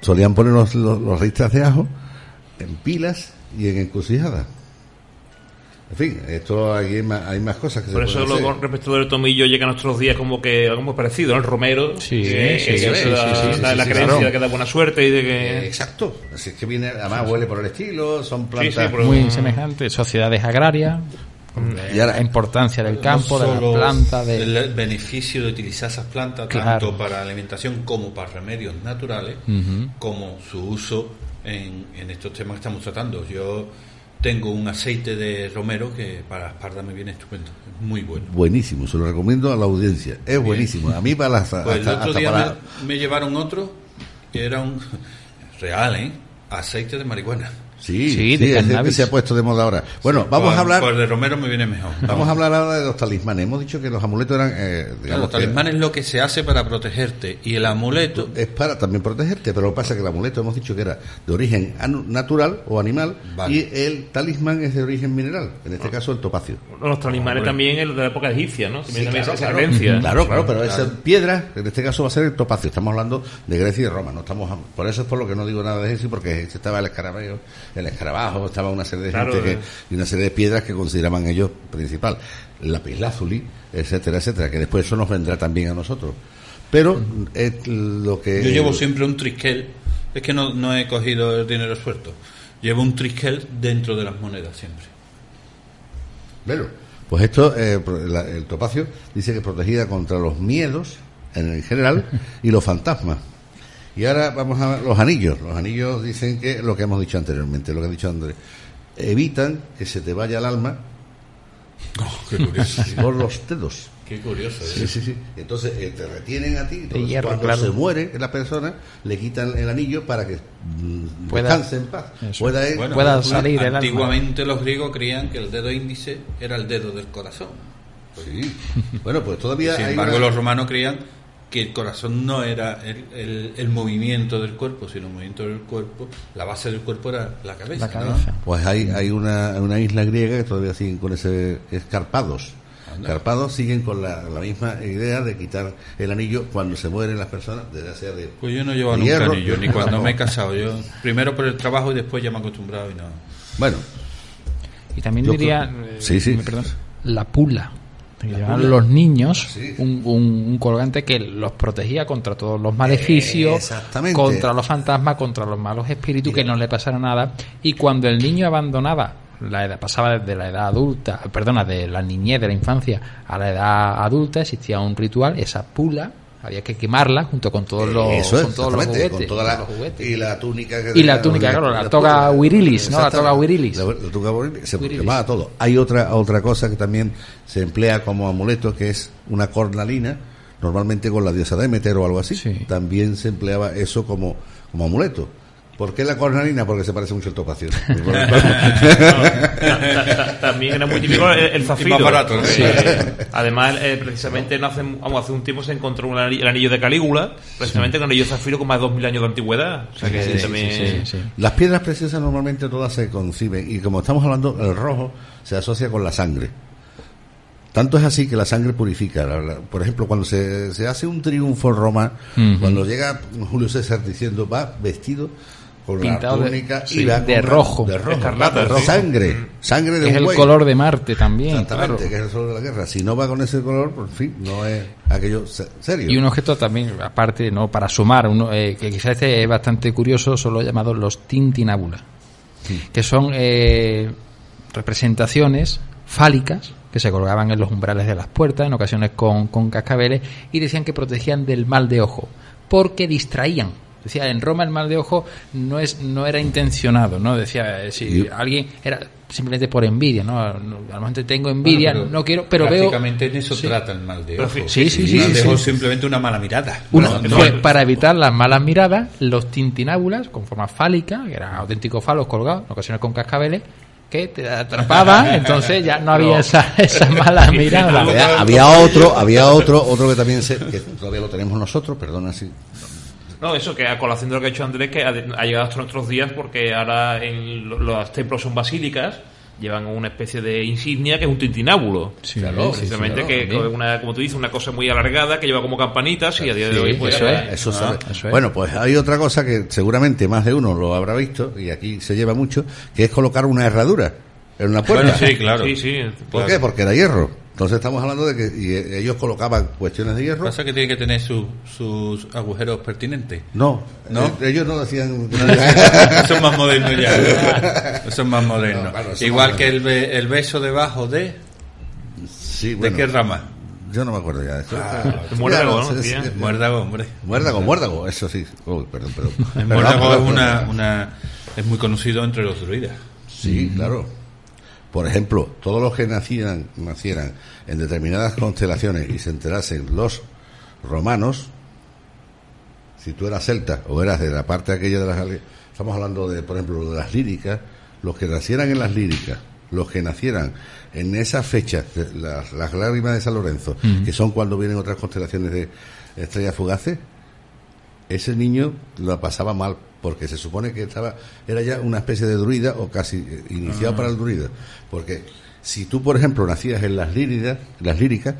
solían poner los, los, los ristas de ajo en pilas y en encrucijadas. En fin, esto aquí hay más, hay más cosas que Por se eso pueden lo con respecto del tomillo llega a nuestros días como que algo muy parecido, ¿no? El romero, Sí, sí, sí, eso sí, da- sí, sí, da sí, la sí, creencia claro. de que da buena suerte y de que... exacto, así es que viene, además huele por el estilo, son plantas. sí, pero- Muy semejante, sociedades agrarias, Y ahora- la importancia del campo, No de la planta, de... el beneficio de utilizar esas plantas Claro. tanto para alimentación como para remedios naturales Ujú. como su uso en, en estos temas que estamos tratando yo tengo un aceite de romero que para espalda me viene estupendo es muy bueno Buenísimo, se lo recomiendo a la audiencia. Es buenísimo. A mí para las pues el hasta- otro hasta día para- me, me llevaron otro que era un real ¿eh? aceite de marihuana Sí, Sí, sí, de es el que se ha puesto de moda ahora. Bueno, vamos Pues- a hablar pues de romero me viene mejor vamos a hablar ahora de los talismanes. Hemos dicho que los amuletos eran eh, digamos los talismanes es lo que se hace para protegerte y el amuleto es para también protegerte, pero lo que pasa es que el amuleto hemos dicho que era de origen natural o animal Vale. y el talismán es de origen mineral, en este caso el topacio. Los talismanes también el de la época egipcia, ¿no? También, Sí, también claro, claro. creencia. Claro, claro, pero Claro. esa piedra, en este caso va a ser el topacio. Estamos hablando de Grecia y de Roma, no estamos por eso es por lo que no digo nada de eso, porque estaba el escarabajo, el escarabajo, estaba una serie de Claro, gente que, eh. y una serie de piedras que consideraban ellos principal, el lapislázuli, etcétera, etcétera, que después eso nos vendrá también a nosotros. Pero es lo que Yo llevo siempre un trisquel. Es que no, no he cogido el dinero suelto. Llevo un trisquel dentro de las monedas siempre. Bueno, pues esto, eh, pro- la- el topacio dice que protegida contra los miedos en general y los fantasmas. Y ahora vamos a ver los anillos. Los anillos dicen que lo que hemos dicho anteriormente, lo que ha dicho Andrés, evitan que se te vaya el alma [laughs] qué curioso. por los dedos. qué curioso. ¿eh? Sí, sí, sí. Entonces eh, te retienen a ti. entonces, hierro, cuando claro. se muere la persona, le quitan el anillo para que mm, Pueda- descanse en paz. Pueda él- Bueno, Pueda salir el alma. Antiguamente los griegos creían que el dedo índice era el dedo del corazón. Sí. Bueno, pues todavía Sin hay embargo, una- los romanos creían que el corazón no era el, el- el movimiento del cuerpo, sino el movimiento del cuerpo, la base del cuerpo era la cabeza. La ¿no? cabeza. Pues hay, hay una, una isla griega que todavía siguen con ese escarpados. Carpados siguen con la, la misma idea de quitar el anillo cuando se mueren las personas, ya sea de Pues yo no llevo nunca hierro, anillo, ni cuando [laughs] me he casado. Yo primero por el trabajo y después ya me he acostumbrado y no. Bueno, Y también Yo diría, creo- eh, Sí, sí. perdón, la pula. Que llevaban los niños Sí. un, un- un colgante que los protegía contra todos los maleficios, contra los fantasmas, contra los malos espíritus, que no le pasara nada. Y cuando el niño abandonaba la edad, pasaba desde la edad adulta, perdona, de la niñez, de la infancia a la edad adulta, existía un ritual, esa pula había que quemarla junto con todos los, es, con todos los juguetes. con toda la, con los juguetes. y la túnica que Y la túnica, claro, la toga virilis, ¿no? La toga virilis. La, la toga virilis, se quemaba todo. Hay otra otra cosa que también se emplea como amuleto que es una cornalina, normalmente con la diosa Demeter o algo así. Sí. También se empleaba eso como como amuleto. ¿Por qué la cornalina? Porque se parece mucho al topacio. [laughs] Ta- ta- También era muy típico el, el zafiro. Y más barato, ¿no? Sí. Además, eh, precisamente no hace, vamos, hace un tiempo se encontró un anillo- el anillo de Calígula, precisamente con el anillo de zafiro con más de 2000 años de antigüedad. O sea que Sí, sí, también. sí, sí, sí. Las piedras preciosas normalmente todas se conciben y como estamos hablando, el rojo se asocia con la sangre. Tanto es así que la sangre purifica. La- la- Por ejemplo, cuando se, se hace un triunfo en Roma, cuando llega Julio César diciendo va vestido con Pintado la de- sí, y va de con- rojo. de rojo, Escarlata, claro, sí. sangre, sangre de es un el buey. color de Marte también. Exactamente, claro. que es el sol de la guerra. Si no va con ese color, por fin, no es aquello se- serio. Y un objeto también, aparte, no para sumar, uno, eh, que quizás este es bastante curioso, son los llamados los tintinábula, que son eh, representaciones fálicas que se colgaban en los umbrales de las puertas, en ocasiones con, con cascabeles, y decían que protegían del mal de ojo, porque distraían. Decía, en Roma el mal de ojo no es no era intencionado, ¿no? Decía, eh, si Y- alguien era simplemente por envidia, ¿no? Mejor tengo envidia, Bueno, no quiero, pero veo... prácticamente en eso Sí. trata el mal de ojo. fi- Sí, sí, El sí, mal sí, de sí. ojo es simplemente una mala mirada. Una- No, no, fue no. para evitar las malas miradas, los tintinábulas con forma fálica, que eran auténticos falos colgados, en ocasiones con cascabeles, que te atrapaban, [laughs] entonces ya no había esa, esa mala [laughs] mirada. había, había otro, había otro, otro que también se, que todavía lo tenemos nosotros, perdona si No, eso, que a colación de lo que ha hecho Andrés, que ha, ha llegado hasta nuestros días porque ahora en lo- los templos son basílicas, llevan una especie de insignia que es un tintinábulo. Sí, claro, sí, precisamente sí, que claro, que es una, como tú dices, una cosa muy alargada que lleva como campanitas y a día de hoy pues eso es, eso Ah, sabe. Bueno, pues hay otra cosa que seguramente más de uno lo habrá visto, y aquí se lleva mucho, que es colocar una herradura en una puerta. Bueno, sí, claro. Sí, sí. ¿Por claro. qué? Porque era hierro. Entonces estamos hablando de que y eh, ellos colocaban cuestiones de hierro. Pasa que tiene que tener su- sus agujeros pertinentes. No, ¿No? eh, ellos no decían... Eso es más moderno ya. Eso es más moderno. No, claro, eso Igual más que el, el beso debajo de... Sí, ¿De qué rama? Yo no me acuerdo ya de eso. el muérdago, ¿no? sí, sí. Muérdago, hombre. Muérdago, muérdago, eso sí. Uy, perdón, perdón. El muérdago es una, una... Es muy conocido entre los druidas. Sí, claro. Por ejemplo, todos los que nacieran, nacieran en determinadas constelaciones y se enterasen los romanos, si tú eras celta o eras de la parte aquella de las... Estamos hablando de, por ejemplo, de las líricas, los que nacieran en las líricas, los que nacieran en esas fechas, las, las lágrimas de San Lorenzo, que son cuando vienen otras constelaciones de estrellas fugaces, ese niño lo pasaba mal porque se supone que estaba era ya una especie de druida o casi eh, iniciado Ah. para el druida porque si tú por ejemplo nacías en las líricas las líricas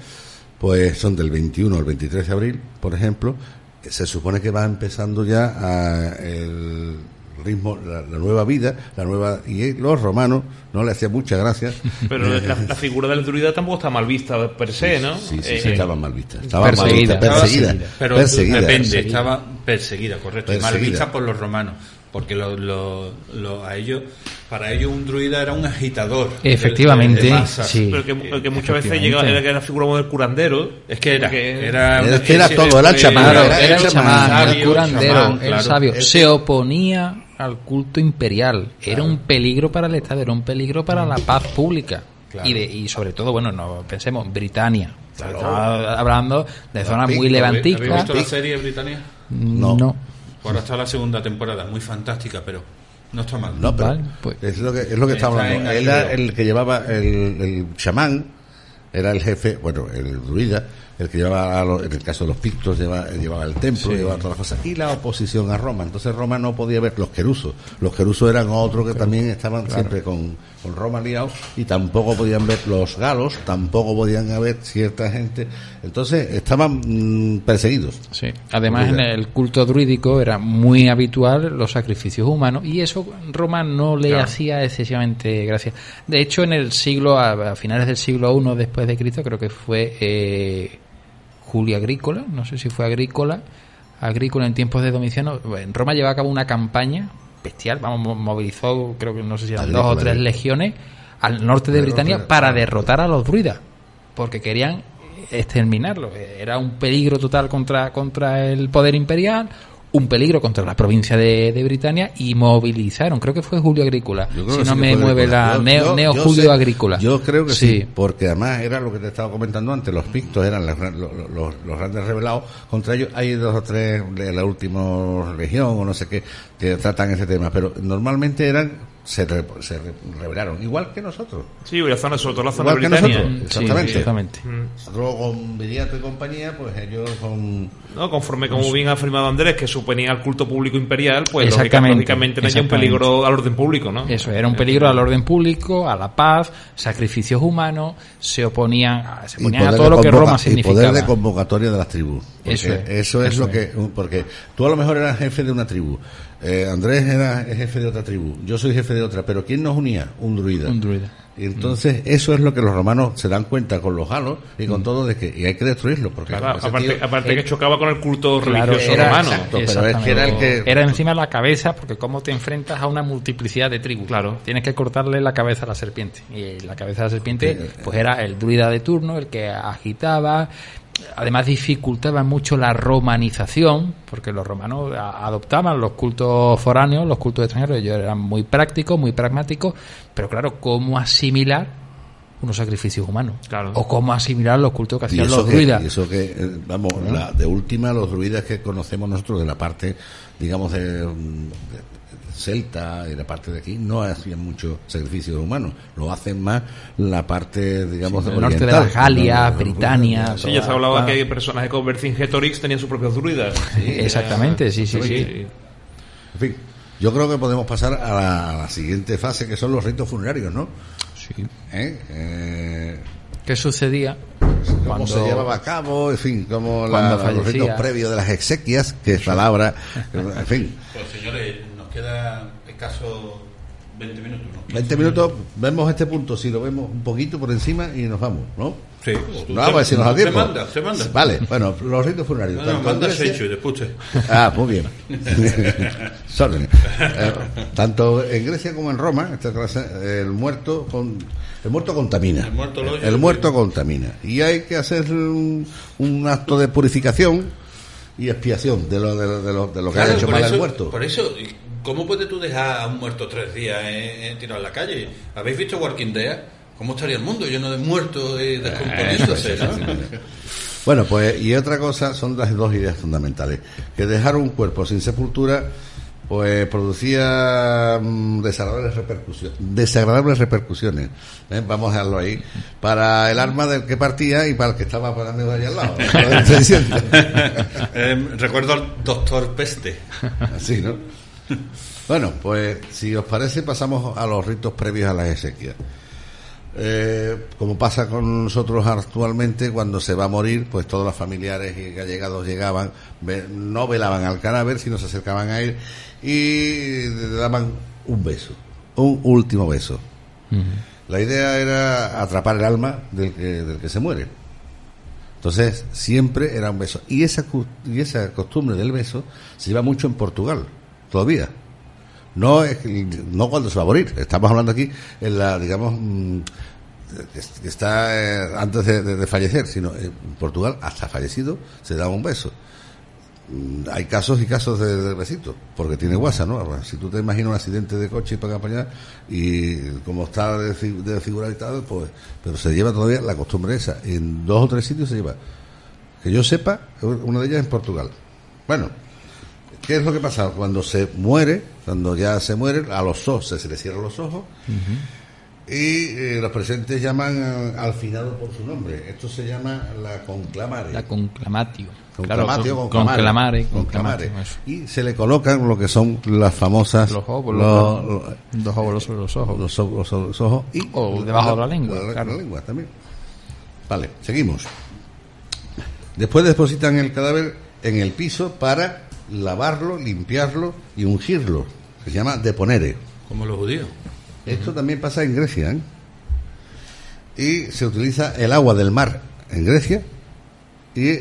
pues son del 21 al 23 de abril por ejemplo se supone que va empezando ya a el ritmo la, la nueva vida la nueva y los romanos no le hacía mucha gracia [laughs] Pero la, la figura del druida tampoco está mal vista per se, ¿no? sí, sí, Eh, sí, estaba mal vista estaba mal Perseguida. vista perseguida Pero perseguida depende, estaba perseguida, correcto. y Mal vista por los romanos. Porque lo, lo- lo- a ellos, para ellos un druida era un agitador. Efectivamente, de masas. sí. Pero que, que muchas veces Efectivamente. llega era que la figura del curandero. Es que era, Que- era, que era todo, era el chamán, era era el el chamán, el sabio, curandero, chamán, el sabio. El- Se oponía al culto imperial. Era un peligro para el Estado, era un peligro para la paz pública. Claro. Y, de, y sobre todo, bueno, no pensemos, Britania. Hablando de zonas muy Pictos, ¿Habéis levantistas. visto la serie británica? No. No. Ahora está la segunda temporada, muy fantástica, pero no está mal. No, pero Vale, pues. es lo que es lo que estamos Está hablando. Él era el que llevaba el, el chamán, era el jefe, bueno, el druida, el que llevaba, los- en el caso de los pictos, llevaba, llevaba el templo, llevaba todas las cosas, y la oposición a Roma. Entonces Roma no podía ver los querusos. Los querusos eran otros que también estaban siempre con, con Roma liados, y tampoco podían ver los galos, tampoco podían haber cierta gente. Entonces estaban mm, perseguidos. Sí. Además, en el culto druídico era muy habitual los sacrificios humanos y eso Roma no le Claro. hacía excesivamente gracia. De hecho, en el siglo, a, a finales del siglo I después de Cristo, creo que fue eh, Julio Agrícola, no sé si fue Agrícola, Agrícola en tiempos de Domiciano, en Roma llevaba a cabo una campaña bestial, vamos, mo- movilizó, creo que no sé si eran dos o tres legiones al norte de Britania para derrotar a los druidas, porque querían exterminarlo. Era un peligro total contra, contra el poder imperial, un peligro contra la provincia de, de Britania y movilizaron, creo que fue Julio Agrícola, si no sí me mueve la Yo- Neo, yo- Neo yo Julio sé- Agrícola. Yo creo que sí. Sí. porque además era lo que te estaba comentando antes, los pictos eran los- los grandes revelados, contra ellos hay dos o tres de la última región o no sé qué que tratan ese tema, pero normalmente eran se, re- se re- rebelaron, igual que nosotros. Sí, la zona, sobre todo la zona Igual que nosotros. Sí, Exactamente. exactamente. Mm. Luego con Viriato y compañía, pues ellos son... No, conforme como bien ha afirmado Andrés, que suponía al culto público imperial, pues lógica- Exactamente, lógicamente no un exactamente. peligro al orden público, ¿no? Eso, era un peligro al orden público, a la paz, sacrificios humanos, se oponían, a- se y oponían a poder todo de lo que Roma y significaba. poder de convocatoria de las tribus. Eso es, eso es eso lo que porque tú a lo mejor eras jefe de una tribu, eh, Andrés era jefe de otra tribu, yo soy jefe de otra, pero ¿quién nos unía? Un druida. Un druida. Y entonces eso es lo que los romanos se dan cuenta con los galos y con todo de que y hay que destruirlo porque Claro, aparte, tío- aparte que chocaba con el culto Claro, religioso era- romano. exacto. pero es que era el que- Era encima la cabeza, porque cómo te enfrentas a una multiplicidad de tribus. Claro. Tienes que cortarle la cabeza a la serpiente. Y la cabeza de la serpiente, pues era el druida de turno, el que agitaba. Además dificultaba mucho la romanización, porque los romanos adoptaban los cultos foráneos, los cultos extranjeros, ellos eran muy prácticos, muy pragmáticos, pero claro, cómo asimilar unos sacrificios humanos. Claro. O cómo asimilar los cultos que hacían los que, druidas. y eso que, eh, vamos, la- de última, los druidas que conocemos nosotros de la parte, digamos, de, de- celta y la parte de aquí, no hacían muchos sacrificios humanos. Lo hacen más la parte, digamos, Sí, del norte de la Galia, No, Britania, Sí, ya se hablaba Claro. que hay personajes como Vercingetorix tenían sus propios druidas. Exactamente, sí, sí, sí. En fin, yo creo que podemos pasar a la, a la siguiente fase, que son los ritos funerarios, ¿no? Sí. ¿Eh? Eh, ¿Qué sucedía? cómo Cuando- se llevaba a cabo, en fin, la- Cuando los ritos previos de las exequias, que es palabra, [laughs] en fin. Pues señores, queda escaso 20 minutos. ¿no? 20 minutos, vemos este punto, si lo vemos un poquito por encima y nos vamos, ¿no? Sí. No, a ver si nos da Se manda, se manda. Vale, bueno, los ritos funerarios. No, no, manda Sencho y después usted. Ah, muy bien. [laughs] Eh, tanto en Grecia como en Roma, esta clase, el muerto con el muerto contamina. El muerto lo- El muerto contamina. Y hay que hacer un, un acto de purificación y expiación de lo, de lo, de lo, de lo que Claro, ha hecho mal eso, el muerto. Por eso, ¿cómo puedes tú dejar a un muerto tres días eh, eh, tirado en la calle? ¿Habéis visto Walking Dead? ¿Cómo estaría el mundo lleno de muertos y descomponiéndose? Eso, ¿no? eso, eso. Bueno, pues, y otra cosa son las dos ideas fundamentales. Que dejar un cuerpo sin sepultura, pues producía mm, desagradables repercusiones. Desagradables repercusiones. ¿eh? Vamos a dejarlo ahí. Para el arma del que partía y para el que estaba parando ahí al lado. [laughs] Eh, recuerdo al doctor Peste. Así, ¿no? [laughs] Bueno, pues si os parece, pasamos a los ritos previos a las exequias. Eh, como pasa con nosotros actualmente, cuando se va a morir, pues todos los familiares y allegados llegaban, no velaban al cadáver, sino se acercaban a él y le daban un beso, un último beso. La idea era atrapar el alma del que, del que se muere. Entonces, siempre era un beso. Y esa, y esa costumbre del beso se lleva mucho en Portugal, todavía. No, es no cuando se va a morir. Estamos hablando aquí en la, digamos, mm, que- está eh, antes de, fallecer, sino en Portugal, hasta fallecido, se da un beso. Mm, Hay casos y casos de, de besito, porque tiene guasa, ¿no? Si tú te imaginas un accidente de coche para acompañar y como está desfi- desfigurado y tal, pues, pero se lleva todavía la costumbre esa. En dos o tres sitios se lleva. Que yo sepa, una de ellas en Portugal. Bueno, ¿qué es lo que pasa? Cuando se muere, cuando ya se muere, a los ojos se, se le cierran los ojos y eh, los presentes llaman al finado por su nombre. Esto se llama la conclamare. La conclamatio. Conclamatio, Claro, conclamare. conclamare, Conclamare. Y se le colocan lo que son las famosas... Los óvulos, los- los- dos óvulos sobre los ojos. Los óvulos sobre los ojos y... O debajo de la lengua, La, claro. la lengua también. Vale, seguimos. Después depositan el cadáver en el piso para lavarlo, limpiarlo y ungirlo. Se llama deponere. Como los judíos. Esto también pasa en Grecia. ¿eh? Y se utiliza el agua del mar en Grecia y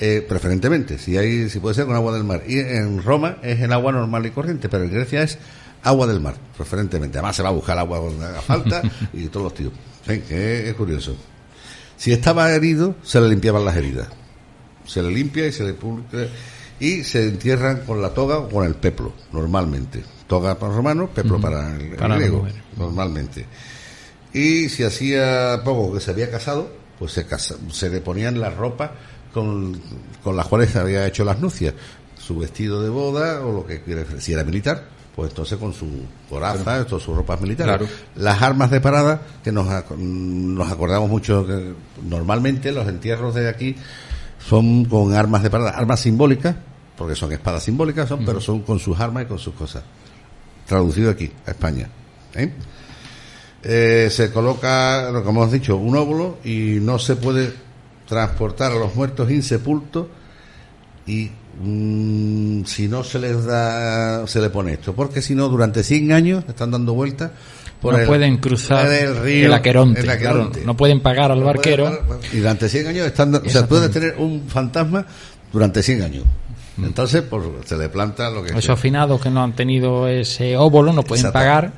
eh, preferentemente, si hay, si puede ser con agua del mar. Y en Roma es el agua normal y corriente, pero en Grecia es agua del mar, preferentemente. Además se va a buscar agua donde haga falta [laughs] y todos los tíos. Que es curioso. Si estaba herido, se le limpiaban las heridas. Se le limpia y se le y se entierran con la toga o con el peplo, normalmente. Toga para los romanos, peplo para el, Para griego, normalmente. Y si hacía poco que se había casado, pues se, casa- se le ponían la ropa con, con las cuales se había hecho las nupcias. Su vestido de boda o lo que quiera. Si era militar, pues entonces con su coraza, todas sus ropas militares. Claro. Las armas de parada, que nos, nos acordamos mucho, que normalmente los entierros de aquí son con armas de parada, armas simbólicas, porque son espadas simbólicas, son, pero son con sus armas y con sus cosas. Traducido aquí, a España. ¿eh? Eh, se coloca, lo que hemos dicho, un óvulo y no se puede transportar a los muertos insepultos y mm, si no se les da, se le pone esto, porque si no, durante 100 años están dando vueltas por no el- pueden cruzar el río, el Aqueronte, el Aqueronte. claro, no pueden pagar al No barquero. Y durante 100 años están, o sea, puedes tener un fantasma durante 100 años. Entonces, pues se le planta lo que Esos finados que no han tenido ese óvulo no pueden pagar.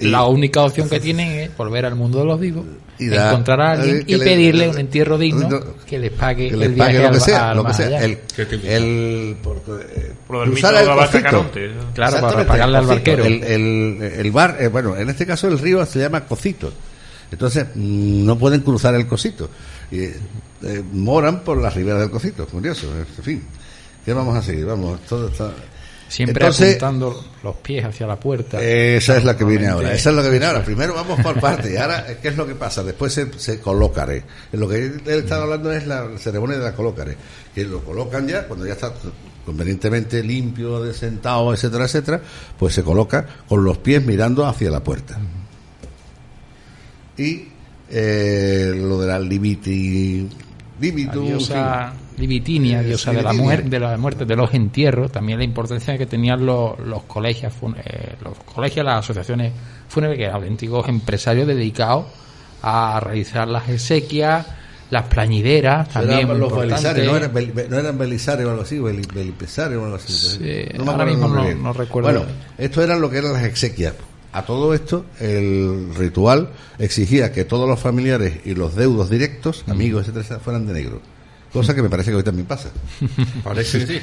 Y- la única opción que tienen es volver al mundo de los vivos, Y da- encontrar a alguien eh, que y le- pedirle un entierro digno no, que les pague que el viaje pague lo que al- sea, al lo que sea. El, el, por, eh, del cruzar el cocito. Claro, para pagarle al el barquero. El, el, el bar, eh, bueno, en este caso el río se llama Cocito. Entonces, mm, no pueden cruzar el cosito. Y, eh, moran por la ribera del cosito, curioso, en fin. ¿Qué vamos a seguir? Vamos, todo está... Siempre apuntando los pies hacia la puerta. Esa es la que viene ahora. Esa es la que viene ahora. Primero vamos por parte. Y ahora, ¿qué es lo que pasa? Después se, se colocaré. Lo que él estaba hablando es la ceremonia de la colocaré. Que lo colocan ya, cuando ya está convenientemente limpio, de sentado, etcétera, etcétera, pues se coloca con los pies mirando hacia la puerta. Y eh, lo de la libiti, libitum, libitinia, diosa de la, muerte, de la muerte, de los entierros, también la importancia que tenían los, los colegios, eh, los colegios, las asociaciones fúnebres, que eran auténticos empresarios dedicados a realizar las exequias, las plañideras también eran los belisares, no eran, no eran belisares o algo así, belisares o algo así. no me acuerdo no, no, recuerdo. Bueno, esto eran lo que eran las exequias. A todo esto, el ritual exigía que todos los familiares y los deudos directos, amigos, etcétera, fueran de negro. Cosa que me parece que hoy también pasa. [laughs] Parece que sí.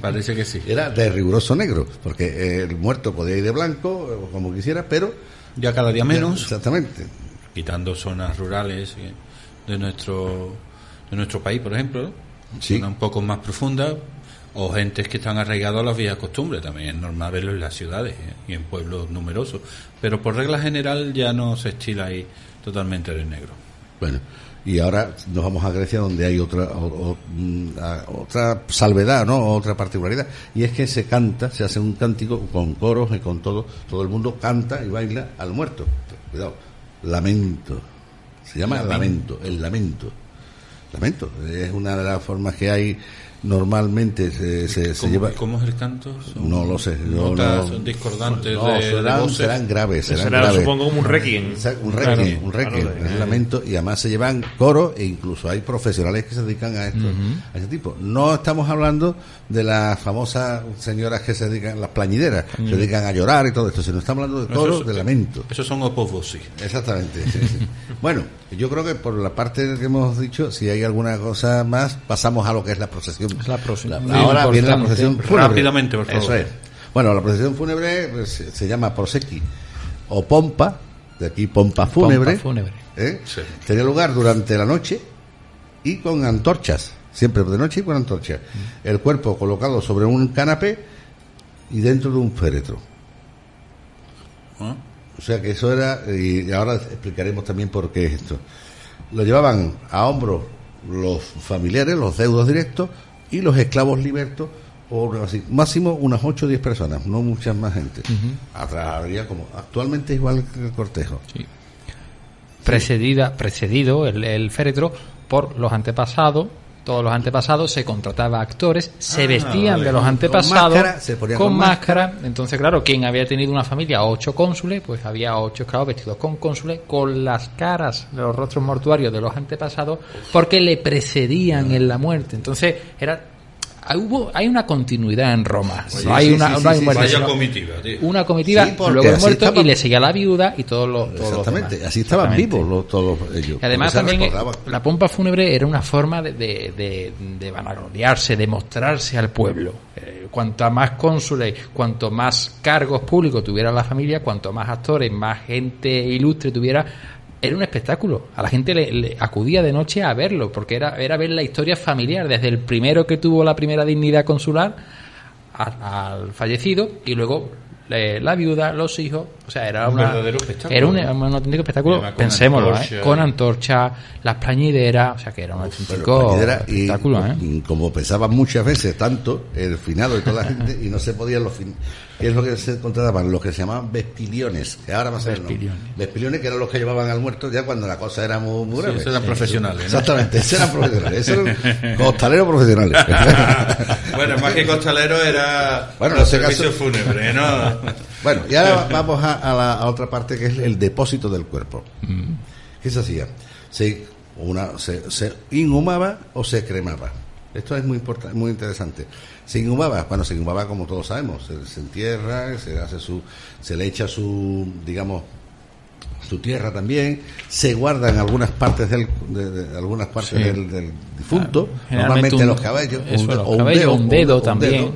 Parece que sí. Era de riguroso negro, porque el muerto podía ir de blanco, como quisiera, pero. Ya cada día menos. exactamente. Quitando zonas rurales de nuestro, de nuestro país, por ejemplo. Sí. un poco más profunda, o gentes que están arraigados a las viejas costumbres. También es normal verlo en las ciudades ¿eh? y en pueblos numerosos. Pero por regla general ya no se estila ahí totalmente de negro. Bueno, y ahora nos vamos a Grecia donde hay otra otra salvedad, ¿no? Otra particularidad y es que se canta, se hace un cántico con coros y con todo, todo el mundo canta y baila al muerto. Cuidado, lamento. Se llama lamento, el lamento. Lamento, es una de las formas que hay normalmente se, se, lleva. ¿Cómo es el canto? no lo sé. notas discordantes no, de, serán, serán, graves. Serán graves. supongo como un requiem. Un requiem, un requiem, un lamento. Y además se llevan coro e incluso hay profesionales que se dedican a esto, a este tipo. No estamos hablando de las famosas señoras que se dedican, las plañideras, se dedican a llorar y todo esto, sino estamos hablando de coro, de lamento. Esos son opos Exactamente. [laughs] bueno, yo creo que por la parte que hemos dicho, si hay alguna cosa más, pasamos a lo que es la procesión ahora viene la procesión fúnebre. Rápidamente, por favor. Eso es. Bueno, la procesión fúnebre pues, se, llama Proseki o Pompa, de aquí Pompa Fúnebre. fúnebre. ¿eh? Tenía lugar durante la noche y con antorchas, siempre de noche y con antorchas. Mm. El cuerpo colocado sobre un canapé y dentro de un féretro. ¿Ah? O sea que eso era, y ahora explicaremos también por qué es esto. Lo llevaban a hombros los familiares, los deudos directos, y los esclavos libertos, o así, máximo unas 8 o 10 personas, no muchas más gente. Atrás habría como, actualmente igual que el cortejo. Precedida, precedido el, el féretro por los antepasados todos los antepasados, se contrataba actores, se ah, vestían de los antepasados con máscara, Entonces, claro, quien había tenido una familia, ocho cónsules, pues había ocho esclavos vestidos con cónsules, con las caras de los rostros mortuarios de los antepasados, porque le precedían en la muerte. Entonces, era hubo, hay una continuidad en Roma. no hay una, comitiva, Una comitiva, luego el muerto y le seguía la viuda y todos los. exactamente, así estaban vivos todos ellos. Y además también la pompa fúnebre era una forma de, de, de, vanagloriarse, de mostrarse al pueblo. Eh, cuanto más cónsules, cuanto más cargos públicos tuviera la familia, cuanto más actores, más gente ilustre tuviera, era un espectáculo. A la gente le, acudía de noche a verlo, porque era, era ver la historia familiar, desde el primero que tuvo la primera dignidad consular al fallecido y luego la viuda, los hijos, o sea, era un una, espectáculo. Era un, auténtico espectáculo, pensémoslo, ¿eh? con antorcha, las plañideras, o sea, que era un auténtico espectáculo. ¿eh? Como pensaban muchas veces, tanto el finado de toda la gente, y no se podían los fin que es lo que se contrataban, los que se llamaban vespiliones, que ahora más Vespiliones. Vespiliones, que eran los que llevaban al muerto ya cuando la cosa era muy, muy grave. eran profesionales. Exactamente, eran profesionales, [laughs] eran costaleros profesionales. [laughs] bueno, más que costalero era bueno, los servicios fúnebres, ¿no? [laughs] bueno, y ahora vamos a, la otra parte que es el depósito del cuerpo. Mm. ¿Qué se hacía? Se, una, se, se inhumaba o se cremaba. Esto es muy importante, muy interesante. Se inhumaba, bueno, se inhumaba como todos sabemos, se, entierra, se hace su, se le echa su, digamos, su tierra también, se guardan algunas partes del, de, algunas partes del, difunto, normalmente los cabellos, o, un, dedo, también,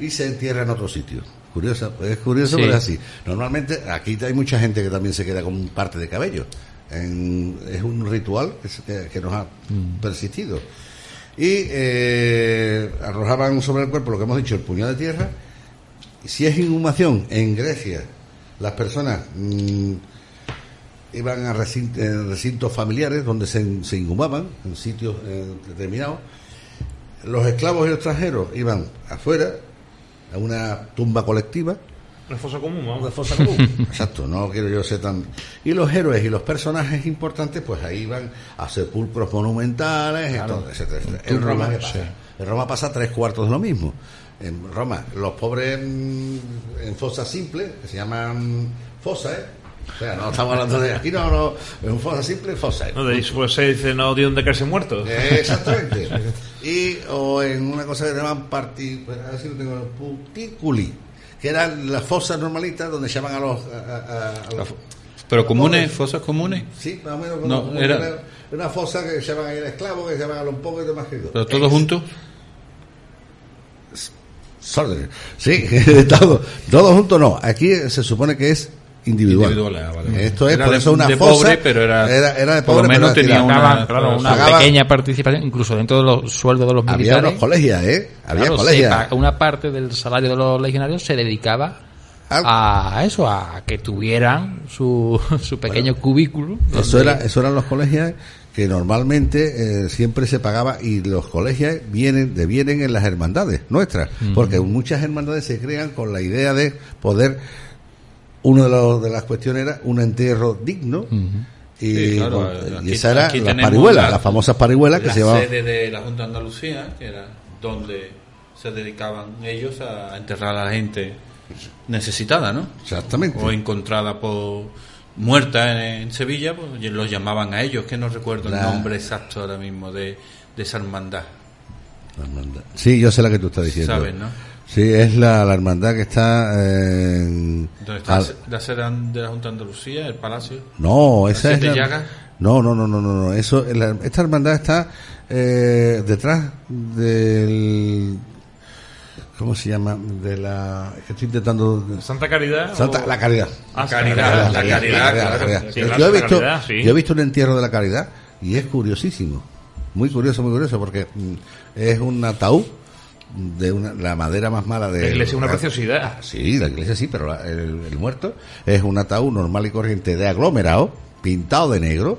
y se entierra en otro sitio. Curioso, es curioso, pero es así. Normalmente aquí hay mucha gente que también se queda con parte de cabello En- es un ritual que, que- que nos ha persistido. Y eh, arrojaban sobre el cuerpo lo que hemos dicho, el puñado de tierra. Si es inhumación en Grecia, las personas mm, iban a eh, recintos familiares donde se, se inhumaban, en sitios eh, determinados. Los esclavos y los extranjeros iban afuera, a una tumba colectiva, Una fosa común, vamos. una fosa común. [laughs] Exacto, no quiero yo ser tan. Y los héroes y los personajes importantes, pues ahí van a sepulcros monumentales, etcétera, etcétera, etcétera. En Roma, ¿qué pasa? sí. En Roma pasa tres cuartos de lo mismo. En Roma, los pobres mm, en fosas simples, que se llaman fosas, ¿eh? O sea, no estamos hablando de aquí, no, no, en un fosa simple, fosa. ¿eh? No, de pues se dice, no dio donde caerse muertos. Eh, Exactamente. [laughs] y o en una cosa que se llaman parti, pues, a ver si lo tengo, puticuli, que eran las fosas normalitas donde llaman a los... A, a- a los- Pero comunes, fosas comunes. Sí, más o menos como, No, como era- una, una fosa que llaman ahí al esclavo, que llaman a los pobres y demás queridos. Pero todos juntos. Sí, [laughs] todo, todo junto no. Aquí se supone que es individual. Individual, ah, vale. Esto es Era por de- eso una de fosa. pobre, pero era- era, de por lo pobre, menos pero tenía una- claro, pequeña participación, incluso dentro de los sueldos de los Había militares. unos colegios, ¿eh? Había claro, colegios. una parte del salario de los legionarios se dedicaba a eso, a que tuvieran su, [laughs] su pequeño cubículo. Eso, era, eso eran los colegios que normalmente eh, siempre se pagaba y los colegios vienen devienen en las hermandades nuestras, porque muchas hermandades se crean con la idea de poder, una de, los- de las cuestiones era un entierro digno. Y, Sí, claro, con- y aquí- esa era las parihuelas, la- las famosas parihuelas que se llamaban. sede de la Junta de Andalucía, que era donde se dedicaban ellos a enterrar a la gente necesitada, ¿no? Exactamente. O encontrada por muerta en, en Sevilla, pues los llamaban a ellos, que no recuerdo La- el nombre exacto ahora mismo de, de esa hermandad. Sí, yo sé la que tú estás diciendo. Sabes, ¿no? Sí, es la, la hermandad que está en... ¿Dónde está al- la sede de la Junta de Andalucía, el palacio? No, ¿Las esa es la-? No, no, no, no, no, no. Eso, la- esta hermandad está eh, detrás del ¿cómo se llama? De la que estoy intentando Santa Caridad. Santa, o- la caridad. Ah, Caridad, la caridad, yo, claro, he la visto, caridad, sí. yo he visto un entierro de la caridad y es curiosísimo, muy curioso, muy curioso, porque mm, es un ataúd de una, la madera más mala de La iglesia es una preciosidad. Sí, la iglesia sí, pero la- el, el muerto es un ataúd normal y corriente de aglomerado, pintado de negro,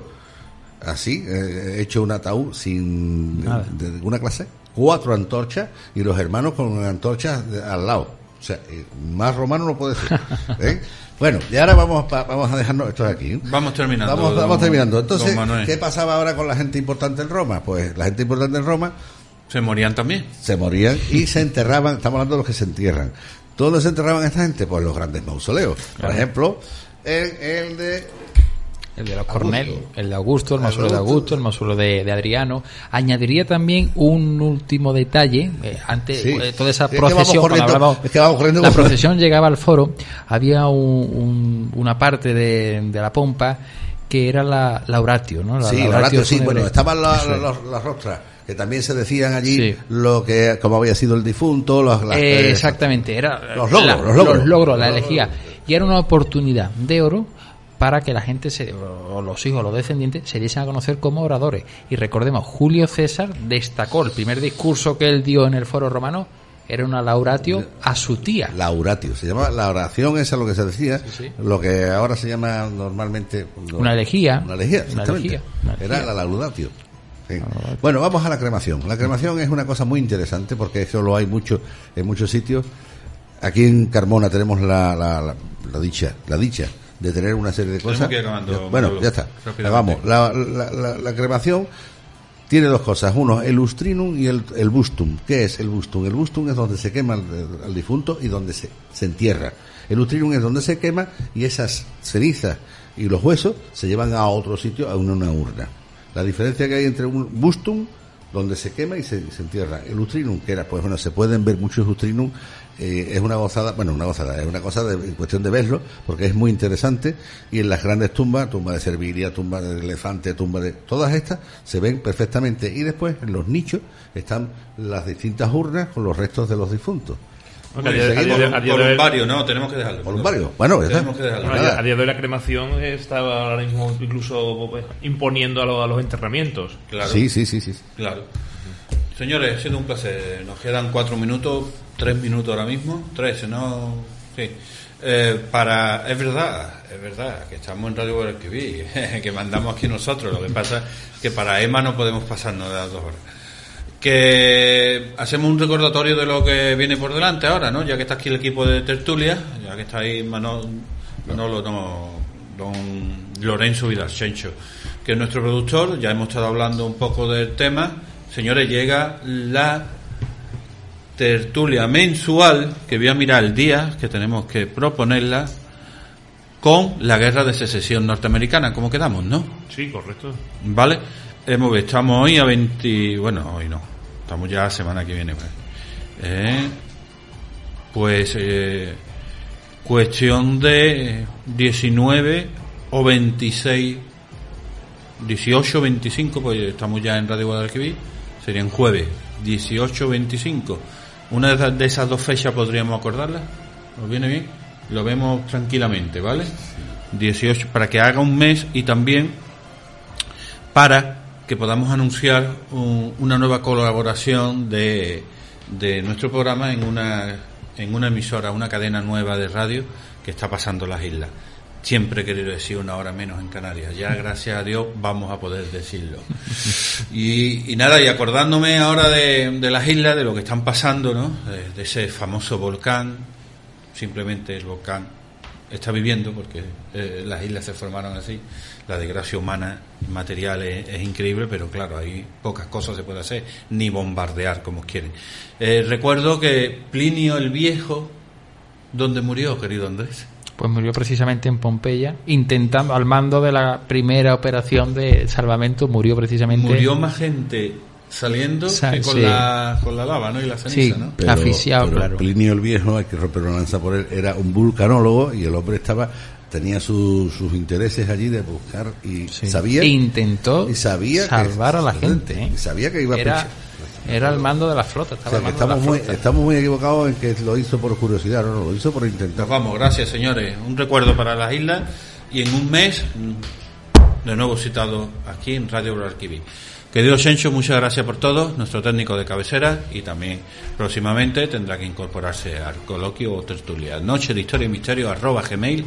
así, eh, hecho un ataúd sin de, de ninguna clase, cuatro antorchas y los hermanos con antorchas de- al lado. O sea, eh, más romano no puede ser. [laughs] ¿eh? Bueno, y ahora vamos, pa- vamos a dejarnos esto aquí. Vamos terminando. Vamos, vamos don- terminando. Entonces. ¿qué pasaba ahora con la gente importante en Roma? Pues la gente importante en Roma ¿Se morían también? se morían y se enterraban, estamos hablando de los que se entierran. ¿Dónde se enterraban esta gente? Pues los grandes mausoleos. Por ejemplo, el, el de... El de los. Cornel, el de Augusto, el mausoleo de Augusto. El mausoleo de, de Adriano. Añadiría también un último detalle. eh, antes, Sí. eh, toda esa Es que vamos procesión, es que vamos corriendo la [laughs] procesión llegaba al foro, había un- un- una parte de, de la pompa que era la lauratio, ¿no? La sí, lauratio Lauratio, sí, bueno, estaban la- las rostras, que también se decían allí Sí. lo que, como había sido el difunto, los, las- Eh, exactamente, era Los logros, la, los logros. la elegía. Y era una oportunidad de oro para que la gente, se, o los hijos, los descendientes, se diesen a conocer como oradores. Y recordemos, Julio César destacó el primer discurso que él dio en el foro romano, era una lauratio a su tía. Lauratio, se llama la oración, esa es lo que se decía, sí. lo que ahora se llama normalmente no, Una elegía. Una elegía, Una elegía, una elegía. Era la laudatio. Sí. Bueno, vamos a la cremación. La cremación es una cosa muy interesante porque eso lo hay mucho en muchos sitios. Aquí en Carmona tenemos la, la, la- la dicha, la dicha de tener una serie de cosas. que ir acabando, bueno, ya está. Vamos, la, la- la- la cremación tiene dos cosas. Uno, el ustrinum y el, el bustum. ¿Qué es el bustum? El bustum es donde se quema al, al difunto y donde se, se entierra. El ustrinum es donde se quema y esas cenizas y los huesos se llevan a otro sitio, a una, una urna. La diferencia que hay entre un bustum, donde se quema y se, se entierra. El ustrinum, que era, pues bueno, se pueden ver muchos ustrinum, eh, es una gozada, bueno, una gozada, es una cosa de, en cuestión de verlo, porque es muy interesante, y en las grandes tumbas, tumba de Servilia, tumba de elefante, tumba de, todas estas, se ven perfectamente, y después en los nichos están las distintas urnas con los restos de los difuntos. Voluntario, no, tenemos que dejarlo. Voluntario. Bueno, ya está. tenemos que dejarlo. Bueno, a, día, de hoy la cremación está ahora mismo incluso pues, imponiendo a, los- a los enterramientos. Claro. Sí, sí, sí, sí. Claro. Señores, ha sido un placer. Nos quedan cuatro minutos, tres minutos ahora mismo, tres, ¿no? Sí. Eh, para, es verdad, es verdad, que estamos en Radio Guadalquivir, [laughs] que mandamos aquí nosotros. Lo que pasa es que para Emma no podemos pasarnos de las dos horas. Que hacemos un recordatorio de lo que viene por delante ahora, ¿no? Ya que está aquí el equipo de tertulia, ya que está ahí Manolo, Manolo no, don Lorenzo Vidarchencho, que es nuestro productor, ya hemos estado hablando un poco del tema. Señores, llega la tertulia mensual, que voy a mirar el día, que tenemos que proponerla, con la guerra de secesión norteamericana, ¿cómo quedamos, no? Sí, correcto. ¿Vale? Hemos, estamos hoy a 20, bueno, hoy no, estamos ya la semana que viene. Pues, Eh, pues eh, cuestión de 19 o 26, 18 25, pues estamos ya en Radio Guadalquivir, serían jueves, 18 25. Una de esas- dos fechas podríamos acordarla, ¿os viene bien? Lo vemos tranquilamente, ¿vale? 18, para que haga un mes y también para que podamos anunciar un- una nueva colaboración de, de nuestro programa en una, en una emisora, una cadena nueva de radio que está pasando las islas. Siempre he querido decir una hora menos en Canarias. Ya, gracias a Dios, vamos a poder decirlo. [laughs] Y, y nada, y acordándome ahora de, de las islas, de lo que están pasando, ¿no? De, de ese famoso volcán, simplemente el volcán está viviendo, porque eh, las islas se formaron así. La desgracia humana material es, es increíble, pero claro, hay pocas cosas se puede hacer, ni bombardear como quieren. Eh, recuerdo que Plinio el Viejo, ¿dónde murió, querido Andrés? Pues murió precisamente en Pompeya, intentando, al mando de la primera operación de salvamento, murió precisamente. Murió más gente saliendo que con, sí. la, con la lava, ¿no? Y la ceniza, Sí. ¿no? Pero, Asfixiado, pero claro. Plinio el Viejo, hay que romper una lanza por él, era un vulcanólogo y el hombre estaba tenía su- sus intereses allí de buscar y sabía E intentó y sabía que- salvar a la gente. ¿eh? y sabía que iba a era, era el mando de la flota. O Estaba sea, mando de la estamos muy, flota. estamos muy equivocados en que lo hizo por curiosidad, no, no, lo hizo por intentar. Vamos, gracias señores. Un recuerdo para las islas y en un mes, de nuevo citado aquí en Radio Guadalquivir. Querido Sencho, muchas gracias por todo, nuestro técnico de cabecera y también próximamente tendrá que incorporarse al coloquio o tertulia. Noche de historia y misterio arroba gmail.